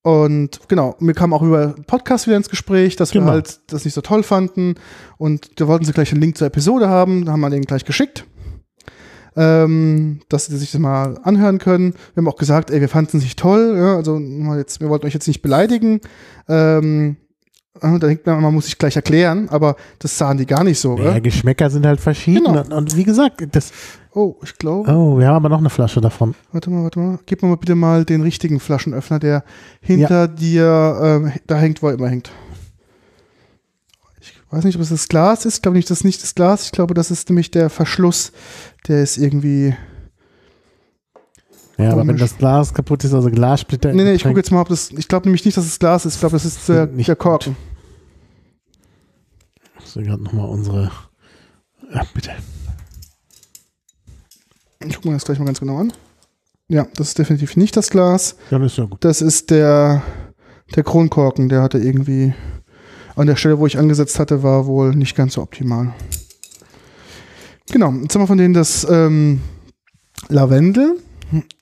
Und genau, wir kamen auch über Podcast wieder ins Gespräch, dass Genau. wir halt das nicht so toll fanden. Und da wollten sie gleich einen Link zur Episode haben, da haben wir den gleich geschickt. Ähm, dass sie sich das mal anhören können. Wir haben auch gesagt, ey, wir fanden es nicht toll, ja, also jetzt, wir wollten euch jetzt nicht beleidigen. Ähm, äh, da denkt man, man muss sich gleich erklären, aber das sahen die gar nicht so. Ja, Ja? Geschmäcker sind halt verschieden. Genau. Und, und wie gesagt, das. Oh, ich glaube. Oh, wir haben aber noch eine Flasche davon. Warte mal, warte mal. Gib mir mal bitte mal den richtigen Flaschenöffner, der hinter dir ähm, da hängt, wo er immer hängt. Ich weiß nicht, ob es das Glas ist. Ich glaube nicht, das ist nicht das Glas. Ich glaube, das ist nämlich der Verschluss. Der ist irgendwie. Ja, aber wenn Komisch. das Glas kaputt ist, also Glassplitter. Nee, nee, ich gucke jetzt mal, ob das. Ich glaube nämlich nicht, dass es Glas ist. Ich glaube, das ist der, Nicht der Korken. Ich sehe gerade nochmal unsere. Ja, bitte. Ich gucke mir das gleich mal ganz genau an. Ja, das ist definitiv nicht das Glas. Ja, das ist ja gut. Das ist der, der Kronkorken. Der hatte irgendwie. An der Stelle, wo ich angesetzt hatte, war wohl nicht ganz so optimal. Genau, jetzt haben wir von denen das ähm, Lavendel.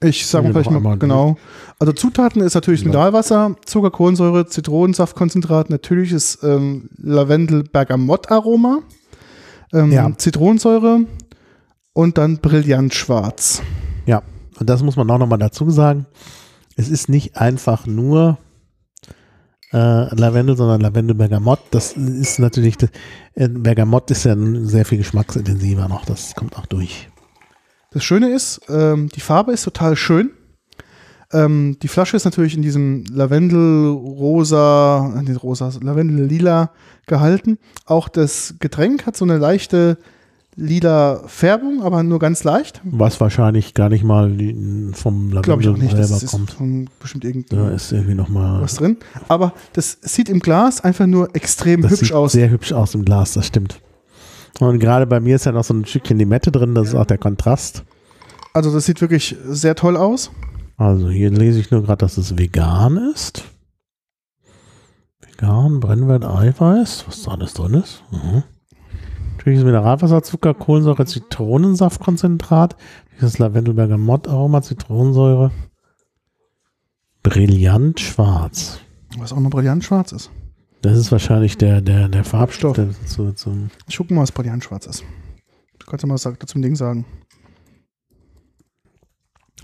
Ich sage mal noch mal genau. Also Zutaten ist natürlich Ja. Mineralwasser, Zucker, Kohlensäure, Zitronensaftkonzentrat, natürliches ähm, Lavendel-Bergamott-Aroma, ähm, Ja. Zitronensäure und dann Brillantschwarz. Ja, und das muss man auch nochmal dazu sagen. Es ist nicht einfach nur äh, Lavendel, sondern Lavendel-Bergamott. Das ist natürlich, äh, Bergamott ist ja sehr viel geschmacksintensiver noch. Das kommt auch durch. Das Schöne ist, ähm, die Farbe ist total schön. Ähm, die Flasche ist natürlich in diesem Lavendel-rosa, äh, nicht rosa, Lavendel-lila gehalten. Auch das Getränk hat so eine leichte lila Färbung, aber nur ganz leicht. Was wahrscheinlich gar nicht mal vom Lavendel. Das selber ist kommt. von bestimmt Da irgendwas ist irgendwie nochmal. drin. Aber das sieht im Glas einfach nur extrem Das hübsch sieht aus. sehr hübsch aus im Glas, das stimmt. Und gerade bei mir ist ja noch so ein Stückchen Limette drin, das ist auch der Kontrast. Also das sieht wirklich sehr toll aus. Also hier lese ich nur gerade, dass es vegan ist. Vegan, Brennwert, Eiweiß, was da alles drin ist. Mhm. Natürliches Mineralwasser, Zucker, Kohlensäure, Zitronensaftkonzentrat, dieses Lavendel-Bergamott-Aroma, Zitronensäure. Brillant schwarz. Was auch noch Brillantschwarz ist. Das ist wahrscheinlich der, der, der Farbstoff Stoff. der zu, zum. Ich gucke mal, was Brillantschwarz ist. Du kannst ja mal was dazu zum Ding sagen.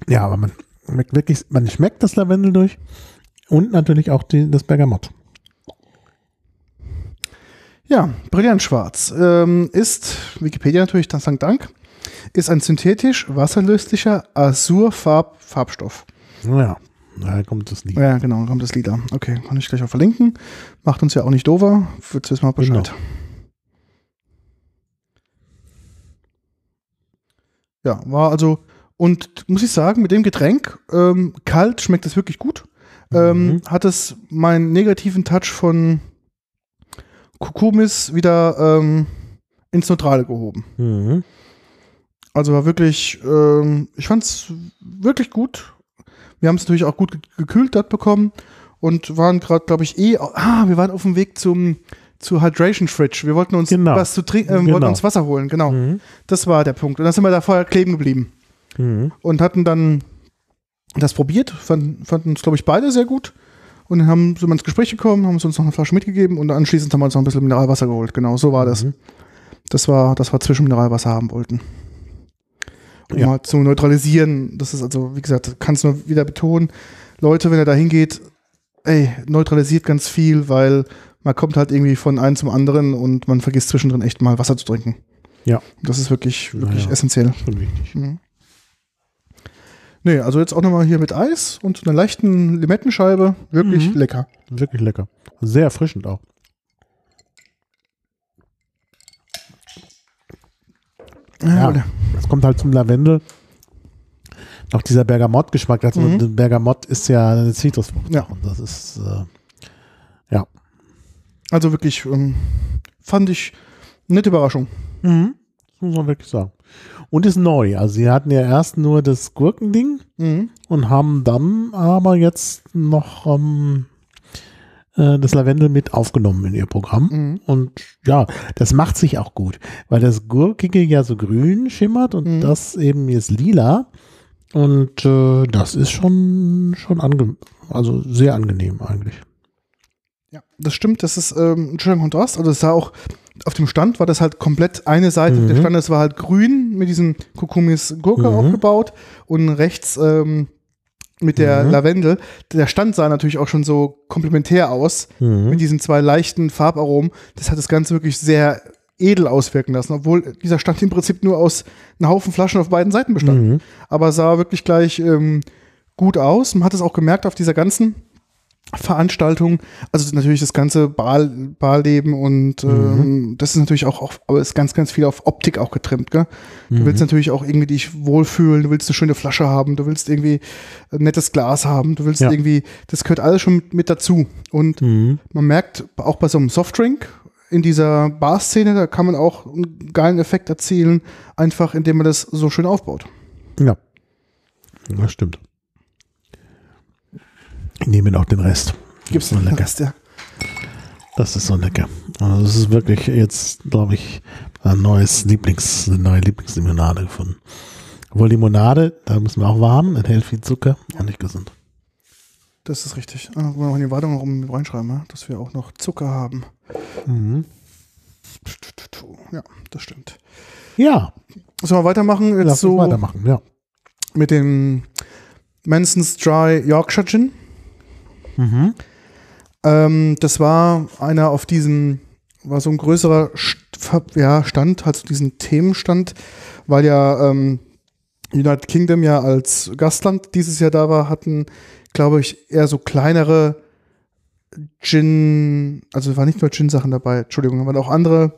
Ja, aber man schmeckt wirklich, man schmeckt das Lavendel durch und natürlich auch die, das Bergamott. Ja, Brillantschwarz ähm, ist, Wikipedia natürlich, dann sagen Dank, ist ein synthetisch wasserlöslicher Azurfarb-Farbstoff. Ja, daher kommt das Lied. Ja, genau, kommt das Lieder. Okay, kann ich gleich auch verlinken. Macht uns ja auch nicht dover. Wird's jetzt mal Bescheid. Genau. Ja, war also, und muss ich sagen, mit dem Getränk, ähm, kalt schmeckt es wirklich gut. Ähm, Mhm. hat es meinen negativen Touch von Kukumis wieder ähm, ins Neutrale gehoben. Mhm. Also war wirklich, ähm, ich fand es wirklich gut. Wir haben es natürlich auch gut ge- gekühlt dort bekommen und waren gerade, glaube ich, eh, ah, wir waren auf dem Weg zum zur Hydration Fridge. Wir wollten uns Genau. was zu trinken, ähm, Genau. wollten uns Wasser holen, genau. Mhm. Das war der Punkt. Und dann sind wir da vorher kleben geblieben Mhm. und hatten dann das probiert, fanden, fanden es, glaube ich, beide sehr gut. Und dann haben, sind wir ins Gespräch gekommen, haben uns noch eine Flasche mitgegeben und anschließend haben wir uns noch ein bisschen Mineralwasser geholt. Genau, so war das. Mhm. Das war, das war zwischen Mineralwasser haben wollten. Um Ja. mal zu neutralisieren. Das ist also, wie gesagt, kann es nur wieder betonen. Leute, wenn ihr da hingeht, ey, neutralisiert ganz viel, weil man kommt halt irgendwie von einem zum anderen und man vergisst zwischendrin echt mal Wasser zu trinken. Ja. Das ist wirklich, wirklich Naja. essentiell. Schon wichtig. Mhm. Nee, also jetzt auch nochmal hier mit Eis und einer leichten Limettenscheibe. Wirklich Mhm. lecker. Wirklich lecker. Sehr erfrischend auch. Ja. Es kommt halt zum Lavendel. Noch dieser Bergamott-Geschmack. Also Mhm. Bergamott ist ja eine Zitrusfrucht. Ja. Und das ist, äh, ja. Also wirklich, ähm, fand ich eine nette Überraschung. Mhm. Das muss man wirklich sagen. Und ist neu. Also sie hatten ja erst nur das Gurkending Mhm. und haben dann aber jetzt noch ähm, äh, das Lavendel mit aufgenommen in ihr Programm. Mhm. Und ja, das macht sich auch gut, weil das Gurkige ja so grün schimmert und Mhm. das eben jetzt lila. Und äh, das ist schon, schon ange also sehr angenehm eigentlich. Ja, das stimmt, das ist ähm, ein schöner Kontrast. Also es sah auch, auf dem Stand war das halt komplett eine Seite Mhm. des Standes war halt grün mit diesen Kokumis Gurke Mhm. aufgebaut und rechts ähm, mit der Mhm. Lavendel. Der Stand sah natürlich auch schon so komplementär aus Mhm. mit diesen zwei leichten Farbaromen. Das hat das Ganze wirklich sehr edel auswirken lassen, obwohl dieser Stand im Prinzip nur aus einem Haufen Flaschen auf beiden Seiten bestand. Mhm. Aber sah wirklich gleich ähm, gut aus. Man hat es auch gemerkt auf dieser ganzen Veranstaltung. Also natürlich das ganze Bar, Barleben und ähm, das ist natürlich auch, auf, aber ist ganz, ganz viel auf Optik auch getrimmt. Gell? Du willst natürlich auch irgendwie dich wohlfühlen, du willst eine schöne Flasche haben, du willst irgendwie ein nettes Glas haben, du willst Ja. irgendwie, das gehört alles schon mit, mit dazu. Und Mhm. man merkt auch bei so einem Softdrink in dieser Bar-Szene, da kann man auch einen geilen Effekt erzielen, einfach indem man das so schön aufbaut. Ja. Das stimmt. Ich nehme auch den Rest. Gibt's so noch lecker. Rest, ja. Das ist so lecker. Also das ist wirklich jetzt, glaube ich, ein neues Lieblings, eine neue Lieblingslimonade gefunden. Obwohl Limonade, da müssen wir auch warm, enthält viel Zucker und nicht gesund. Das ist richtig. Ah, wollen wir noch in die Wartung noch um reinschreiben, ja? dass wir auch noch Zucker haben. Mhm. Ja, das stimmt. Ja, Sollen wir weitermachen? Jetzt lass uns so weitermachen, ja. mit dem Manson's Dry Yorkshire Gin. Mhm. Ähm, das war einer auf diesem, war so ein größerer ja, Stand, halt so diesen Themenstand, weil ja ähm, United Kingdom ja als Gastland dieses Jahr da war, hatten, glaube ich, eher so kleinere Gin, also war nicht nur Gin-Sachen dabei, Entschuldigung, waren auch andere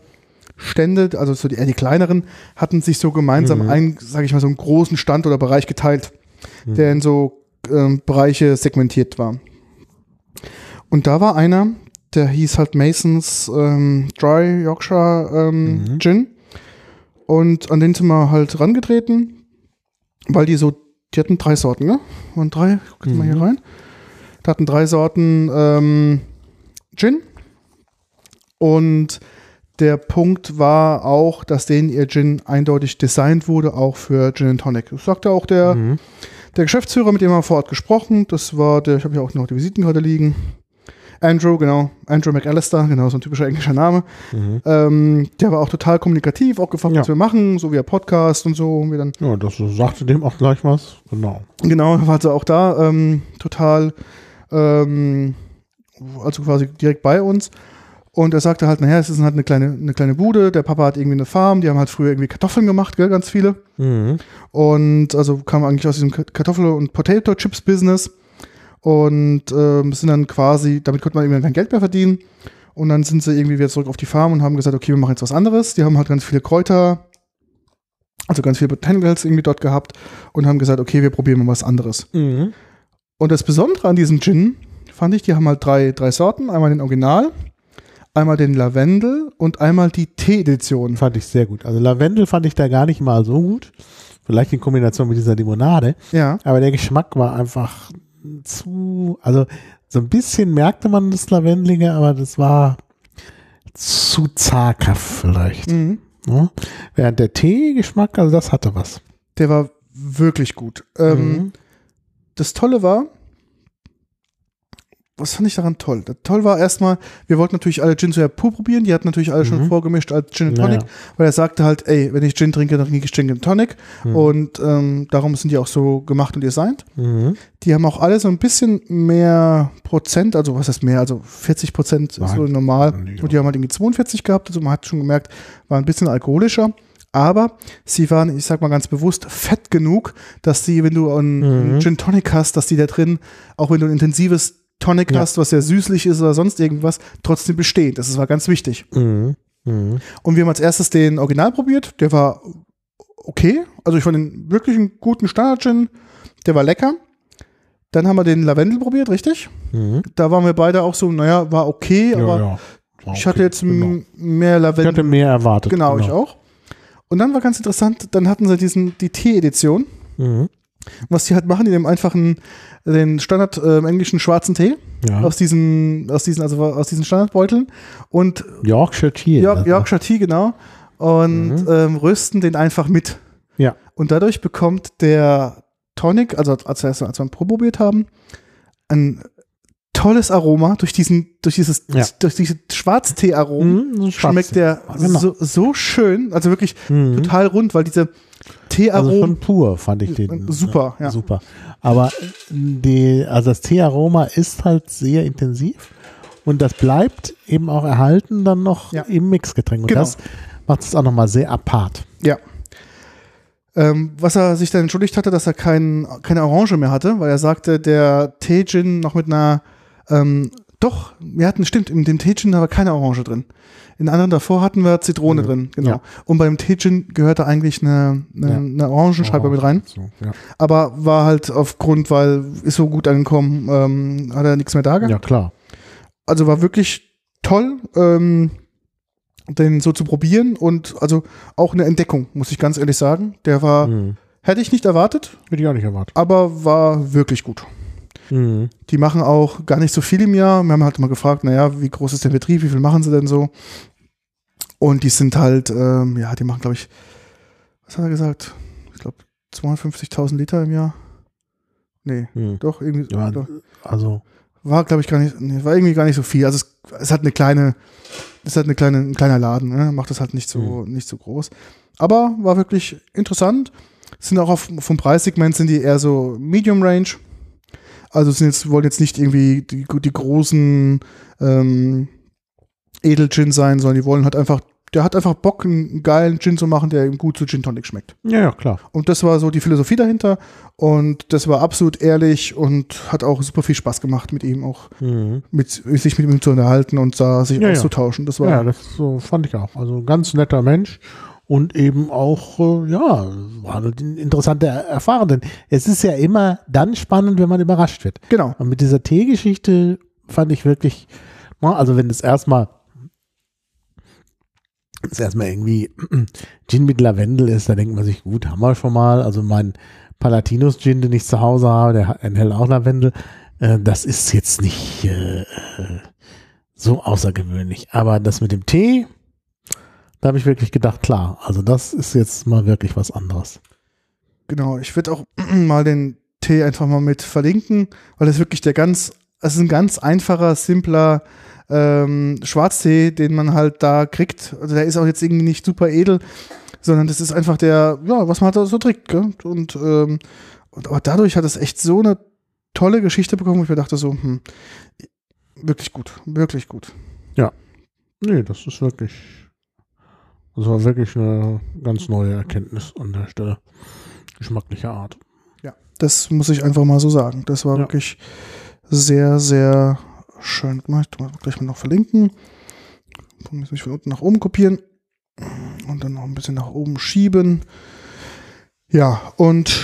Stände, also so die, eher die kleineren, hatten sich so gemeinsam Mhm. einen, sage ich mal, so einen großen Stand oder Bereich geteilt, Mhm. der in so ähm, Bereiche segmentiert war. Und da war einer, der hieß halt Masons ähm, Dry Yorkshire ähm, Mhm. Gin. Und an den sind wir halt rangetreten, weil die so, die hatten drei Sorten, ne? Waren drei, ich guck jetzt mal hier Mhm. rein. Die hatten drei Sorten ähm, Gin. Und der Punkt war auch, dass denen ihr Gin eindeutig designt wurde, auch für Gin and Tonic. Das sagte auch der, Mhm. der Geschäftsführer, mit dem wir vor Ort gesprochen. Das war der, ich habe hier auch noch die Visitenkarte liegen. Andrew, genau, Andrew McAllister, genau, so ein typischer englischer Name. Mhm. Ähm, der war auch total kommunikativ, auch gefragt, Ja. was wir machen, so wie er Podcast und so. Und wir dann, Ja, das sagte dem auch gleich was. Genau. genau, war also auch da ähm, total, ähm, also quasi direkt bei uns. Und er sagte halt, naja, es ist halt eine kleine, eine kleine Bude. Der Papa hat irgendwie eine Farm, die haben halt früher irgendwie Kartoffeln gemacht, gell, ganz viele. Mhm. Und also kam eigentlich aus diesem Kartoffel- und Potato-Chips-Business. Und ähm, sind dann quasi, damit konnte man irgendwie kein Geld mehr verdienen. Und dann sind sie irgendwie wieder zurück auf die Farm und haben gesagt, okay, wir machen jetzt was anderes. Die haben halt ganz viele Kräuter, also ganz viele Botanicals irgendwie dort gehabt und haben gesagt, okay, wir probieren mal was anderes. Mhm. Und das Besondere an diesem Gin fand ich, die haben halt drei, drei Sorten. Einmal den Original, einmal den Lavendel und einmal die Tee-Edition. Fand ich sehr gut. Also Lavendel fand ich da gar nicht mal so gut. Vielleicht in Kombination mit dieser Limonade. Ja. Aber der Geschmack war einfach zu, also so ein bisschen merkte man das Lavendelige, aber das war zu zaghaft vielleicht. Mhm. Ne? Während der Teegeschmack, also das hatte was. Der war wirklich gut. Ähm, Mhm. Das Tolle war, was fand ich daran toll? Toll war erstmal, wir wollten natürlich alle Gin Soja pur probieren. Die hatten natürlich alle schon Mhm. vorgemischt als Gin and Tonic, Naja. weil er sagte halt, ey, wenn ich Gin trinke, dann trinke ich Gin and Tonic. Mhm. Und ähm, darum sind die auch so gemacht und designt. Mhm. Die haben auch alle so ein bisschen mehr Prozent, also was heißt mehr, also 40 Prozent ist so normal. Nee, Und die haben halt irgendwie 42 gehabt, also man hat schon gemerkt, war ein bisschen alkoholischer. Aber sie waren, ich sag mal ganz bewusst, fett genug, dass die, wenn du einen, einen Mhm. Gin Tonic hast, dass die da drin, auch wenn du ein intensives Tonic Ja. hast, was sehr süßlich ist oder sonst irgendwas, trotzdem bestehen. Das war ganz wichtig. Mhm. Mhm. Und wir haben als erstes den Original probiert. Der war okay. Also ich fand den wirklich einen guten Standard-Gin. Der war lecker. Dann haben wir den Lavendel probiert, richtig? Mhm. Da waren wir beide auch so, naja, war okay, aber ja, ja. Ich hatte okay, jetzt genau. mehr Ich Lavendel. hatte mehr erwartet. genau, ich auch. Und dann war ganz interessant, dann hatten sie diesen, die Tee-Edition. Mhm. Was die halt machen, die nehmen einfach einen, den Standard äh, englischen schwarzen Tee Ja. aus diesen, aus diesen, also aus diesen Standardbeuteln und Yorkshire Tea. York, also. Yorkshire Tea, genau. Und Mhm. ähm, rösten den einfach mit. Ja. Und dadurch bekommt der Tonic, also als wir, als wir ihn probiert haben, ein tolles Aroma durch diesen, durch dieses, Ja. durch diese Schwarztee-Aromen. Mhm. Schmeckt der Genau. so, so schön, also wirklich Mhm. total rund, weil diese Also Teearomen, schon pur fand ich den. Super, ja. Super. Aber die, also das Teearoma ist halt sehr intensiv und das bleibt eben auch erhalten dann noch Ja. im Mixgetränk. Und Genau. das macht es auch nochmal sehr apart. ja. Ähm, was er sich dann entschuldigt hatte, dass er kein, keine Orange mehr hatte, weil er sagte, der Tee-Gin noch mit einer, ähm, doch, wir hatten, stimmt, in dem Tee-Gin war keine Orange drin. In anderen davor hatten wir Zitrone Mhm. drin, genau. Ja. Und beim Tee-Gin gehörte eigentlich eine, eine, Ja. eine Orangenscheibe mit rein. So, ja. Aber war halt aufgrund, weil ist so gut angekommen, ähm, hat er nichts mehr da gehabt. ja, klar. Also war wirklich toll, ähm, den so zu probieren und also auch eine Entdeckung, muss ich ganz ehrlich sagen. Der war, Mhm. hätte ich nicht erwartet, Hätte ich auch nicht erwartet. aber war wirklich gut. Mhm. Die machen auch gar nicht so viel im Jahr. Wir haben halt mal gefragt, naja, wie groß ist der Betrieb, wie viel machen sie denn so? Und die sind halt, ähm, ja, die machen, glaube ich, was hat er gesagt? Ich glaube, 250.000 Liter im Jahr. Nee, Mhm. doch, irgendwie, Ja, doch. also, war, glaube ich, gar nicht, nee, war irgendwie gar nicht so viel. Also es, es hat eine kleine, es hat eine kleine, ein kleiner Laden, ne? macht das halt nicht so, nicht so groß. Aber war wirklich interessant. Sind auch auf, vom Preissegment sind die eher so Medium Range. Also sind jetzt, wollen jetzt nicht irgendwie die, die großen ähm, Edel-Gin sein, sondern die wollen halt einfach, der hat einfach Bock, einen geilen Gin zu machen, der ihm gut zu Gin Tonic schmeckt. ja, ja, klar. Und das war so die Philosophie dahinter. Und das war absolut ehrlich und hat auch super viel Spaß gemacht, mit ihm auch Mhm. mit, sich mit ihm zu unterhalten und da sich Ja, auszutauschen. Das war Ja, das so fand ich auch. Also ganz netter Mensch und eben auch, äh, ja, war eine interessante Erfahrung. Denn es ist ja immer dann spannend, wenn man überrascht wird. genau. Und mit dieser Teegeschichte fand ich wirklich, also wenn es erstmal das erstmal irgendwie Gin mit Lavendel ist, da denkt man sich, gut, haben wir schon mal. Also mein Palatinus Gin, den ich zu Hause habe, der enthält auch Lavendel. Äh, das ist jetzt nicht äh, so außergewöhnlich. Aber das mit dem Tee, da habe ich wirklich gedacht, klar, also das ist jetzt mal wirklich was anderes. Genau. Ich würde auch mal den Tee einfach mal mit verlinken, weil das wirklich der ganz, es ist ein ganz einfacher, simpler ähm, Schwarztee, den man halt da kriegt. Also der ist auch jetzt irgendwie nicht super edel, sondern das ist einfach der, ja, was man halt so trinkt. Gell? Und, ähm, und aber dadurch hat es echt so eine tolle Geschichte bekommen, wo ich mir dachte so, hm, wirklich gut, wirklich gut. Nee, das ist wirklich, das war wirklich eine ganz neue Erkenntnis an der Stelle. Geschmacklicher Art. Das muss ich einfach mal so sagen. Das war Ja. wirklich sehr, sehr schön gemacht. Ich muss gleich mal noch verlinken. Muss mich von unten nach oben kopieren und dann noch ein bisschen nach oben schieben. Ja, und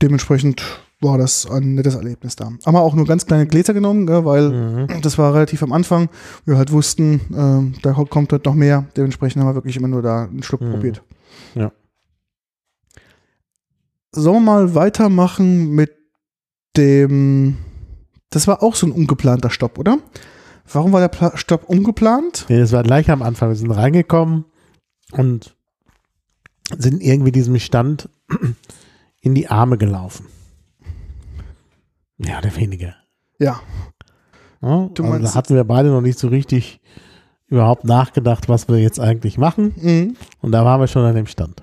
dementsprechend war das ein nettes Erlebnis da. Haben wir auch nur ganz kleine Gläser genommen, gell, weil Mhm. das war relativ am Anfang. Wir halt wussten, ähm, da kommt halt noch mehr. Dementsprechend haben wir wirklich immer nur da einen Schluck Mhm. probiert. Ja. Sollen wir mal weitermachen mit dem. Das war auch so ein ungeplanter Stopp, oder? Warum war der Pla Stopp ungeplant? Nee, das war gleich am Anfang. Wir sind reingekommen und sind irgendwie diesem Stand in die Arme gelaufen. Ja, der weniger. Ja, Ja, Du also meinst- da hatten wir beide noch nicht so richtig überhaupt nachgedacht, was wir jetzt eigentlich machen. mhm. Und da waren wir schon an dem Stand.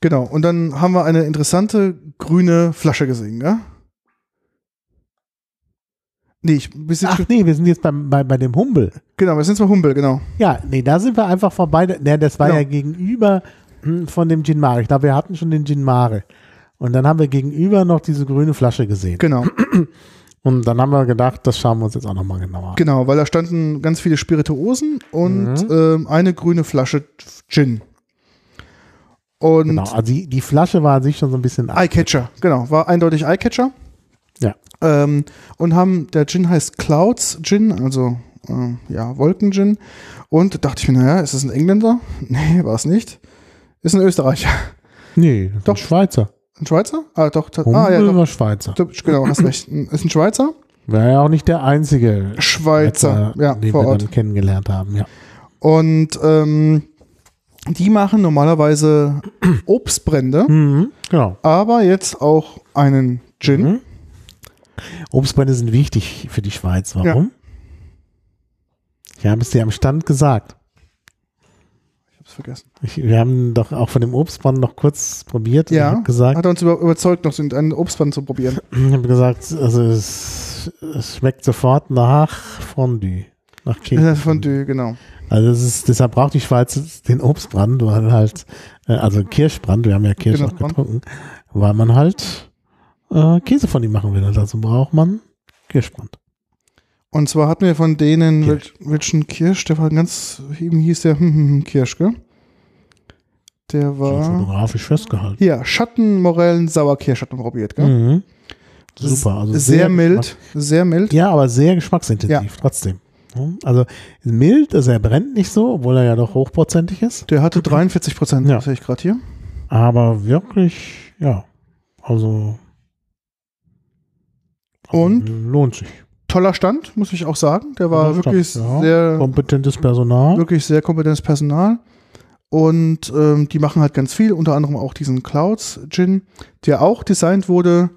genau. Und dann haben wir eine interessante grüne Flasche gesehen, gell? Nee, ich, wir sind, Ach nee, wir sind jetzt beim, bei, bei dem Humbel. genau, wir sind zwar Humbel, genau. Ja, nee, da sind wir einfach vorbei. Ne, das war Genau. ja gegenüber hm, von dem Gin Mare. Ich glaube, wir hatten schon den Gin Mare. Und dann haben wir gegenüber noch diese grüne Flasche gesehen. Genau, Und dann haben wir gedacht, das schauen wir uns jetzt auch nochmal genauer an. genau, weil da standen ganz viele Spirituosen und Mhm. ähm, eine grüne Flasche Gin. Und Genau, also die, die Flasche war an sich schon so ein bisschen Eyecatcher, genau, war eindeutig Eyecatcher. Ja. Ähm, und haben, der Gin heißt Clouds Gin, also äh, ja, Wolken-Gin. Und da dachte ich mir, naja, ist das ein Engländer? Nee, war es nicht. Ist ein Österreicher. Nee, doch. Schweizer. Ein Schweizer? Ah, doch. Humbel Ah, ja, doch. war Schweizer. Genau, hast recht. Ist ein Schweizer? Wäre ja auch nicht der einzige Schweizer, ja, den wir Ort. dann kennengelernt haben. Ja. Und ähm, die machen normalerweise Obstbrände, Mhm, genau. aber jetzt auch einen Gin. Mhm. Obstbrände sind wichtig für die Schweiz. Warum? Ich habe es dir am Stand gesagt. Vergessen. Ich, wir haben doch auch von dem Obstbrand noch kurz probiert. Ja, gesagt, Hat er uns über, überzeugt, noch so einen Obstbrand zu probieren. ich habe gesagt, also es, es schmeckt sofort nach Fondue. Nach Käse. Fondue, genau. Also das ist, deshalb braucht die Schweiz den Obstbrand, weil halt, äh, also Kirschbrand, wir haben ja Kirsch Genau, auch getrunken, weil man halt äh, Käse von ihm machen will. Und dazu braucht man Kirschbrand. Und zwar hatten wir von denen, Kirsch. wel- welchen Kirsch, der war ganz, irgendwie hieß der hm, hm, hm, Kirsch, gell? Der war, fotografisch festgehalten. hier, Schattenmorellen Sauerkirsch hatten wir probiert, gell? Mhm. Super. Also sehr, mild, geschmack- sehr mild. Ja, aber sehr geschmacksintensiv Ja. trotzdem. Ja, Also mild, also er brennt nicht so, obwohl er ja doch hochprozentig ist. Der hatte 43 Prozent, Ja. sehe ich gerade hier. Aber wirklich, ja, also, also Und? lohnt sich. Toller Stand, muss ich auch sagen. Der war Toller wirklich Stand, ja. sehr, Kompetentes Personal. wirklich sehr kompetentes Personal. Und ähm, die machen halt ganz viel, unter anderem auch diesen Clouds Gin, der auch designt wurde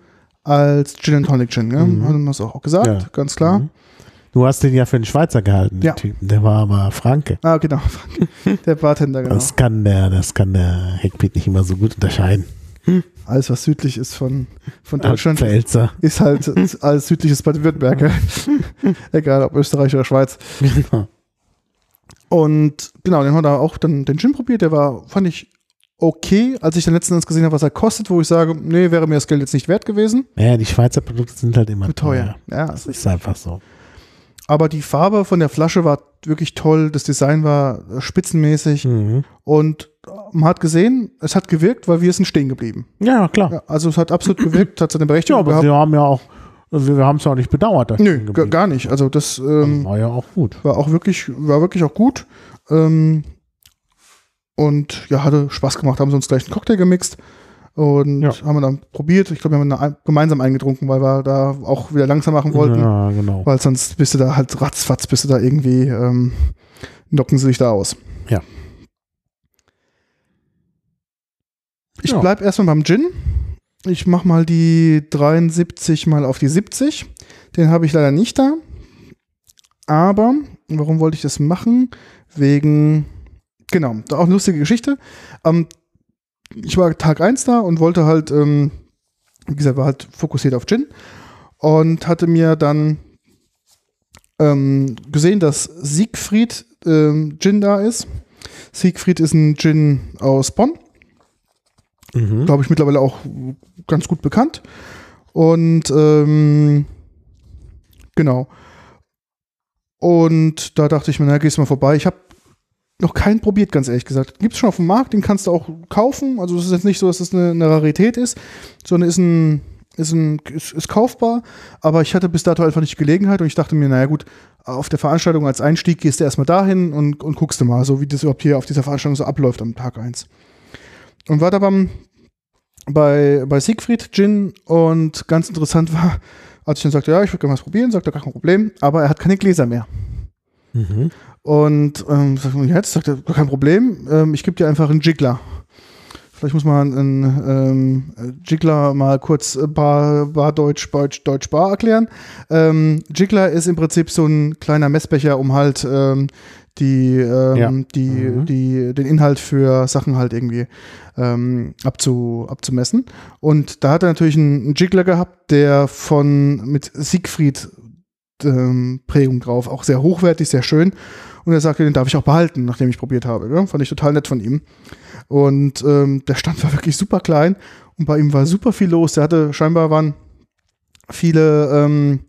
als Gin and Tonic Gin. Gell? Mhm. Haben wir das auch gesagt, Ja. ganz klar. Mhm. Du hast den ja für den Schweizer gehalten, den Ja. Typen. Der war aber Franke. Ah, genau. Der Bartender, genau. Das kann der, das kann der Heckpiet nicht immer so gut unterscheiden. Alles, was südlich ist von, von Deutschland, Pfälzer. ist halt alles südliches Baden-Württemberg. Egal, ob Österreich oder Schweiz. Genau. Und genau, den haben wir da auch dann den Gin probiert. Der war, fand ich okay, als ich dann letzten Endes gesehen habe, was er kostet, wo ich sage, nee, wäre mir das Geld jetzt nicht wert gewesen. Ja, die Schweizer Produkte sind halt immer Teuer. teuer. Ja, Das ist einfach so. aber die Farbe von der Flasche war wirklich toll. Das Design war äh, spitzenmäßig. Mhm. Und man hat gesehen, es hat gewirkt, weil wir sind stehen geblieben. Ja, klar. Ja, Ja, also es hat absolut gewirkt, hat seine Berechtigung aber gehabt. wir haben ja auch, also wir haben es ja auch nicht bedauert. Nö, gar nicht. Also das Also ähm, war ja auch gut. war auch wirklich, war wirklich auch gut. Ähm, und ja, hatte Spaß gemacht. Haben sie uns gleich einen Cocktail gemixt und Ja. haben wir dann probiert. Ich glaube, wir haben eine, gemeinsam eingetrunken, weil wir da auch wieder langsam machen wollten. Ja, genau. Weil sonst bist du da halt ratzfatz, bist du da irgendwie, ähm, knocken sie sich da aus. Ja. Ich Ja. bleib erstmal beim Gin. Ich mach mal die 73 mal auf die 70. Den habe ich leider nicht da. Aber, warum wollte ich das machen? Wegen, genau, da auch eine lustige Geschichte. Ähm, ich war Tag 1 da und wollte halt, ähm, wie gesagt, war halt fokussiert auf Gin und hatte mir dann ähm, gesehen, dass Siegfried ähm, Gin da ist. Siegfried ist ein Gin aus Bonn, Mhm. glaube ich, mittlerweile auch ganz gut bekannt. Und ähm, genau. Und da dachte ich mir, na, gehst du mal vorbei. Ich habe noch keinen probiert, ganz ehrlich gesagt. Gibt es schon auf dem Markt, den kannst du auch kaufen. Also es ist jetzt nicht so, dass es das eine, eine Rarität ist, sondern ist ein ist, ein, ist, ist kaufbar, aber ich hatte bis dato einfach nicht Gelegenheit und ich dachte mir, naja gut, auf der Veranstaltung als Einstieg gehst du erstmal dahin und, und guckst du mal, so wie das überhaupt hier auf dieser Veranstaltung so abläuft am Tag 1. Und war da beim, bei, bei Siegfried Gin und ganz interessant war, als ich dann sagte, ja, ich würde gerne was probieren, sagt er, gar kein Problem, aber er hat keine Gläser mehr. Mhm. Und ähm, sagt jetzt sagt er, gar kein Problem, ähm, ich gebe dir einfach einen Jiggler. Vielleicht muss man einen ähm, Jiggler mal kurz Bar, Bar Deutsch, Deutsch, Deutsch Bar erklären. Ähm, Jiggler ist im Prinzip so ein kleiner Messbecher, um halt ähm, die, ähm, Ja. die, Mhm. die, den Inhalt für Sachen halt irgendwie ähm, abzu, abzumessen. Und da hat er natürlich einen, Jiggler gehabt, der von mit Siegfried ähm, Prägung drauf, auch sehr hochwertig, sehr schön. Und er sagte, den darf ich auch behalten, nachdem ich probiert habe. Ja? Fand ich total nett von ihm. Und ähm, der Stand war wirklich super klein und bei ihm war super viel los. Der hatte scheinbar waren viele, ähm,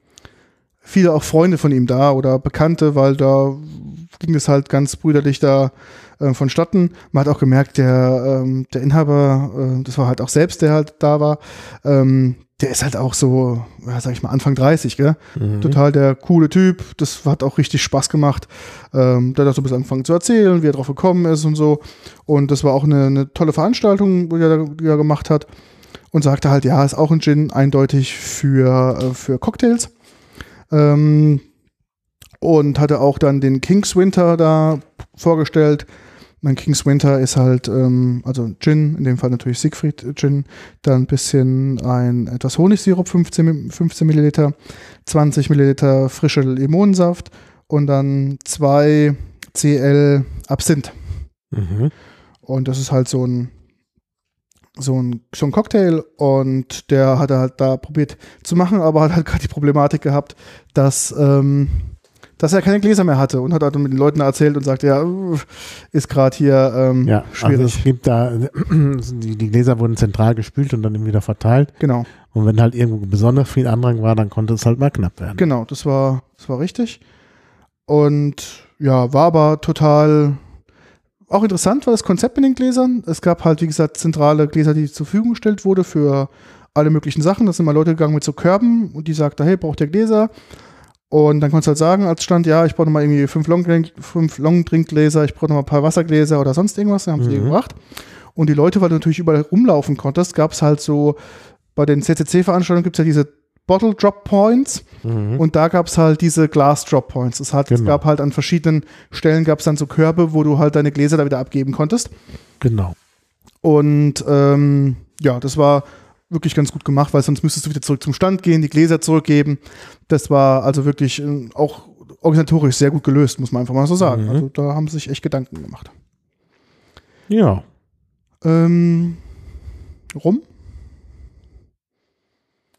viele auch Freunde von ihm da oder Bekannte, weil da ging es halt ganz brüderlich da äh, vonstatten. Man hat auch gemerkt, der, ähm, der Inhaber, äh, das war halt auch selbst, der halt da war, ähm, der ist halt auch so, ja, sag ich mal, Anfang 30, gell? Mhm. Total der coole Typ. Das hat auch richtig Spaß gemacht. Ähm, der hat so ein bisschen angefangen zu erzählen, wie er drauf gekommen ist und so. Und das war auch eine, eine tolle Veranstaltung, die er, die er gemacht hat. Und sagte halt, ja, ist auch ein Gin eindeutig für, äh, für Cocktails. Ähm, und hatte auch dann den King's Winter da vorgestellt. Mein King's Winter ist halt, ähm, also Gin, in dem Fall natürlich Siegfried Gin, dann ein bisschen ein etwas Honigsirup, 15, Mi- 15 Milliliter, 20 Milliliter frische Limonensaft und dann 2 CL Absinth. Mhm. Und das ist halt so ein, so ein, so ein Cocktail und der hat er halt da probiert zu machen, aber hat halt gerade die Problematik gehabt, dass, ähm, dass er keine Gläser mehr hatte und hat halt mit den Leuten erzählt und sagte, ja, ist gerade hier ähm, Ja, also schwierig. es gibt da, die, die Gläser wurden zentral gespült und dann wieder verteilt. genau, Und wenn halt irgendwo besonders viel Andrang war, dann konnte es halt mal knapp werden. genau, das war, das war richtig. Und ja, war aber total auch interessant war das Konzept mit den Gläsern. Es gab halt, wie gesagt, zentrale Gläser, die zur Verfügung gestellt wurde für alle möglichen Sachen. Da sind mal Leute gegangen mit so Körben und die sagten, hey, braucht ihr Gläser? Und dann konntest du halt sagen als Stand, ja, ich brauche nochmal irgendwie fünf Long- fünf Long-Drink-Gläser, ich brauche nochmal ein paar Wassergläser oder sonst irgendwas. Dann haben sie die Mhm. gebracht. Und die Leute, weil du natürlich überall rumlaufen konntest, gab es halt so, bei den CCC-Veranstaltungen gibt es ja diese Bottle Drop Points Mhm. und da gab es halt diese Glass Drop Points. Das hat, Es Genau. gab halt an verschiedenen Stellen gab es dann so Körbe, wo du halt deine Gläser da wieder abgeben konntest. Genau. Und ähm, ja, das war wirklich ganz gut gemacht, weil sonst müsstest du wieder zurück zum Stand gehen, die Gläser zurückgeben. Das war also wirklich äh, auch organisatorisch sehr gut gelöst, muss man einfach mal so sagen. Mhm. Also da haben sie sich echt Gedanken gemacht. Ja. Ähm, rum?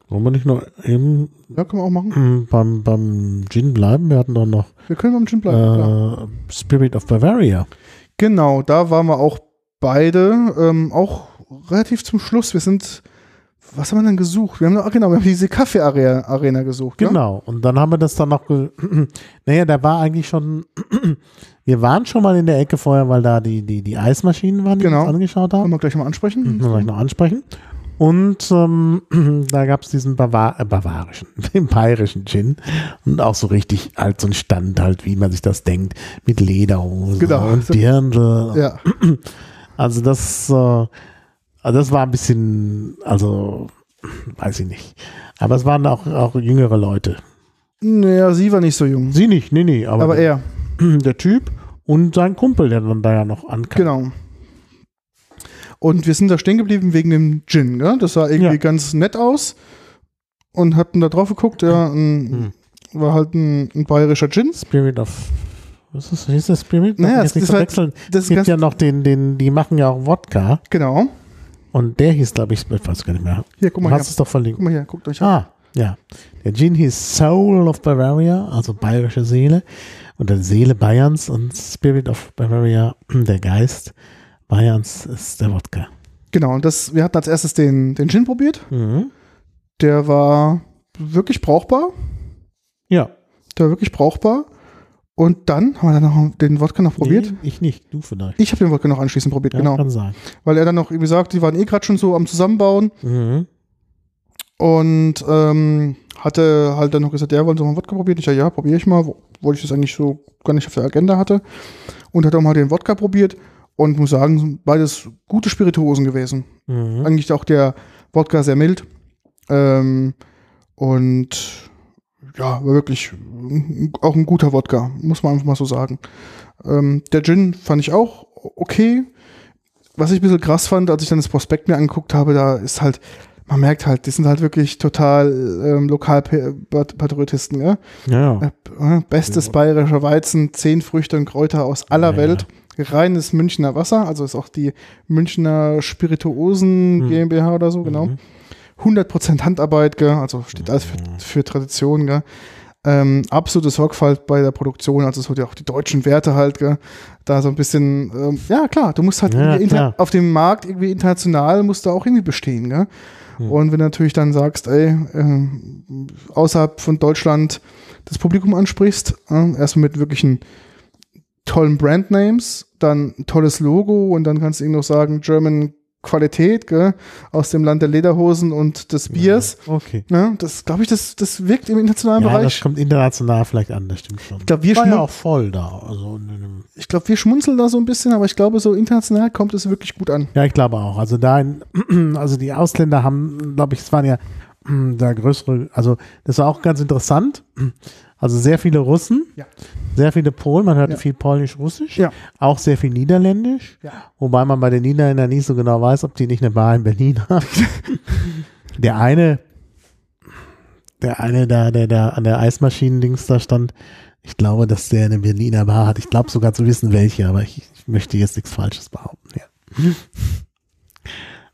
Wollen wir nicht noch eben Ja, können wir auch machen. mm, beim, beim Gin bleiben? Wir hatten doch noch Wir können beim Gin bleiben. äh, Spirit of Bavaria. Genau, da waren wir auch beide, ähm, auch relativ zum Schluss. Wir sind, was haben wir denn gesucht? Wir haben, noch- genau, wir haben diese Kaffee-Arena Arena gesucht. ne? Genau. Und dann haben wir das dann noch. naja, da war eigentlich schon. wir waren schon mal in der Ecke vorher, weil da die, die, die Eismaschinen waren, die Genau. wir uns angeschaut Können haben. wir gleich mal ansprechen. Müssen wir gleich noch ansprechen. Und ähm, da gab es diesen Bavar äh, bavarischen, den bayerischen Gin. Und auch so richtig halt so ein Stand halt, wie man sich das denkt, mit Lederhose Genau. und Dirndl. Ja, Also das, äh, also das war ein bisschen, also weiß ich nicht. Aber es waren auch, auch jüngere Leute. naja, sie war nicht so jung. Sie nicht, nee, nee, aber, Aber er, der Typ und sein Kumpel, der dann da ja noch ankam. genau. Und wir sind da stehen geblieben wegen dem Gin, ne? Das sah irgendwie Ja. ganz nett aus. Und hatten da drauf geguckt, ja, ein, Hm. war halt ein, ein bayerischer Gin. Spirit of, was ist das, hieß das Spirit? Naja, nicht ist halt-. Das ist gibt ja noch den, den, die machen ja auch Wodka genau. Und der hieß, glaube ich, ich weiß gar nicht mehr. Hier, guck Du mal hast hier. es doch verlinkt. Guck mal hier, guckt euch an. Ah, ja. Der Gin hieß Soul of Bavaria, also bayerische Seele. Oder Seele Bayerns und Spirit of Bavaria, der Geist Bayerns ist der Wodka. Genau, und das, wir hatten als erstes den, den Gin probiert. Mhm. Der war wirklich brauchbar. Ja. Der war wirklich brauchbar. Und dann haben wir dann noch den Wodka noch probiert. Nee, ich nicht, du vielleicht. Ich habe den Wodka noch anschließend probiert, Ja, genau. kann sein. Weil er dann noch irgendwie sagt, die waren eh gerade schon so am Zusammenbauen. Mhm. Und ähm, hatte halt dann noch gesagt, ja, wollen Sie mal Wodka probieren? Ich ja, ja, probiere ich mal, obwohl ich das eigentlich so gar nicht auf der Agenda hatte. Und hat auch mal den Wodka probiert und muss sagen, beides gute Spirituosen gewesen. Mhm. Eigentlich auch der Wodka sehr mild. Ähm, und ja, war wirklich auch ein guter Wodka, muss man einfach mal so sagen. Ähm, der Gin fand ich auch okay. Was ich ein bisschen krass fand, als ich dann das Prospekt mir angeguckt habe, da ist halt, man merkt halt, die sind halt wirklich total ähm, Lokalpatriotisten, ja? Ja, Äh, Bestes bayerischer Weizen, zehn Früchte und Kräuter aus aller Ja. Welt. Reines Münchner Wasser, also ist auch die Münchner Spirituosen Hm. GmbH oder so, genau. Mhm. 100% Handarbeit, gell? also steht alles für, für Tradition. Gell? Ähm, absolute Sorgfalt bei der Produktion, also so die, auch die deutschen Werte halt, gell? da so ein bisschen, ähm, ja klar, du musst halt Ja, klar. auf dem Markt irgendwie international musst du auch irgendwie bestehen. Gell? Hm. Und wenn du natürlich dann sagst, ey, äh, außerhalb von Deutschland das Publikum ansprichst, äh, erstmal mit wirklichen tollen Brandnames, dann tolles Logo und dann kannst du irgendwie noch sagen, German Qualität, gell? aus dem Land der Lederhosen und des Biers. okay. Ne? Das glaube ich, das, das wirkt im internationalen Ja, das Bereich. kommt international vielleicht an, das stimmt schon. Ich glaube, wir, war ja auch voll da. Also, ich glaub, wir schmunzeln da so ein bisschen, aber ich glaube, so international kommt es wirklich gut an. ja, ich glaube auch. Also da, in, also die Ausländer haben, glaube ich, es waren ja da größere, also das war auch ganz interessant. Also sehr viele Russen, Ja. sehr viele Polen, man hörte Ja. viel Polnisch-Russisch, Ja. auch sehr viel Niederländisch, wobei man bei den Niederländern nicht so genau weiß, ob die nicht eine Bar in Berlin haben. der eine, der eine da, der da an der Eismaschinen-Dings da stand, ich glaube, dass der eine Berliner Bar hat. Ich glaube sogar zu wissen, welche, aber ich, ich möchte jetzt nichts Falsches behaupten. Ja.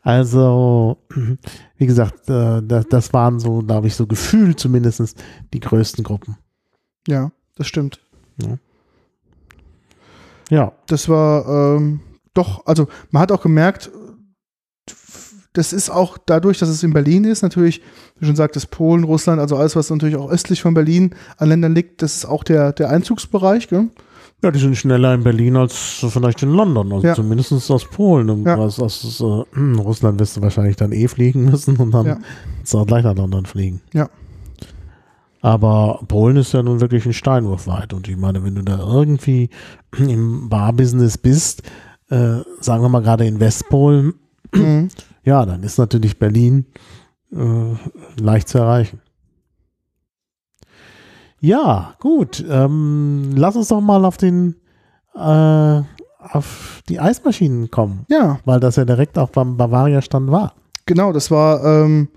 Also, wie gesagt, äh, das, das waren so, glaube ich, so gefühlt zumindest die größten Gruppen. Ja, das stimmt. Ja, Das war ähm, doch, also man hat auch gemerkt, das ist auch dadurch, dass es in Berlin ist, natürlich, wie schon sagtest, Polen, Russland, also alles, was natürlich auch östlich von Berlin an Ländern liegt, das ist auch der, der Einzugsbereich. Gell? ja, die sind schneller in Berlin als vielleicht in London, also Ja. zumindest aus Polen. Ja. aus, aus äh, Russland wirst du wahrscheinlich dann eh fliegen müssen und dann Ja. gleich nach London fliegen. Ja. Aber Polen ist ja nun wirklich ein Steinwurf weit. Und ich meine, wenn du da irgendwie im Barbusiness bist, äh, sagen wir mal gerade in Westpolen, Mhm. ja, dann ist natürlich Berlin äh, leicht zu erreichen. Ja, gut. Ähm, lass uns doch mal auf den äh, auf die Eismaschinen kommen, ja, weil das ja direkt auch beim Bavaria-Stand war. genau, das war, ähm,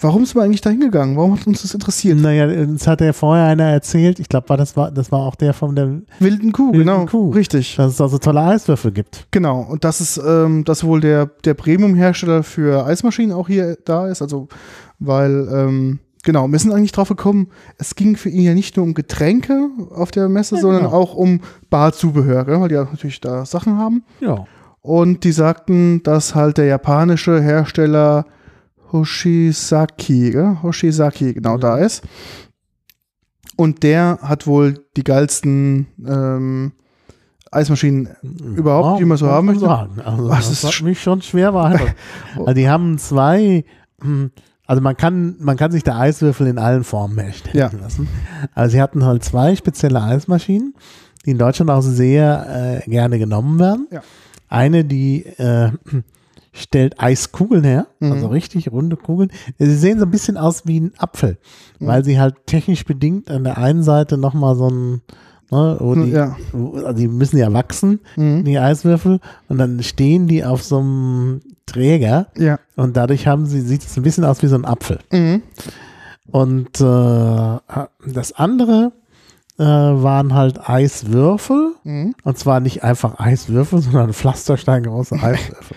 warum sind wir eigentlich da hingegangen? Warum hat uns das interessiert? Naja, uns hat ja vorher einer erzählt, ich glaube, das war, das war auch der von der, Wilden Kuh, Wilden genau, Kuh. richtig. dass es da so tolle Eiswürfel gibt. Genau, und das ist ähm, das wohl der, der Premium-Hersteller für Eismaschinen auch hier da ist. Also, weil, ähm, genau, wir sind eigentlich drauf gekommen, es ging für ihn ja nicht nur um Getränke auf der Messe, Ja, sondern genau. auch um Barzubehör, weil die ja natürlich da Sachen haben. Ja. Und die sagten, dass halt der japanische Hersteller Hoshisaki, gell? Hoshisaki genau Mhm. da ist. Und der hat wohl die geilsten ähm, Eismaschinen Überhaupt, die man so haben möchte? Sagen. Also, Was das ist mich schon schwer beeindruckt. also die haben zwei, hm, also man kann, man kann sich da Eiswürfel in allen Formen herstellen Ja. lassen. Also sie hatten halt zwei spezielle Eismaschinen, die in Deutschland auch sehr äh, gerne genommen werden. Ja. Eine, die äh, stellt Eiskugeln her, Mhm. also richtig runde Kugeln. Sie sehen so ein bisschen aus wie ein Apfel, Mhm. weil sie halt technisch bedingt an der einen Seite nochmal so ein, ne, wo die, Ja. also die müssen ja wachsen, Mhm. die Eiswürfel, und dann stehen die auf so einem Träger Ja. und dadurch haben sie, sieht es ein bisschen aus wie so ein Apfel. Mhm. Und äh, das andere äh, waren halt Eiswürfel. Mhm. Und zwar nicht einfach Eiswürfel, sondern pflastersteingroße Eiswürfel.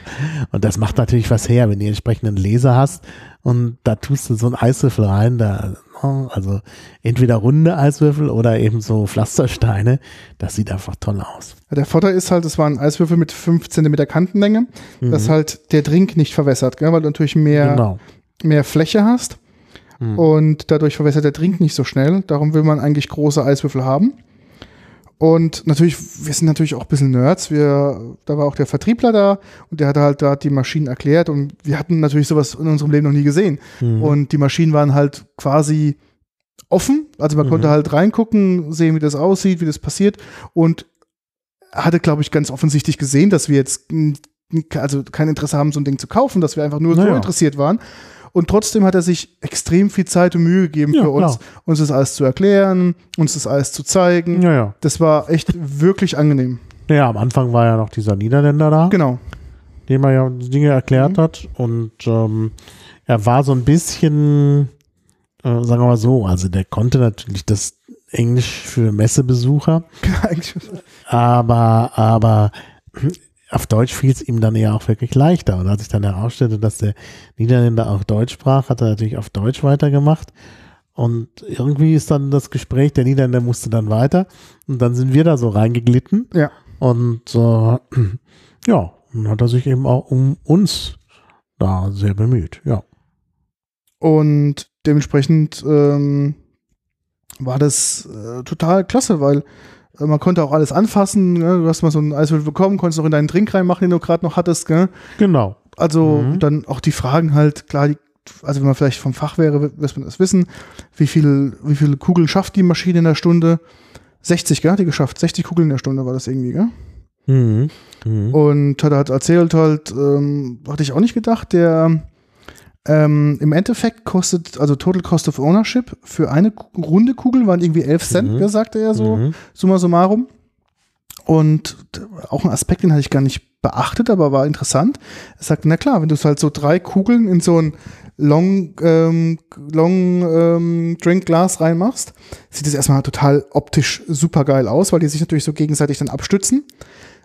Und das macht natürlich was her, wenn du entsprechenden Laser hast und da tust du so einen Eiswürfel rein, da, also entweder runde Eiswürfel oder eben so Pflastersteine. Das sieht einfach toll aus. Der Vorteil ist halt, es war ein Eiswürfel mit 5 cm Kantenlänge, dass halt der Drink nicht verwässert, gell? weil du natürlich mehr, Mhm. Genau. mehr Fläche hast Mhm. und dadurch verwässert der Drink nicht so schnell. Darum will man eigentlich große Eiswürfel haben. Und natürlich, wir sind natürlich auch ein bisschen Nerds. Wir, da war auch der Vertriebler da und der hat halt da die Maschinen erklärt und wir hatten natürlich sowas in unserem Leben noch nie gesehen. Mhm. Und die Maschinen waren halt quasi offen. Also man Mhm. konnte halt reingucken, sehen, wie das aussieht, wie das passiert. Und hatte, glaube ich, ganz offensichtlich gesehen, dass wir jetzt also kein Interesse haben, so ein Ding zu kaufen, dass wir einfach nur so Naja. interessiert waren. Und trotzdem hat er sich extrem viel Zeit und Mühe gegeben Ja, für uns, klar. uns das alles zu erklären, uns das alles zu zeigen. ja, ja. Das war echt wirklich angenehm. Ja, am Anfang war ja noch dieser Niederländer da. Genau. dem er ja die Dinge erklärt Mhm. hat. Und ähm, er war so ein bisschen, äh, sagen wir mal so, also der konnte natürlich das Englisch für Messebesucher, aber, aber auf Deutsch fiel es ihm dann ja auch wirklich leichter. Und als ich dann herausstellte, dass der Niederländer auch Deutsch sprach, hat er natürlich auf Deutsch weitergemacht. Und irgendwie ist dann das Gespräch, der Niederländer musste dann weiter. Und dann sind wir da so reingeglitten. ja. Und äh, ja, dann hat er sich eben auch um uns da sehr bemüht. Ja. Und dementsprechend ähm, war das äh, total klasse, weil man konnte auch alles anfassen. Ne? Du hast mal so einen Eiswürfel bekommen, konntest noch in deinen Drink reinmachen, den du gerade noch hattest. Gell? Genau. Also Mhm. dann auch die Fragen halt, klar, die, also wenn man vielleicht vom Fach wäre, wird man das wissen. Wie viel, wie viele Kugeln schafft die Maschine in der Stunde? 60, gell? Hat die geschafft. 60 Kugeln in der Stunde war das irgendwie, gell? Mhm. Mhm. Und hat er halt erzählt halt, ähm, hatte ich auch nicht gedacht, der ähm, im Endeffekt kostet, also Total Cost of Ownership für eine runde Kugel waren irgendwie 11 Cent, Mhm. sagte er so, Mhm. summa summarum. Und auch ein Aspekt, den hatte ich gar nicht beachtet, aber war interessant. Er sagte, na klar, wenn du halt so drei Kugeln in so ein Long, ähm, Long ähm, Drink Glas reinmachst, sieht das erstmal total optisch super geil aus, weil die sich natürlich so gegenseitig dann abstützen.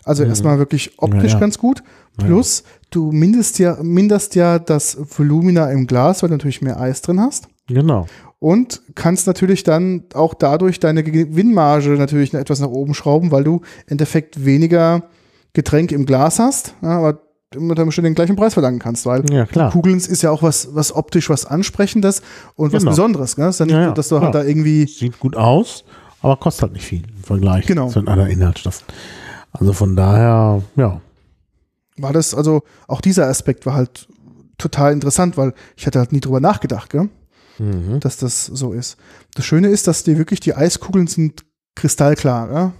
Also Mhm. erstmal wirklich optisch Ja, ja. ganz gut. Plus, du mindest ja, minderst ja das Volumina im Glas, weil du natürlich mehr Eis drin hast. Genau. Und kannst natürlich dann auch dadurch deine Gewinnmarge natürlich etwas nach oben schrauben, weil du im Endeffekt weniger Getränk im Glas hast, ja, aber unter Umständen den gleichen Preis verlangen kannst, weil Ja. Kugeln ist ja auch was, was optisch was Ansprechendes und was Genau. Besonderes. Gell? Das ist ja nicht, Ja, dass du klar. halt da irgendwie Sieht gut aus, aber kostet halt nicht viel im Vergleich Genau. zu den anderen Inhaltsstoffen. Also von daher, ja. war das, also auch dieser Aspekt war halt total interessant, weil ich hatte halt nie drüber nachgedacht, gell? Mhm. dass das so ist. Das Schöne ist, dass die wirklich, die Eiskugeln sind kristallklar. Ja?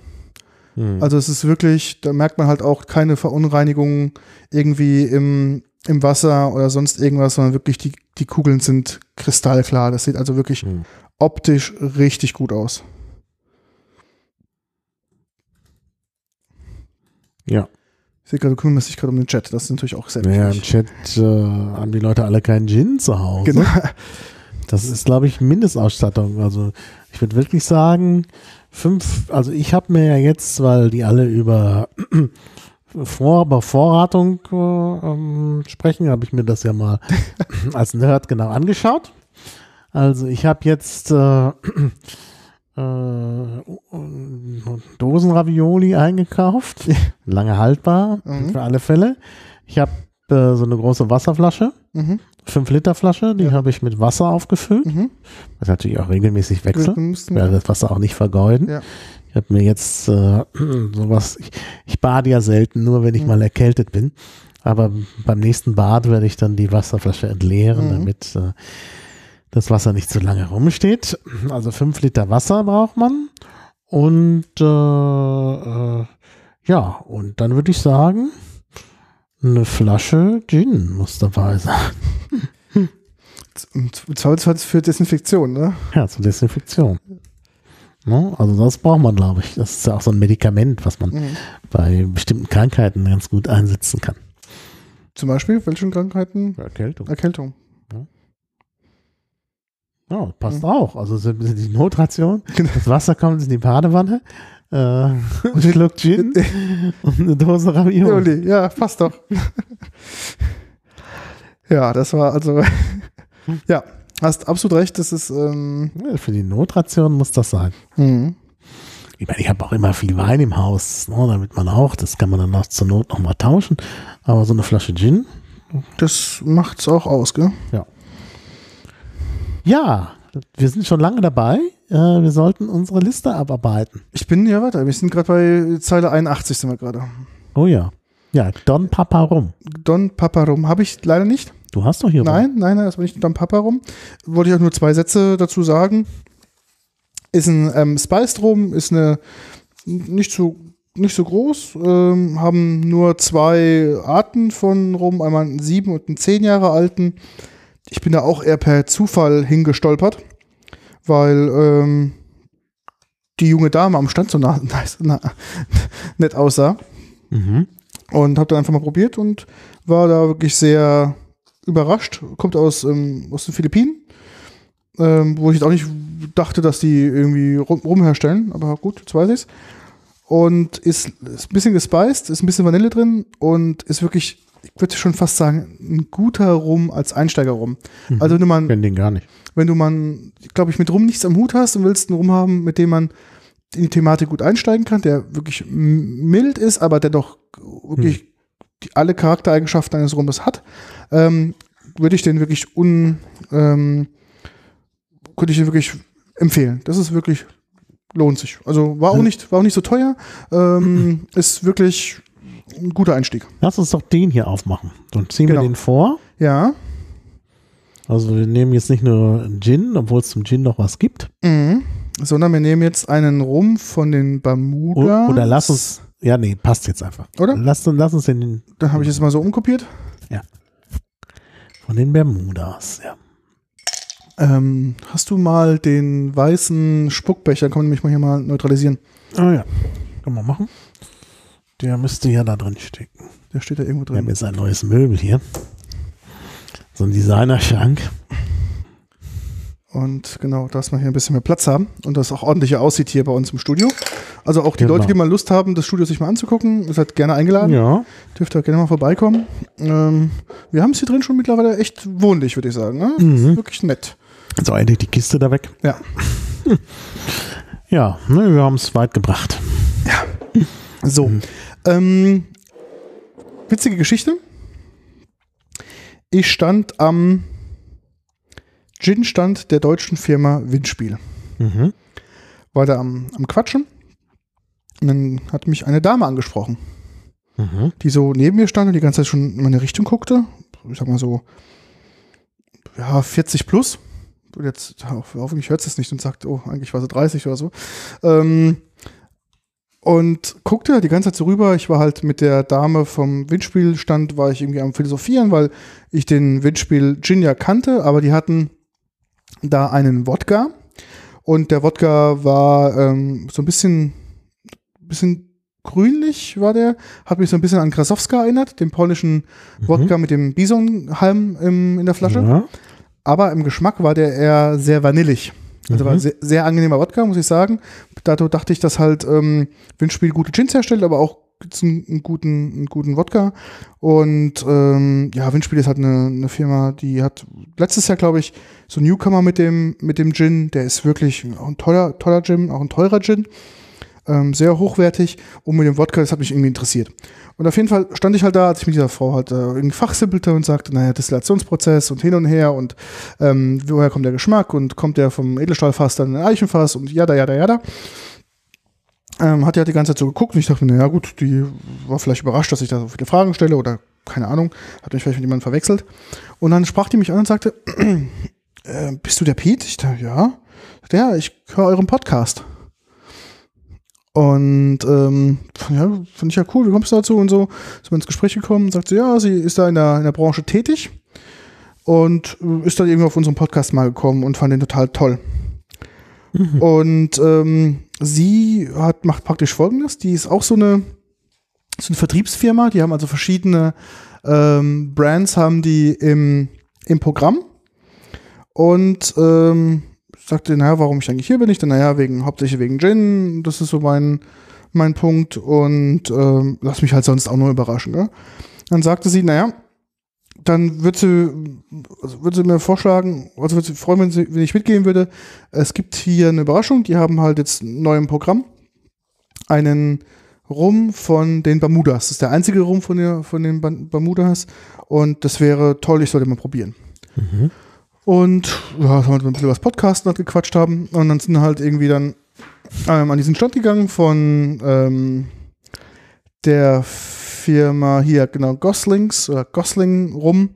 Mhm. Also es ist wirklich, da merkt man halt auch keine Verunreinigungen irgendwie im, im Wasser oder sonst irgendwas, sondern wirklich die, die Kugeln sind kristallklar. Das sieht also wirklich Mhm. optisch richtig gut aus. Ja. Ich sehe gerade, du kümmerst dich gerade um den Chat. Das ist natürlich auch sehr Naja, im wichtig. Chat äh, haben die Leute alle keinen Gin zu Hause. Genau. Das ist, glaube ich, Mindestausstattung. Also ich würde wirklich sagen, fünf, also ich habe mir ja jetzt, weil die alle über Vor Bevorratung äh, ähm, sprechen, habe ich mir das ja mal als Nerd genau angeschaut. Also ich habe jetzt äh, äh, Dosenravioli eingekauft, lange haltbar, Mhm. für alle Fälle. Ich habe äh, so eine große Wasserflasche, Mhm. 5 Liter Flasche, die Ja. habe ich mit Wasser aufgefüllt. Mhm. Das natürlich auch regelmäßig müssten- Ich werde das Wasser auch nicht vergeuden. Ja. Ich habe mir jetzt äh, sowas, ich, ich bade ja selten, nur wenn ich Mhm. mal erkältet bin. Aber beim nächsten Bad werde ich dann die Wasserflasche entleeren, Mhm. damit äh, das Wasser nicht zu lange rumsteht. Also 5 Liter Wasser braucht man. Und äh, äh, ja, und dann würde ich sagen, eine Flasche Gin muss dabei sein. Im Zweifelsfall für Desinfektion, ne? Ja, zur Desinfektion. Ne? Also das braucht man, glaube ich. Das ist ja auch so ein Medikament, was man Mhm. bei bestimmten Krankheiten ganz gut einsetzen kann. Zum Beispiel, welchen Krankheiten? Erkältung. Erkältung. Ja, passt Mhm. auch. Also so ein bisschen die Notration. Genau. Das Wasser kommt in die Badewanne. Äh, ein Schluck Gin und eine Dose Ravioli. Ja, passt doch. ja, das war also, ja, hast absolut recht, das ist, ähm, für die Notration muss das sein. hm. Ich meine, ich habe auch immer viel Wein im Haus, ne, damit man auch, das kann man dann auch zur Not nochmal tauschen. Aber so eine Flasche Gin, das macht's auch aus, gell? Ja, wir sind schon lange dabei. Äh, wir sollten unsere Liste abarbeiten. Ich bin, ja, warte, wir sind gerade bei Zeile 81 sind wir gerade. Oh ja. Ja, Don Papa Rum. Don Papa Rum habe ich leider nicht. Du hast doch hier Nein, nein, nein, das war nicht Don Papa Rum. Wollte ich auch nur zwei Sätze dazu sagen. Ist ein ähm, Spiced Rum, ist eine nicht so nicht so groß, ähm, haben nur zwei Arten von Rum, einmal einen sieben und einen zehn Jahre alten. Ich bin da auch eher per Zufall hingestolpert, weil ähm, die junge Dame am Stand so nah, nice, na, nett aussah. Mhm. Und habe dann einfach mal probiert und war da wirklich sehr überrascht. Kommt aus, ähm, aus den Philippinen, ähm, wo ich jetzt auch nicht dachte, dass die irgendwie rum, rumherstellen. Aber gut, jetzt weiß ich's. Und ist, ist ein bisschen gespiced, ist ein bisschen Vanille drin und ist wirklich, ich würde schon fast sagen, ein guter Rum als Einsteiger Rum. Mhm. Also wenn Ich kenn den gar nicht. wenn du mal, glaube ich, mit Rum nichts am Hut hast und willst einen Rum haben, mit dem man in die Thematik gut einsteigen kann, der wirklich mild ist, aber der doch wirklich die, alle Charaktereigenschaften eines Rumes hat, ähm, würde ich den wirklich un, ähm, könnte ich den wirklich empfehlen. Das ist wirklich, lohnt sich. Also war auch nicht, war auch nicht so teuer, ähm, ist wirklich ein guter Einstieg. Lass uns doch den hier aufmachen. Dann ziehen Genau. wir den vor. Ja. Also wir nehmen jetzt nicht nur Gin, obwohl es zum Gin noch was gibt. Mhm. Sondern wir nehmen jetzt einen Rum von den Bermuda. Oder lass uns, ja nee, passt jetzt einfach. Oder? Lass, lass uns den Dann habe ich es mal so umkopiert. von den Bermudas, ja. Ähm, hast du mal den weißen Spuckbecher, kann man nämlich mal hier mal neutralisieren. Ah ja, kann man machen. Der müsste ja da drin stecken. Der steht da irgendwo Wir haben drin. jetzt ein neues Möbel hier. So ein Designerschrank. Und genau, dass wir hier ein bisschen mehr Platz haben und das auch ordentlicher aussieht hier bei uns im Studio. Also auch die Genau. Leute, die mal Lust haben, das Studio sich mal anzugucken, seid gerne eingeladen. Ja. Dürft ihr gerne mal vorbeikommen. Ähm, wir haben es hier drin schon mittlerweile echt wohnlich, würde ich sagen. Ne? Mhm. Ist wirklich nett. So, endlich die Kiste da weg. Ja. Ja, ne, wir haben es weit gebracht. So. Ähm, witzige Geschichte. Ich stand am Gin-Stand der deutschen Firma Windspiel. Mhm. War da am, am Quatschen. Und dann hat mich eine Dame angesprochen, Mhm. die so neben mir stand und die ganze Zeit schon in meine Richtung guckte. Ich sag mal so, ja, 40 plus. Und jetzt, ho- hoffentlich hört es nicht und sagt, oh, eigentlich war sie 30 oder so. Ähm, und guckte die ganze Zeit so rüber. Ich war halt mit der Dame vom Windspielstand, war ich irgendwie am Philosophieren, weil ich den Windspiel Gin ja kannte, aber die hatten da einen Wodka. Und der Wodka war ähm, so ein bisschen, bisschen grünlich, war der. Hat mich so ein bisschen an Krasowska erinnert, den polnischen Wodka mit dem Bisonhalm im, in der Flasche. Ja. Aber im Geschmack war der eher sehr vanillig. Also Mhm. war sehr, sehr angenehmer Wodka, muss ich sagen. Dato dachte ich, dass halt ähm, Windspiel gute Gins herstellt, aber auch gibt's einen, einen, guten, einen guten Wodka. Und ähm, ja, Windspiel ist halt eine, eine Firma, die hat letztes Jahr, glaube ich, so ein Newcomer mit dem, mit dem Gin. Der ist wirklich auch ein toller, toller Gin, auch ein teurer Gin. Ähm, sehr hochwertig. Und mit dem Wodka, das hat mich irgendwie interessiert. Und auf jeden Fall stand ich halt da, als ich mit dieser Frau halt äh, irgendwie fachsimpelte und sagte, naja, Destillationsprozess und hin und her und ähm, woher kommt der Geschmack und kommt der vom Edelstahlfass dann in ein Eichenfass und jada, jada, jada. Ähm, hat die halt die ganze Zeit so geguckt und ich dachte, naja gut, die war vielleicht überrascht, dass ich da so viele Fragen stelle oder keine Ahnung, hat mich vielleicht mit jemandem verwechselt. Und dann sprach die mich an und sagte, äh, bist du der Pete? Ich dachte, ja. Sagte, Ja, ich höre euren Podcast. Und ähm, ja, fand ich ja cool, wie kommst du dazu und so. Sind wir ins Gespräch gekommen, sagt sie, ja, sie ist da in der, in der Branche tätig und äh, ist dann irgendwie auf unserem Podcast mal gekommen und fand den total toll. Und ähm, sie hat, macht praktisch folgendes: Die ist auch so eine, so eine Vertriebsfirma, die haben also verschiedene ähm, Brands haben die im, im Programm. Und ähm, sagte, naja, warum ich eigentlich hier bin? Ich dann, naja, wegen, hauptsächlich wegen Gin, das ist so mein, mein Punkt und ähm, lass mich halt sonst auch nur überraschen. Ne? Dann sagte sie, naja, dann würde sie, also würde sie mir vorschlagen, also würde sie freuen, wenn, sie, wenn ich mitgehen würde. Es gibt hier eine Überraschung, die haben halt jetzt neu im Programm einen Rum von den Bermudas. Das ist der einzige Rum von, der, von den Bermudas und das wäre toll, ich sollte mal probieren. Mhm. Und ja, haben wir ein bisschen was Podcasten hat gequatscht haben. Und dann sind halt irgendwie dann ähm, an diesen Stand gegangen von ähm, der Firma hier, genau, Goslings oder Gosling rum.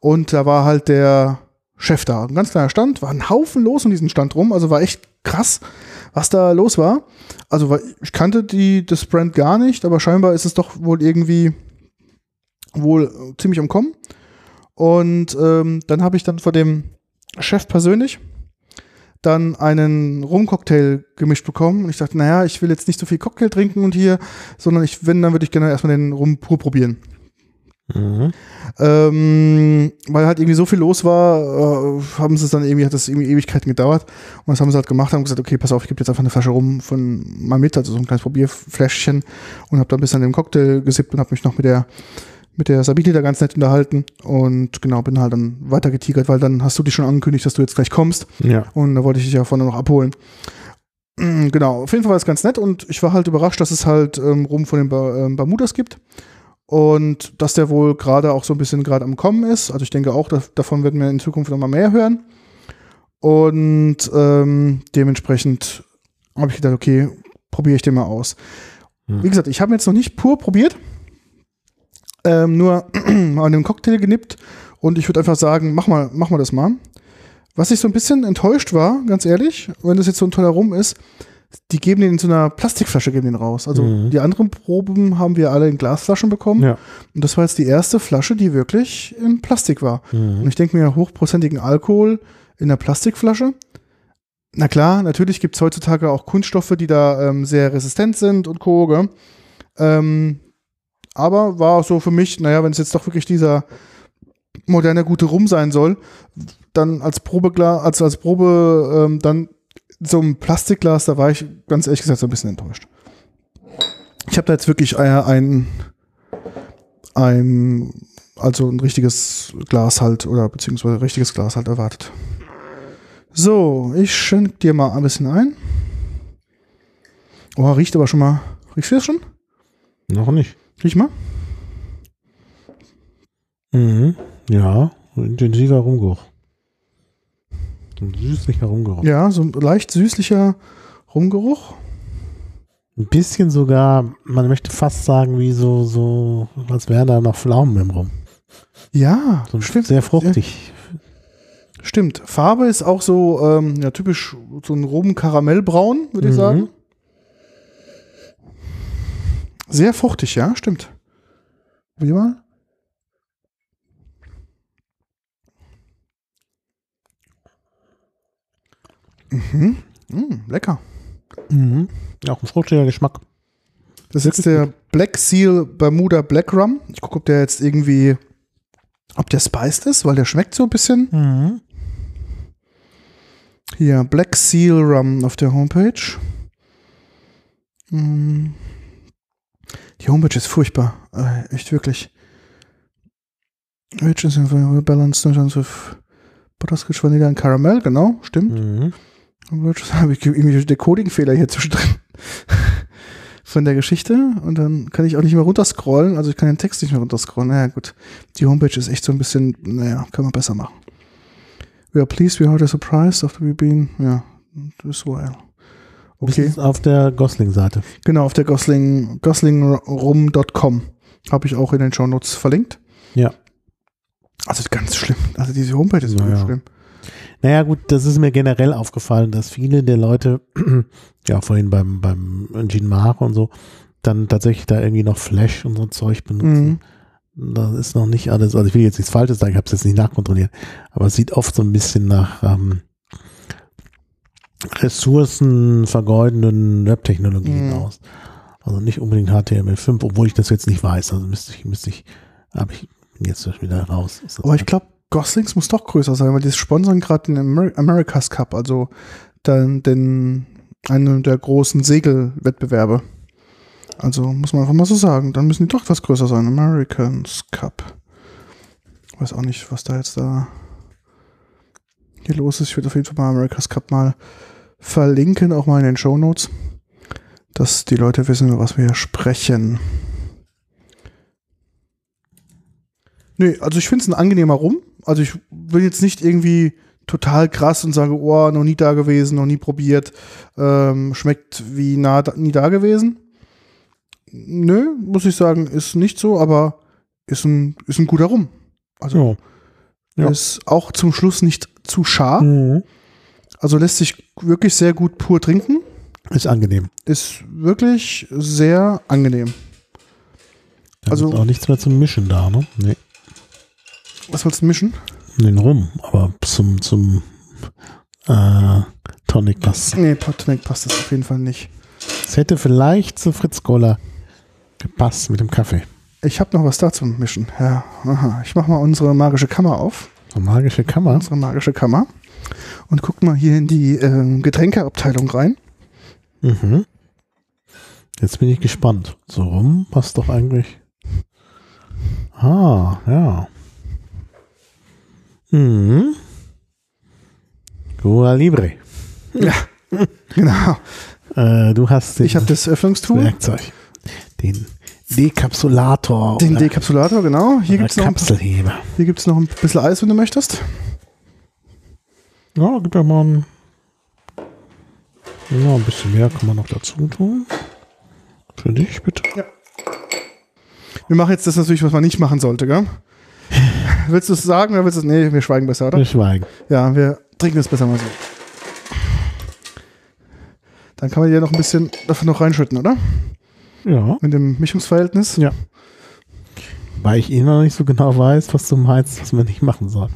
Und da war halt der Chef da. Ein ganz kleiner Stand, war ein Haufen los um diesen Stand rum. Also war echt krass, was da los war. Also ich kannte die, das Brand gar nicht, aber scheinbar ist es doch wohl irgendwie wohl ziemlich am Kommen. Und ähm, dann habe ich dann vor dem Chef persönlich dann einen Rumcocktail gemischt bekommen und ich dachte, naja, ich will jetzt nicht so viel Cocktail trinken und hier, sondern ich, wenn, dann würde ich gerne erstmal den Rum pur probieren. Mhm. Ähm, weil halt irgendwie so viel los war, äh, haben sie es dann irgendwie, hat das irgendwie Ewigkeiten gedauert. Und das haben sie halt gemacht, haben gesagt, okay, pass auf, ich gebe jetzt einfach eine Flasche rum von mal mit, also so ein kleines Probierfläschchen und habe dann bis an den Cocktail gesippt und habe mich noch mit der mit der Sabine da ganz nett unterhalten und genau, bin halt dann weiter getigert, weil dann hast du dich schon angekündigt, dass du jetzt gleich kommst. Ja. Und da wollte ich dich ja vorne noch abholen. Genau, auf jeden Fall war es ganz nett und ich war halt überrascht, dass es halt ähm, Rum von den ba ähm, Bermudas gibt und dass der wohl gerade auch so ein bisschen gerade am Kommen ist. Also ich denke auch, dass, davon werden wir in Zukunft noch mal mehr hören. Und ähm, dementsprechend habe ich gedacht, okay, probiere ich den mal aus. Hm. Wie gesagt, ich habe jetzt noch nicht pur probiert ähm, nur an einem Cocktail genippt und ich würde einfach sagen, mach mal, mach mal das mal. Was ich so ein bisschen enttäuscht war, ganz ehrlich, wenn das jetzt so ein toller Rum ist, die geben den in so einer Plastikflasche geben den raus. Also mhm. die anderen Proben haben wir alle in Glasflaschen bekommen. Ja. Und das war jetzt die erste Flasche, die wirklich in Plastik war. Mhm. Und ich denke mir, hochprozentigen Alkohol in einer Plastikflasche. Na klar, natürlich gibt es heutzutage auch Kunststoffe, die da ähm, sehr resistent sind und Co. Ähm, aber war so für mich, naja, wenn es jetzt doch wirklich dieser moderne gute Rum sein soll, dann als Probeglas, als, als Probe, ähm, dann so ein Plastikglas, da war ich ganz ehrlich gesagt so ein bisschen enttäuscht. Ich habe da jetzt wirklich äh, ein, ein, also ein richtiges Glas halt oder beziehungsweise richtiges Glas halt erwartet. So, ich schenke dir mal ein bisschen ein. Oh, riecht aber schon mal. Riechst du das schon? Noch nicht. Riech mal. Mhm. Ja, intensiver Rumgeruch. Ein süßlicher Rumgeruch. Ja, so ein leicht süßlicher Rumgeruch. Ein bisschen sogar, man möchte fast sagen, wie so, so, als wären da noch Pflaumen im Rum. Ja, so stimmt. Sehr fruchtig. Ja. Stimmt. Farbe ist auch so, ähm, ja, typisch so ein Rum-Karamellbraun, würde ich mhm. sagen. Sehr fruchtig, ja, stimmt. Wie mal? Mhm. Mm, lecker. Mhm. Auch ein fruchtiger Geschmack. Das ist jetzt der Black Seal Bermuda Black Rum. Ich gucke, ob der jetzt irgendwie, ob der spiced ist, weil der schmeckt so ein bisschen. Mhm. Hier, Black Seal Rum auf der Homepage. Mhm. Die Homepage ist furchtbar. Äh, echt wirklich. Rich is balanced with Butterscotch, Vanilla und Caramel, genau, stimmt. Mhm. habe ich irgendwie Decoding-Fehler hier zwischendrin von der Geschichte und dann kann ich auch nicht mehr runterscrollen, also ich kann den Text nicht mehr runterscrollen. Naja, gut. Die Homepage ist echt so ein bisschen, naja, kann man besser machen. We are pleased we heard a surprise after we've been, ja, this well. Okay. Das ist auf der Gosling-Seite. Genau, auf der Gosling, goslingrum.com. Habe ich auch in den Show Notes verlinkt. Ja. Also ganz schlimm. Also diese Homepage ist naja. schlimm. Naja, gut, das ist mir generell aufgefallen, dass viele der Leute, ja, vorhin beim, beim Gene Mare und so, dann tatsächlich da irgendwie noch Flash und so Zeug benutzen. Mhm. Das ist noch nicht alles, also ich will jetzt nichts Falsches sagen, ich habe es jetzt nicht nachkontrolliert, aber es sieht oft so ein bisschen nach ähm, ressourcenvergeudenden Webtechnologien mhm. aus. Also nicht unbedingt HTML5, obwohl ich das jetzt nicht weiß. Also müsste ich, müsste ich, habe ich jetzt wieder raus. Aber ich glaube, Goslings muss doch größer sein, weil die sponsern gerade den Amer America's Cup, also den, den, einen der großen Segelwettbewerbe. Also muss man einfach mal so sagen, dann müssen die doch etwas größer sein. Americans Cup. Ich weiß auch nicht, was da jetzt da hier los ist. Ich würde auf jeden Fall mal America's Cup mal verlinken, auch mal in den Show Notes, dass die Leute wissen, über was wir hier sprechen. Nö, also ich finde es ein angenehmer Rum. Also ich will jetzt nicht irgendwie total krass und sage, oh, noch nie da gewesen, noch nie probiert, ähm, schmeckt wie nah, nie da gewesen. Nö, muss ich sagen, ist nicht so, aber ist ein, ist ein guter Rum. Also Ja. Ja. ist auch zum Schluss nicht zu scharf. Mhm. Also lässt sich wirklich sehr gut pur trinken. Ist angenehm. Ist wirklich sehr angenehm. Da Also- ist auch nichts mehr zum Mischen da, ne? Nee. Was willst du mischen? Den Rum, aber zum, zum äh, Tonic passt. Nee, Potonic passt das auf jeden Fall nicht. Es hätte vielleicht zu Fritz Cola gepasst mit dem Kaffee. Ich habe noch was da zum Mischen. Ja, aha. Ich mache mal unsere magische Kammer auf. Eine magische Kammer. Unsere magische Kammer. Und guck mal hier in die ähm, Getränkeabteilung rein. Mhm. Jetzt bin ich gespannt. So rum passt doch eigentlich. Ah, ja. Mhm. Cuba Libre. Ja, genau. Äh, du hast den Ich habe das Öffnungstool, Werkzeug. Den Dekapsulator. den Dekapsulator, genau. Hier oder gibt's noch, ein- Kapselheber. hier gibt's noch ein bisschen Eis, wenn du möchtest. Ja, gib ja mal ein, ja, ein bisschen mehr kann man noch dazu tun. Für dich, bitte. Wir machen jetzt das natürlich, was man nicht machen sollte, gell? willst du es sagen oder willst du es? Nee, wir schweigen besser, oder? Wir schweigen. Ja, wir trinken es besser mal so. Dann kann man hier noch ein bisschen davon noch reinschütten, oder? Ja. Mit dem Mischungsverhältnis. Ja. Weil ich eh noch nicht so genau weiß, was du meinst, was man nicht machen soll.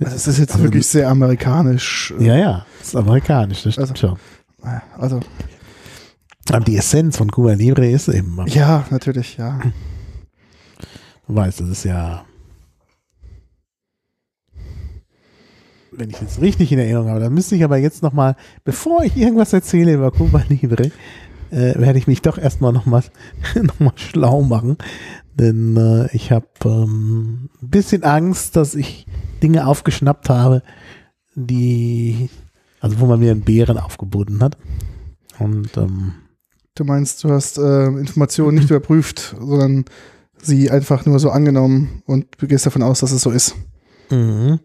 Also es ist jetzt Also, wirklich sehr amerikanisch. Ja, ja. Das ist amerikanisch, das stimmt schon. Also, Aber die Essenz von Cuba Libre ist eben, du ja, natürlich, ja. weißt, das ist ja. Wenn ich es richtig in Erinnerung habe, dann müsste ich aber jetzt nochmal, bevor ich irgendwas erzähle über Cuba Libre, äh, werde ich mich doch erstmal nochmal noch mal schlau machen. Denn äh, ich habe ähm, ein bisschen Angst, dass ich Dinge aufgeschnappt habe, die, also wo man mir einen Bären aufgeboten hat. Und ähm, Du meinst, du hast äh, Informationen nicht überprüft, sondern sie einfach nur so angenommen und du gehst davon aus, dass es so ist. mhm.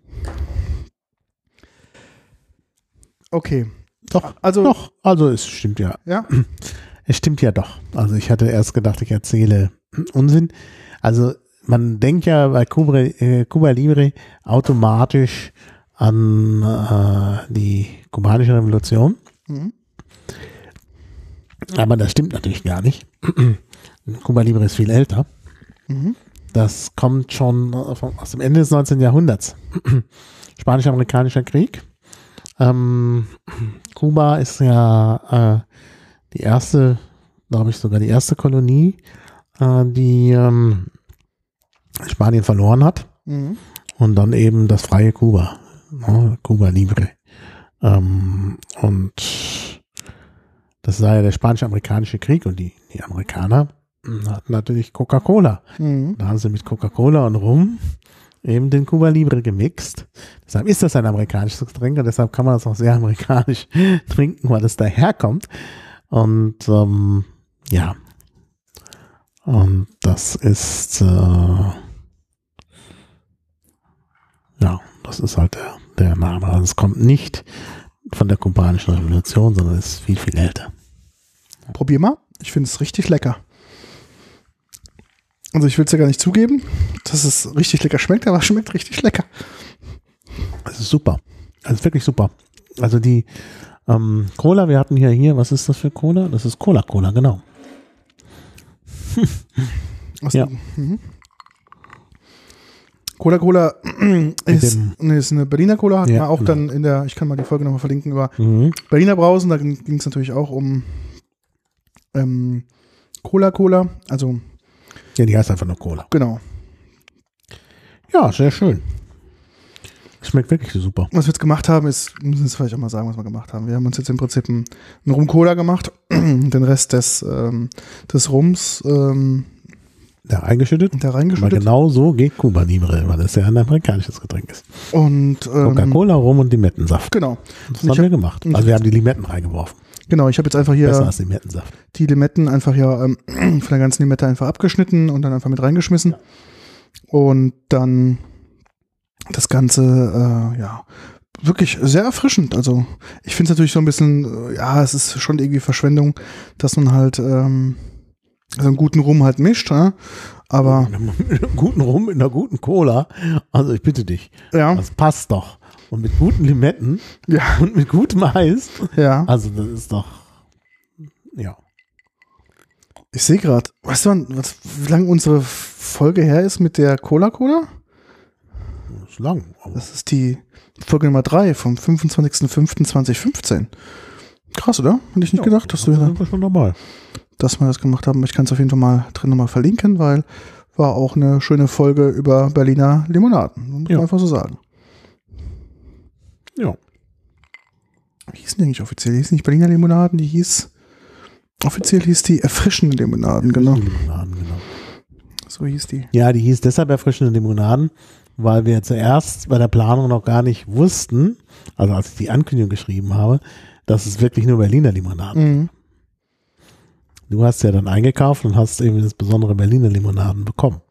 Okay. doch, Also, doch, also es stimmt ja. ja. Es stimmt ja doch. Also ich hatte erst gedacht, ich erzähle Unsinn. Also man denkt ja bei Cuba, äh, Cuba Libre automatisch an äh, die kubanische Revolution. Mhm. Aber das stimmt natürlich gar nicht. Cuba Libre ist viel älter. Mhm. Das kommt schon aus dem Ende des 19. Jahrhunderts. Spanisch-amerikanischer Krieg. Ähm, Kuba ist ja äh, die erste, glaube ich, sogar die erste Kolonie, äh, die ähm, Spanien verloren hat. Mhm. Und dann eben das freie Kuba. Ne, Kuba Libre. Ähm, und das war ja der spanisch-amerikanische Krieg und die, die Amerikaner hatten natürlich Coca-Cola. Mhm. Da haben sie mit Coca-Cola und Rum eben den Cuba Libre gemixt. Deshalb ist das ein amerikanisches Getränk und deshalb kann man das auch sehr amerikanisch trinken, weil es daherkommt. Und ähm, ja. Und das ist äh, ja, das ist halt der, der Name. Also es kommt nicht von der kubanischen Revolution, sondern ist viel, viel älter. Probier mal. Ich finde es richtig lecker. Also ich will es ja gar nicht zugeben, dass es richtig lecker schmeckt, aber es schmeckt richtig lecker. Es ist super. Es ist wirklich super. Also die ähm, Cola, wir hatten hier hier, was ist das für Cola? Das ist Cola Cola, genau. Aus Ja. dem- Mhm. Cola Cola ist, nee, ist eine Berliner Cola, hat Ja, man auch genau. dann in der, ich kann mal die Folge nochmal verlinken, über Mhm. Berliner Brausen, da ging es natürlich auch um ähm, Cola Cola, also Ja, die heißt einfach nur Cola. genau. Ja, sehr schön. Schmeckt wirklich super. Was wir jetzt gemacht haben, ist, müssen wir jetzt vielleicht auch mal sagen, was wir gemacht haben. Wir haben uns jetzt im Prinzip einen, einen Rum-Cola gemacht, den Rest des, ähm, des Rums ähm, Da eingeschüttet. da Aber reingeschüttet. genau so geht Cuba Libre, weil das ja ein amerikanisches Getränk ist. Und ähm, Coca-Cola, Rum und Limettensaft. genau, Das haben ich wir hab- gemacht. Also wir haben die Limetten reingeworfen. genau. Ich habe jetzt einfach Besser hier als Limettensaft. die Limetten einfach ja ähm, von der ganzen Limette einfach abgeschnitten und dann einfach mit reingeschmissen. Und dann das Ganze, äh, ja, wirklich sehr erfrischend. Also ich finde es natürlich so ein bisschen, äh, ja, es ist schon irgendwie Verschwendung, dass man halt ähm, so einen guten Rum halt mischt, ja? aber guten Rum, mit einer guten Cola. Also ich bitte dich. ja, Das passt doch. Und mit guten Limetten ja, und mit gutem Eis. ja. Also das ist doch, ja. Ich sehe gerade, weißt du, was, wie lange unsere Folge her ist mit der Cola-Cola? Das ist lang. Das ist die Folge Nummer 3 vom 25.05.2015. Krass, oder? Hätte ich nicht gedacht, dass, da wir, sind wir schon dabei. Dass wir das gemacht haben. Ich kann es auf jeden Fall mal drin nochmal verlinken, weil war auch eine schöne Folge über Berliner Limonaden. Muss Ja. man einfach so sagen. Ja. Wie hieß die eigentlich offiziell? Die hieß nicht Berliner Limonaden, die hieß, offiziell hieß die erfrischende Limonaden, genau. Limonaden, genau. So hieß die. Ja, die hieß deshalb erfrischende Limonaden, weil wir zuerst bei der Planung noch gar nicht wussten, also als ich die Ankündigung geschrieben habe, dass es wirklich nur Berliner Limonaden. Mhm. Du hast ja dann eingekauft und hast eben das besondere Berliner Limonaden bekommen.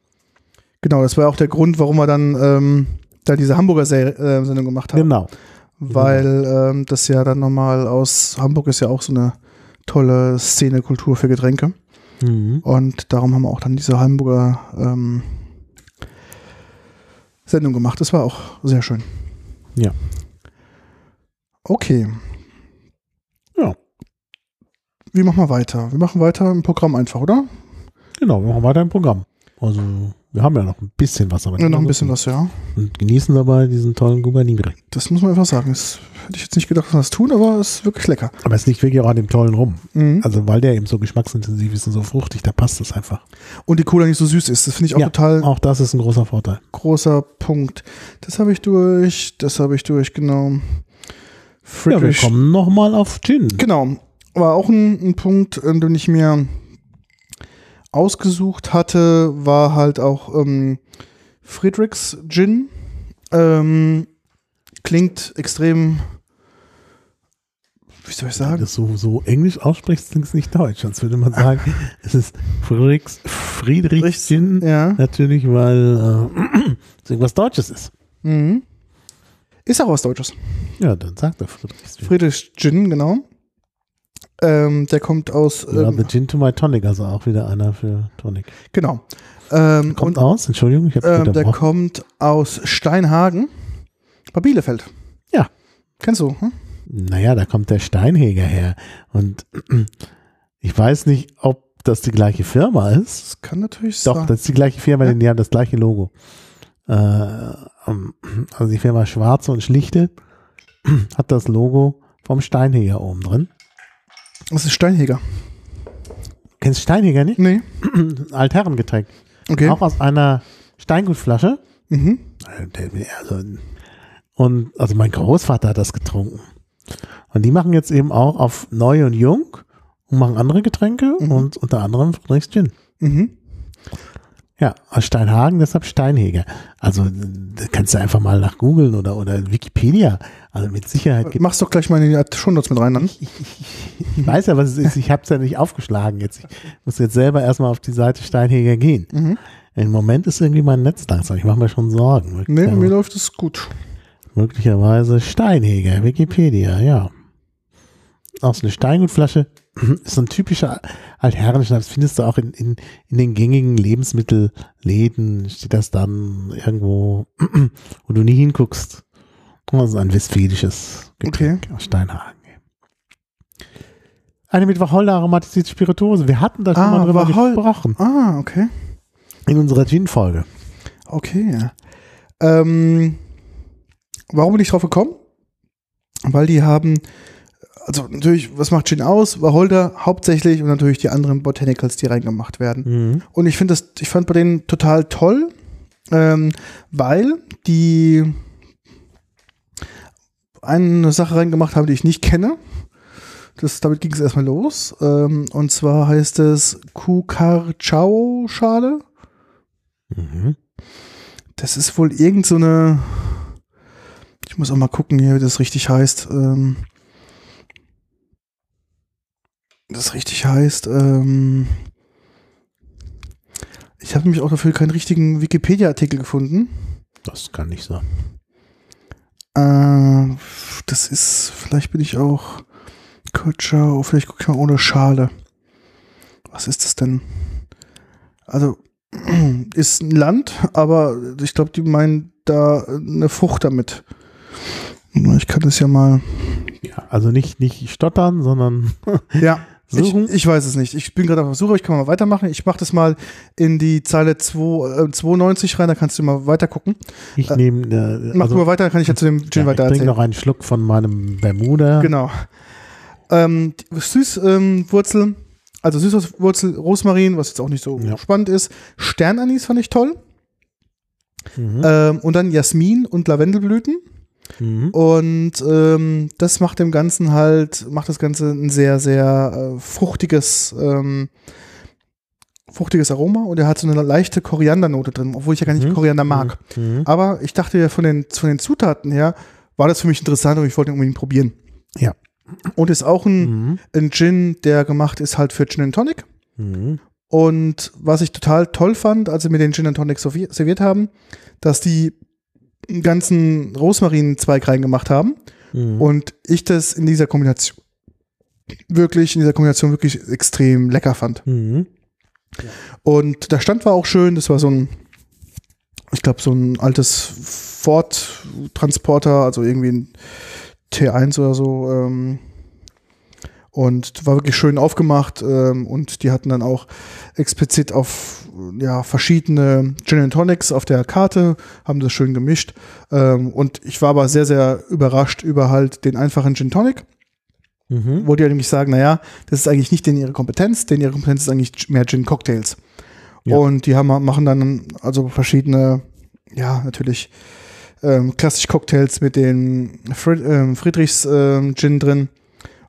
Genau, das war auch der Grund, warum wir dann ähm, da diese Hamburger äh, Sendung gemacht haben. Genau. weil ähm, das ja dann nochmal aus Hamburg ist ja auch so eine tolle Szene Kultur für Getränke Mhm. und darum haben wir auch dann diese Hamburger ähm, Sendung gemacht. Das war auch sehr schön. Ja. Okay. Wie machen wir weiter? Wir machen weiter im Programm einfach, oder? Genau, wir machen weiter im Programm. Also, wir haben ja noch ein bisschen was, aber Ja, noch ein bisschen was, ja. Und genießen dabei diesen tollen Gubanibri. Das muss man einfach sagen. Das hätte ich jetzt nicht gedacht, dass wir das tun, aber es ist wirklich lecker. Aber es liegt wirklich auch an dem tollen Rum. Mhm. Also, weil der eben so geschmacksintensiv ist und so fruchtig, da passt es einfach. Und die Cola nicht so süß ist. Das finde ich auch Ja, total Auch das ist ein großer Vorteil. großer Punkt. Das habe ich durch, das habe ich durch, genau. Ja, wir Friedrich. kommen nochmal auf Gin. genau. War auch ein, ein Punkt, äh, den ich mir ausgesucht hatte, war halt auch ähm, Friedrichs Gin. Ähm, klingt extrem, wie soll ich Wenn du sagen? so, so Englisch aussprichst, klingt es nicht deutsch. Sonst würde man sagen, es ist Friedrichs, Friedrichs Gin. Ja. Natürlich, weil äh, es irgendwas Deutsches ist. Mhm. Ist auch was Deutsches. Ja, dann sagt er Friedrichs Gin. Friedrichs Gin, genau. Ähm, der kommt aus, Ja, ähm, The Gin to my Tonic, also auch wieder einer für Tonic. genau. Ähm, Kommt und aus, Entschuldigung, ich habe Ähm, der kommt aus Steinhagen bei Bielefeld. Ja. Kennst du? Hm? Naja, da kommt der Steinheger her. Und ich weiß nicht, ob das die gleiche Firma ist. Das kann natürlich Doch, sein. das ist die gleiche Firma, Ja. denn die haben das gleiche Logo. Äh, ähm, also die Firma Schwarze und Schlichte hat das Logo vom Steinheger oben drin. Das ist Steinheger. Kennst du Steinheger nicht? Nee. Altherrengetränk. Okay. Auch aus einer Steingutflasche. Mhm. Also, und also mein Großvater hat das getrunken. Und die machen jetzt eben auch auf neu und jung und machen andere Getränke Mhm. und unter anderem Friedrichs Gin. Mhm. Ja, aus Steinhagen, deshalb Steinheger. Also da kannst du einfach mal nach googeln oder, oder Wikipedia. Also mit Sicherheit gibt Mach's doch gleich mal in die Shownotes mit rein dann. ich, ich, ich weiß ja, was es ist. Ich habe es ja nicht aufgeschlagen jetzt. Ich muss jetzt selber erstmal auf die Seite Steinheger gehen. Mhm. Im Moment ist irgendwie mein Netz langsam. Ich mache mir schon Sorgen. Nee, Möglicherweise- mir läuft es gut. Möglicherweise Steinheger, Wikipedia, ja. Auch so eine Steingutflasche so ein typischer Altherrenschnaps. Findest du auch in, in, in den gängigen Lebensmittelläden, steht das dann irgendwo, wo du nie hinguckst. Das ist ein westfälisches Getränk aus Steinhagen. Eine mit Wacholder aromatisierte Spirituose. Wir hatten da schon Ah, mal drüber Wacholder. gesprochen. Ah, okay. In unserer Gin-Folge. Okay. Ähm, warum bin ich drauf gekommen? Weil die haben, also natürlich, was macht Gin aus? Wacholder hauptsächlich und natürlich die anderen Botanicals, die reingemacht werden. Mhm. Und ich finde das, ich fand bei denen total toll, ähm, weil die eine Sache reingemacht haben, die ich nicht kenne. Das, damit ging es erstmal los. Ähm, und zwar heißt es Kukarchao-Schale. Mhm. Das ist wohl irgend so eine. Ich muss auch mal gucken hier, wie das richtig heißt. Ähm, das richtig heißt. Ähm, ich habe nämlich auch dafür keinen richtigen Wikipedia-Artikel gefunden. Das kann nicht sein. Äh, das ist, vielleicht bin ich auch Kutscher, vielleicht gucke ich mal ohne Schale. Was ist das denn? Also, ist ein Land, aber ich glaube, die meinen da eine Frucht damit. Ich kann das ja mal. Ja, also nicht, nicht stottern, sondern Ja, suchen. ich weiß es nicht. Ich bin gerade auf der Suche, ich kann mal weitermachen. Ich mache das mal in die Zeile 2, äh, 92 rein, da kannst du mal weiter gucken. Ich äh, nehme, äh, Mach also, mal weiter, dann kann ich ja zu dem Gin ja, weiter ich trinke erzählen. noch einen Schluck von meinem Bermuda. Genau. Ähm, Süßwurzel, ähm, Wurzel, also Süßwurzel, Rosmarin, was jetzt auch nicht so Ja. spannend ist. Sternanis fand ich toll. Mhm. Ähm, und dann Jasmin und Lavendelblüten. Mhm. Und ähm, das macht dem Ganzen halt, macht das Ganze ein sehr, sehr äh, fruchtiges, ähm, fruchtiges Aroma und er hat so eine leichte Koriandernote drin, obwohl ich ja gar nicht Mhm. Koriander mag. Mhm. Aber ich dachte ja von den, von den Zutaten her, war das für mich interessant und ich wollte ihn unbedingt probieren. Ja. Und ist auch ein, Mhm. ein Gin, der gemacht ist halt für Gin and Tonic. Mhm. Und was ich total toll fand, als sie mir den Gin and Tonic servi- serviert haben, dass die einen ganzen Rosmarinzweig reingemacht haben Mhm. und ich das in dieser Kombination wirklich, in dieser Kombination wirklich extrem lecker fand. Mhm. Und der Stand war auch schön, das war so ein, ich glaube, so ein altes Ford-Transporter, also irgendwie ein T1 oder so. Ähm, und war wirklich schön aufgemacht ähm, und die hatten dann auch explizit auf ja, verschiedene Gin and Tonics auf der Karte, haben das schön gemischt. Ähm, und ich war aber sehr, sehr überrascht über halt den einfachen Gin Tonic Mhm. wo die ja nämlich sagen, naja, das ist eigentlich nicht denn ihre Kompetenz, denn ihre Kompetenz ist eigentlich mehr Gin-Cocktails. Ja. Und die haben, machen dann also verschiedene, ja, natürlich ähm, klassische Cocktails mit den Fried, ähm, Friedrichs ähm, Gin drin.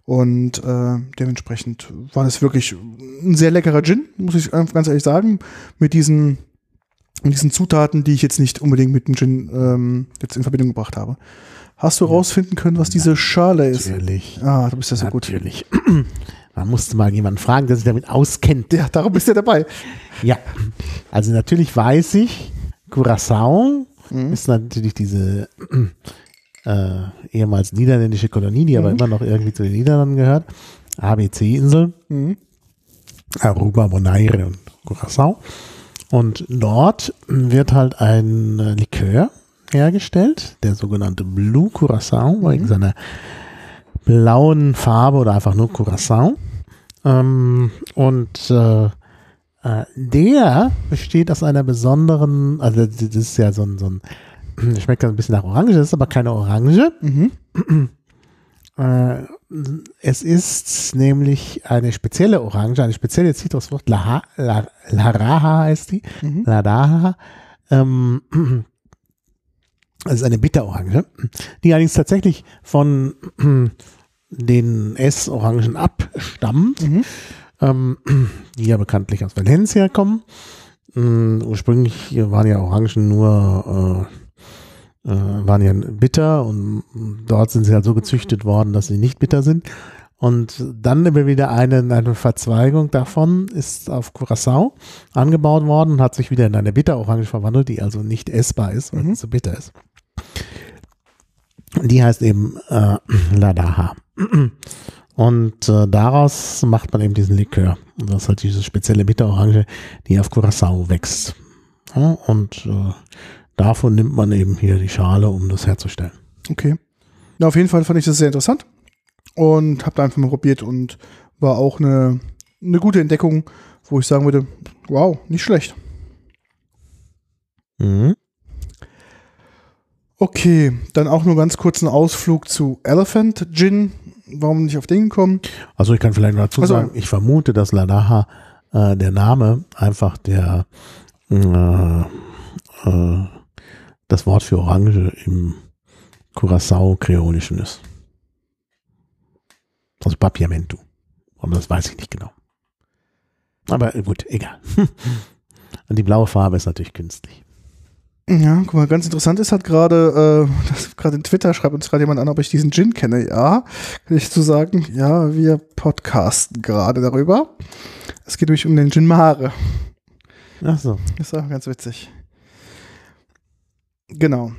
Und äh, dementsprechend war es wirklich ein sehr leckerer Gin, muss ich ganz ehrlich sagen, mit diesen, mit diesen Zutaten, die ich jetzt nicht unbedingt mit dem Gin ähm, jetzt in Verbindung gebracht habe. Hast du rausfinden können, was diese Schale ist? Natürlich. Ah, du bist ja so gut. Natürlich. Man musste mal jemanden fragen, der sich damit auskennt. Ja, darum bist du dabei. Ja, also natürlich weiß ich, Curaçao Mhm. ist natürlich diese äh, ehemals niederländische Kolonie, die aber Mhm. immer noch irgendwie zu den Niederlanden gehört. ABC-Insel, Mhm. Aruba, Bonaire und Curaçao. Und dort wird halt ein äh, Likör hergestellt, der sogenannte Blue Curaçao, wegen seiner blauen Farbe oder einfach nur Curaçao. Ähm, und äh, äh, der besteht aus einer besonderen, also das ist ja so ein, so ein schmeckt ein bisschen nach Orange, das ist aber keine Orange. Mhm. Äh, es ist nämlich eine spezielle Orange, eine spezielle Zitrusfrucht, Laha, La, Laraha heißt die, Mhm. Ladaha. Ähm, das ist eine Bitterorange, die allerdings tatsächlich von den S-Orangen abstammt, Mhm. ähm, die ja bekanntlich aus Valencia kommen. Ähm, ursprünglich waren ja Orangen nur äh, äh, waren ja bitter und dort sind sie halt so gezüchtet worden, dass sie nicht bitter sind. Und dann immer wieder eine, eine Verzweigung davon ist auf Curacao angebaut worden und hat sich wieder in eine Bitterorange verwandelt, die also nicht essbar ist, weil Mhm. sie so bitter ist. Die heißt eben äh, Ladaha. Und äh, daraus macht man eben diesen Likör. Und das ist halt diese spezielle Bitterorange, die auf Curacao wächst. Ja, und äh, davon nimmt man eben hier die Schale, um das herzustellen. Okay. Na, auf jeden Fall fand ich das sehr interessant und habe da einfach mal probiert und war auch eine, eine gute Entdeckung, wo ich sagen würde, wow, nicht schlecht. Mhm. Okay, dann auch nur ganz kurz einen Ausflug zu Elephant Gin. Warum nicht auf den gekommen? Also ich kann vielleicht noch dazu Also- sagen, ich vermute, dass Ladaha äh, der Name einfach der äh, äh, das Wort für Orange im Curacao-Kreolischen ist. Also Papiamento. Aber das weiß ich nicht genau. Aber gut, egal. Und die blaue Farbe ist natürlich künstlich. Ja, guck mal, ganz interessant ist halt gerade, äh, das- gerade in Twitter schreibt uns gerade jemand an, ob ich diesen Gin kenne. Ja, kann ich zu sagen, ja, wir podcasten gerade darüber. Es geht nämlich um den Gin Mare. Ach so. Das ist auch ganz witzig. Genau.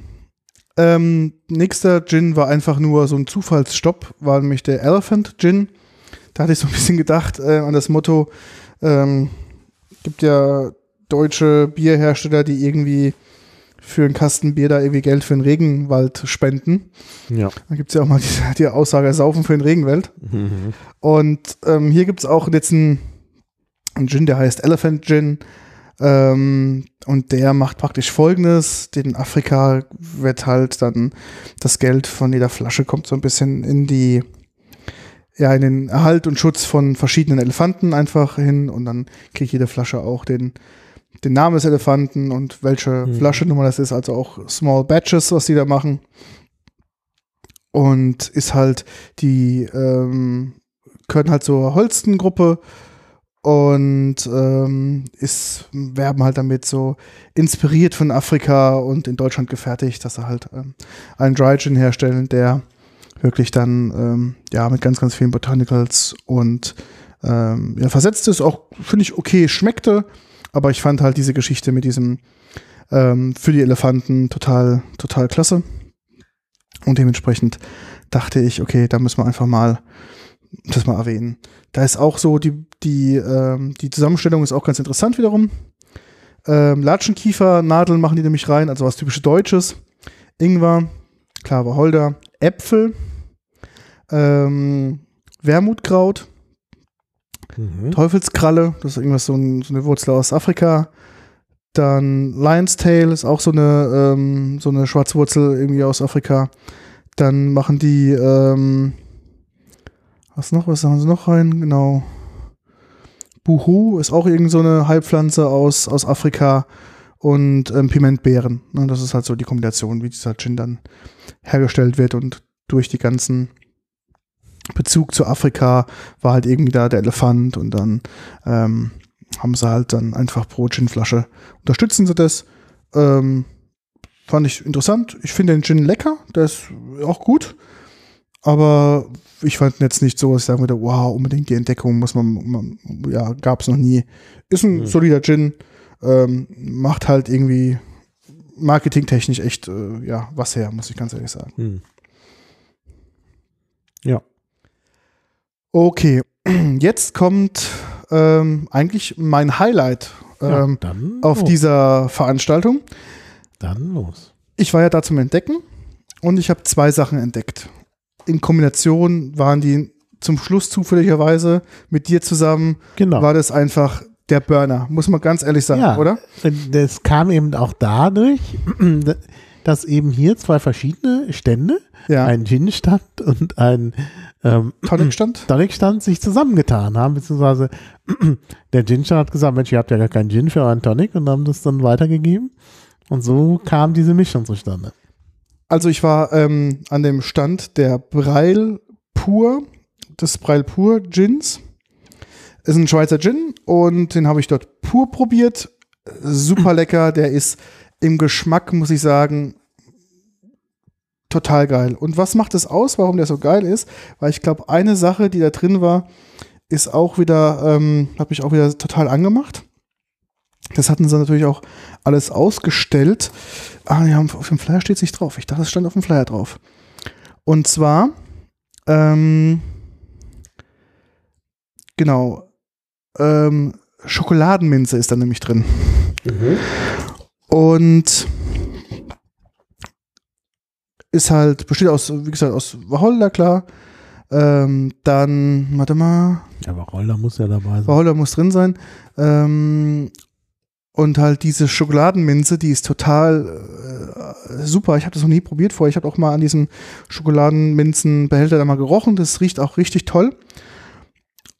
Ähm, nächster Gin war einfach nur so ein Zufallsstopp, war nämlich der Elephant Gin. Da hatte ich so ein bisschen gedacht äh, an das Motto, ähm, gibt ja deutsche Bierhersteller, die irgendwie für einen Kasten Bier da irgendwie Geld für den Regenwald spenden. Ja. Da gibt es ja auch mal die, die Aussage, saufen für den Regenwald. Mhm. Und ähm, hier gibt es auch jetzt einen, einen Gin, der heißt Elephant Gin. Ähm, und der macht praktisch folgendes: In Afrika wird halt dann das Geld von jeder Flasche kommt so ein bisschen in die, ja, in den Erhalt und Schutz von verschiedenen Elefanten einfach hin und dann kriegt jede Flasche auch den, den Namen des Elefanten und welche Mhm. Flaschennummer das ist, also auch Small Batches, was die da machen. Und ist halt die, ähm, können halt zur Holsten-Gruppe und ähm, ist, werben halt damit so inspiriert von Afrika und in Deutschland gefertigt, dass sie halt ähm, einen Dry Gin herstellen, der wirklich dann ähm, ja mit ganz, ganz vielen Botanicals und ähm, ja, versetzt ist. Auch finde ich okay, schmeckte, aber ich fand halt diese Geschichte mit diesem ähm, für die Elefanten total, total klasse. Und dementsprechend dachte ich, okay, da müssen wir einfach mal das mal erwähnen. Da ist auch so, die, die, ähm, die Zusammenstellung ist auch ganz interessant wiederum. Ähm, Latschenkiefer, Nadeln machen die nämlich rein, also was typisches Deutsches. Ingwer, klar, Wacholder, Äpfel, ähm, Wermutkraut, Mhm. Teufelskralle, das ist irgendwas so, ein, so eine Wurzel aus Afrika. Dann Lion's Tail ist auch so eine, ähm, so eine Schwarzwurzel irgendwie aus Afrika. Dann machen die, ähm, was noch, was haben sie noch rein? Genau. Buhu ist auch irgend so eine Heilpflanze aus, aus Afrika und ähm, Pimentbeeren. Ne, das ist halt so die Kombination, wie dieser Gin dann hergestellt wird und durch die ganzen Bezug zu Afrika war halt irgendwie da der Elefant und dann ähm, haben sie halt dann einfach pro Ginflasche unterstützen sie das. Ähm, fand ich interessant. Ich finde den Gin lecker, der ist auch gut. Aber ich fand jetzt nicht so, dass ich sagen würde, wow, unbedingt die Entdeckung muss man, man ja, gab es noch nie. Ist ein Mhm. solider Gin, ähm, macht halt irgendwie marketingtechnisch echt, äh, ja, was her, muss ich ganz ehrlich sagen. Mhm. Ja. Okay, jetzt kommt ähm, eigentlich mein Highlight ja ähm, dann auf dieser Veranstaltung. Dann los. Ich war ja da zum Entdecken und ich habe zwei Sachen entdeckt. In Kombination waren die zum Schluss zufälligerweise mit dir zusammen, Genau. war das einfach der Burner, muss man ganz ehrlich sagen, Ja. oder? Das kam eben auch dadurch, dass eben hier zwei verschiedene Stände, Ja, ein Gin-Stand und ein ähm, Tonicstand. Tonic-Stand, sich zusammengetan haben, beziehungsweise der Gin-Stand hat gesagt, Mensch, ihr habt ja gar keinen Gin für euren Tonic und haben das dann weitergegeben. Und so kam diese Mischung zustande. Also ich war ähm, an dem Stand der Breil Pur, des Breil Pur Gins. Ist ein Schweizer Gin und den habe ich dort pur probiert. Super lecker, der ist im Geschmack, muss ich sagen, total geil. Und was macht es aus, warum der so geil ist? Weil ich glaube, eine Sache, die da drin war, ist auch wieder, ähm, hat mich auch wieder total angemacht. Das hatten sie natürlich auch alles ausgestellt. Ah, ja, auf dem Flyer steht es nicht drauf. Ich dachte, es stand auf dem Flyer drauf. Und zwar, ähm, genau, ähm, Schokoladenminze ist da nämlich drin. Und ist halt, besteht aus, wie gesagt, aus Wacholder, klar. Ähm, dann, warte mal, Ja, aber Roller muss ja dabei sein. Wacholder muss drin sein. Ähm, und halt diese Schokoladenminze, die ist total äh, super. Ich habe das noch nie probiert vorher. Ich habe auch mal an diesem Schokoladenminzenbehälter da mal gerochen. Das riecht auch richtig toll.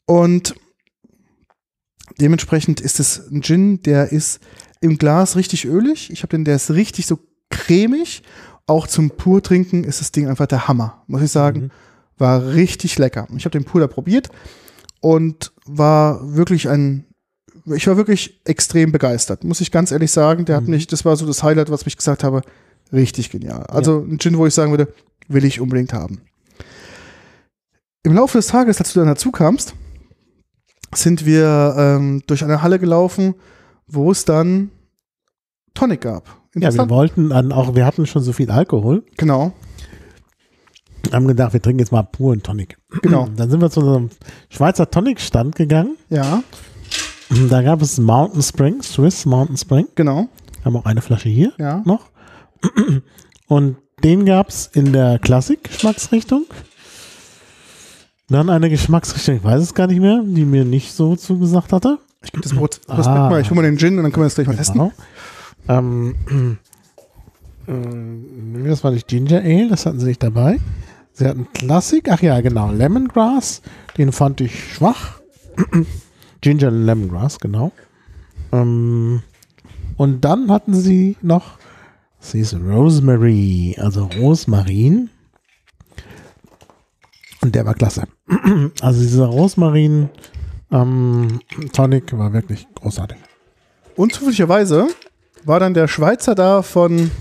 Und dementsprechend ist es ein Gin, der ist im Glas richtig ölig. Ich habe den, der ist richtig so cremig. Auch zum Pur-Trinken ist das Ding einfach der Hammer, muss ich sagen. Mhm. War richtig lecker. Ich habe den Puder probiert und war wirklich ein, ich war wirklich extrem begeistert, muss ich ganz ehrlich sagen. Der hat Mhm. mich, das war so das Highlight, was mich gesagt habe, richtig genial. Also ein Gin, wo ich sagen würde, will ich unbedingt haben. Im Laufe des Tages, als du dann dazu kamst, sind wir ähm, durch eine Halle gelaufen, wo es dann Tonic gab. Ja, wir wollten dann auch, wir hatten schon so viel Alkohol, genau, haben gedacht, wir trinken jetzt mal puren Tonic. genau. Dann sind wir zu unserem Schweizer Tonic-Stand gegangen. Ja, Da gab es Mountain Spring, Swiss Mountain Spring. genau. Haben auch eine Flasche hier Ja. noch. Und den gab es in der Klassik-Geschmacksrichtung. Dann eine Geschmacksrichtung, ich weiß es gar nicht mehr, die mir nicht so zugesagt hatte. Ich gebe das Brot. Ah. Mal. Ich hole mal den Gin und dann können wir das gleich mal testen. Genau. Ähm, äh, das war nicht Ginger Ale, das hatten sie nicht dabei. Sie hatten Klassik, ach ja, genau, Lemongrass, den fand ich schwach. Ginger Lemongrass, genau. Ähm, und dann hatten sie noch, sie ist Rosemary, also Rosmarin. Und der war klasse. Also dieser Rosmarin ähm, Tonic war wirklich großartig. Und zufälligerweise war dann der Schweizer da von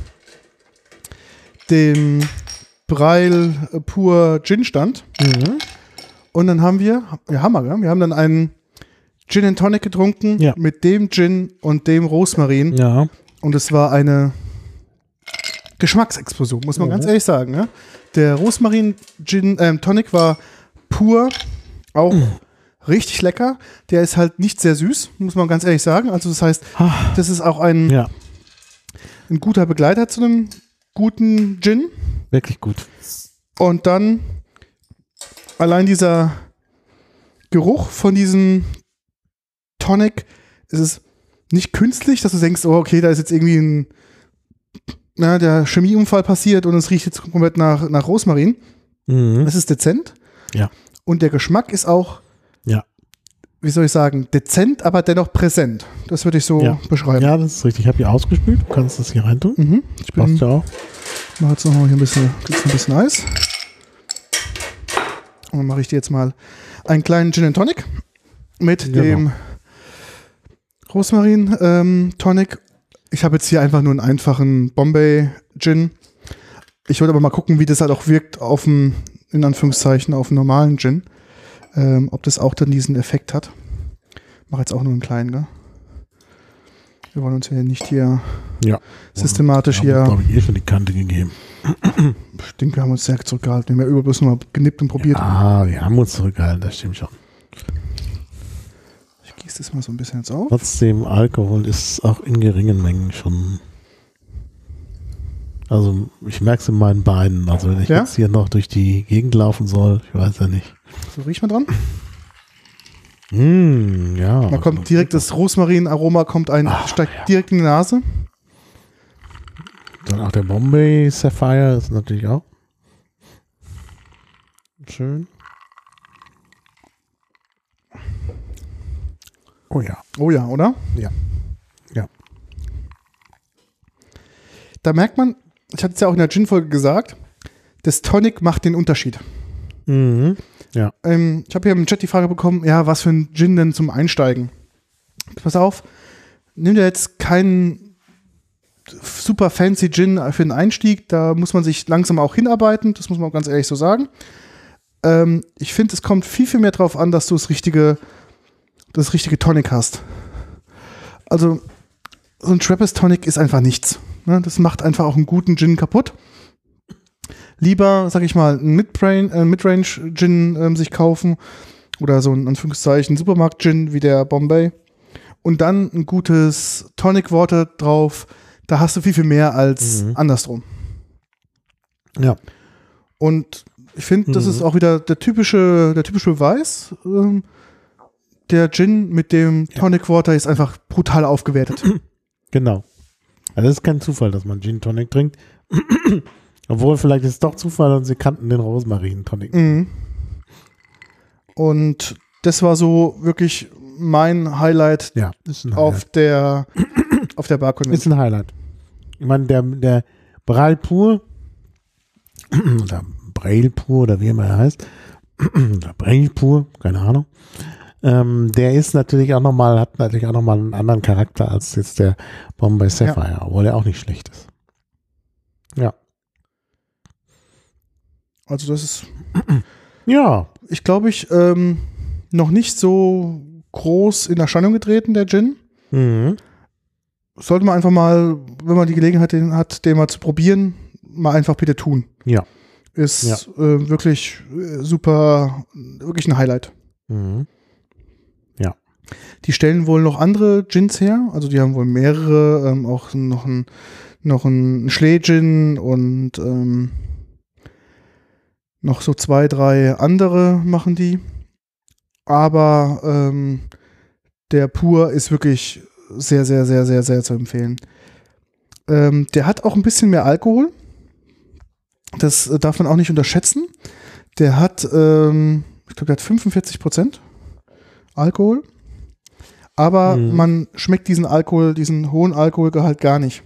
dem Breil Pur Gin Stand. Mhm. Und dann haben wir, ja Hammer, wir haben dann einen Gin and Tonic getrunken Ja. mit dem Gin und dem Rosmarin. Ja. Und es war eine Geschmacksexplosion, muss man Mhm. ganz ehrlich sagen. Ne? Der Rosmarin Gin ähm, Tonic war pur, auch richtig lecker. Der ist halt nicht sehr süß, muss man ganz ehrlich sagen. Also das heißt, Ah. das ist auch ein, Ja, ein guter Begleiter zu einem guten Gin. wirklich gut. Und dann allein dieser Geruch von diesem Tonic, ist es nicht künstlich, dass du denkst, oh, okay, da ist jetzt irgendwie ein na, der Chemieunfall passiert und es riecht jetzt komplett nach, nach Rosmarin. Mhm. Es ist dezent. Ja. Und der Geschmack ist auch, Ja. wie soll ich sagen, dezent, aber dennoch präsent. Das würde ich so Ja. beschreiben. Ja, das ist richtig. Ich habe hier ausgespült. Du kannst das hier reintun. Mhm. Ich Passt bin, ja auch. mache jetzt noch mal hier ein bisschen, ein bisschen Eis. Und dann mache ich dir jetzt mal einen kleinen Gin and Tonic mit Genau. dem Rosmarin ähm, Tonic. Ich habe jetzt hier einfach nur einen einfachen Bombay Gin. Ich wollte aber mal gucken, wie das halt auch wirkt auf dem, in Anführungszeichen, auf dem normalen Gin. Ähm, ob das auch dann diesen Effekt hat. Mache jetzt auch nur einen kleinen, gell? Wir wollen uns ja nicht hier Ja. systematisch hier. glaube ich, eh schon die Kante gegeben. Ich denke, wir haben uns sehr zurückgehalten. Wir haben ja überall bloß nur mal genippt und probiert. Ah, wir haben uns zurückgehalten, das stimmt schon. Das mal so ein bisschen jetzt auf. Trotzdem, Alkohol ist auch in geringen Mengen schon. Also, ich merke es in meinen Beinen. Also, wenn ich Ja? jetzt hier noch durch die Gegend laufen soll, ich weiß ja nicht. So riecht man dran. Mm, ja. Da kommt direkt das Rosmarin-Aroma, kommt ein, Ah, steigt ja. direkt in die Nase. Dann auch der Bombay Sapphire ist natürlich auch schön. Oh ja. Oh ja, oder? Ja. Ja. Da merkt man, ich hatte es ja auch in der Gin-Folge gesagt, das Tonic macht den Unterschied. Mhm. Ja. Ähm, ich habe hier im Chat die Frage bekommen, ja, was für ein Gin denn zum Einsteigen? Pass auf, nimm dir jetzt keinen super fancy Gin für den Einstieg, da muss man sich langsam auch hinarbeiten, das muss man auch ganz ehrlich so sagen. Ähm, ich finde, es kommt viel, viel mehr drauf an, dass du das richtige, das richtige Tonic hast. Also, so ein Trappist Tonic ist einfach nichts. Ne? Das macht einfach auch einen guten Gin kaputt lieber, sag ich mal, einen Midrange, äh, Midrange Gin ähm, sich kaufen oder so ein Anführungszeichen Supermarkt Gin wie der Bombay und dann ein gutes Tonic Water drauf. Da hast du viel viel mehr als Mhm. andersrum. Ja. Und ich finde, das Mhm. ist auch wieder der typische, der typische Beweis. Ähm, der Gin mit dem Tonic Water ist einfach brutal aufgewertet. Genau. Also es ist kein Zufall, dass man Gin Tonic trinkt. Obwohl, vielleicht ist es doch Zufall und sie kannten den Rosmarin Tonic. Mhm. Und das war so wirklich mein Highlight Ja, ist ein auf Highlight. der auf der Bar Ist ein Highlight. Ich meine, der, der Braille Pur oder Braille Pur oder wie immer er heißt, oder Braille Pur, keine Ahnung, ähm, der ist natürlich auch nochmal, hat natürlich auch nochmal einen anderen Charakter als jetzt der Bombay Sapphire, obwohl er auch nicht schlecht ist. Ja. Also das ist, Ja, ich glaube ich, ähm, noch nicht so groß in Erscheinung getreten, der Gin. mhm. sollte man einfach mal, wenn man die Gelegenheit hat, den mal zu probieren, mal einfach bitte tun. Ja. Ist Ja. äh, wirklich äh, super, wirklich ein Highlight. Mhm. Die stellen wohl noch andere Gins her, also die haben wohl mehrere, ähm, auch noch ein, noch ein Schlee-Gin und ähm, noch so zwei, drei andere machen die. Aber ähm, der Pur ist wirklich sehr, sehr, sehr, sehr, sehr zu empfehlen. Ähm, der hat auch ein bisschen mehr Alkohol. Das äh, darf man auch nicht unterschätzen. Der hat, ähm, ich glaube, der hat 45 Prozent Alkohol. Aber Mhm. man schmeckt diesen Alkohol, diesen hohen Alkoholgehalt gar nicht.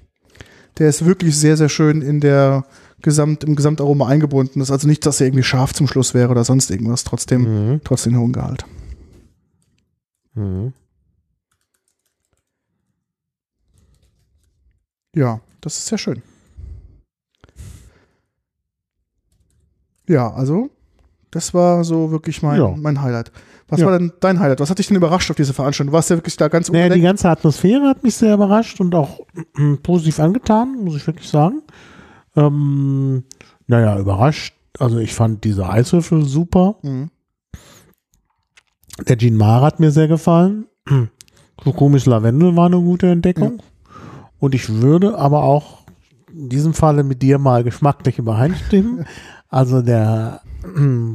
Der ist wirklich sehr, sehr schön in der Gesamt, im Gesamtaroma eingebunden. Das ist also nicht, dass er irgendwie scharf zum Schluss wäre oder sonst irgendwas. Trotzdem, Mhm. trotzdem hohen Gehalt. Mhm. Ja, das ist sehr schön. Ja, also, das war so wirklich mein, Ja. mein Highlight. Was Ja. war denn dein Highlight? Was hat dich denn überrascht auf diese Veranstaltung? Du warst ja wirklich da ganz Naja, die ganze Atmosphäre hat mich sehr überrascht und auch mm, positiv angetan, muss ich wirklich sagen. Ähm, naja, überrascht. Also ich fand diese Eiswürfel super. Mhm. Der Gin Mare hat mir sehr gefallen. So komisch Lavendel war eine gute Entdeckung. Und ich würde aber auch in diesem Falle mit dir mal geschmacklich übereinstimmen. Also der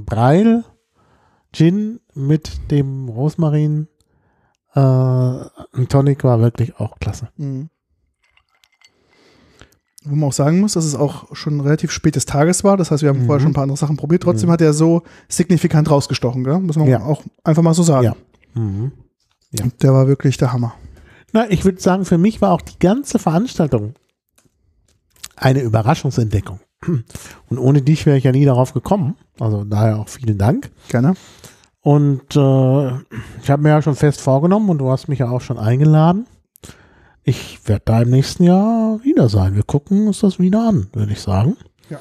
Breil Gin mit dem Rosmarin äh, ein Tonic war wirklich auch klasse. Mhm. Wo man auch sagen muss, dass es auch schon relativ spät des Tages war. Das heißt, wir haben Mhm. vorher schon ein paar andere Sachen probiert. Trotzdem hat er so signifikant rausgestochen, gell? muss man Ja. auch einfach mal so sagen. Ja. Mhm. Der war wirklich der Hammer. Na, ich würde sagen, für mich war auch die ganze Veranstaltung eine Überraschungsentdeckung. Und ohne dich wäre ich ja nie darauf gekommen. Also daher auch vielen Dank. Gerne. Und äh, ich habe mir ja schon fest vorgenommen und du hast mich ja auch schon eingeladen. Ich werde da im nächsten Jahr wieder sein. Wir gucken uns das wieder an, würde ich sagen. Ja.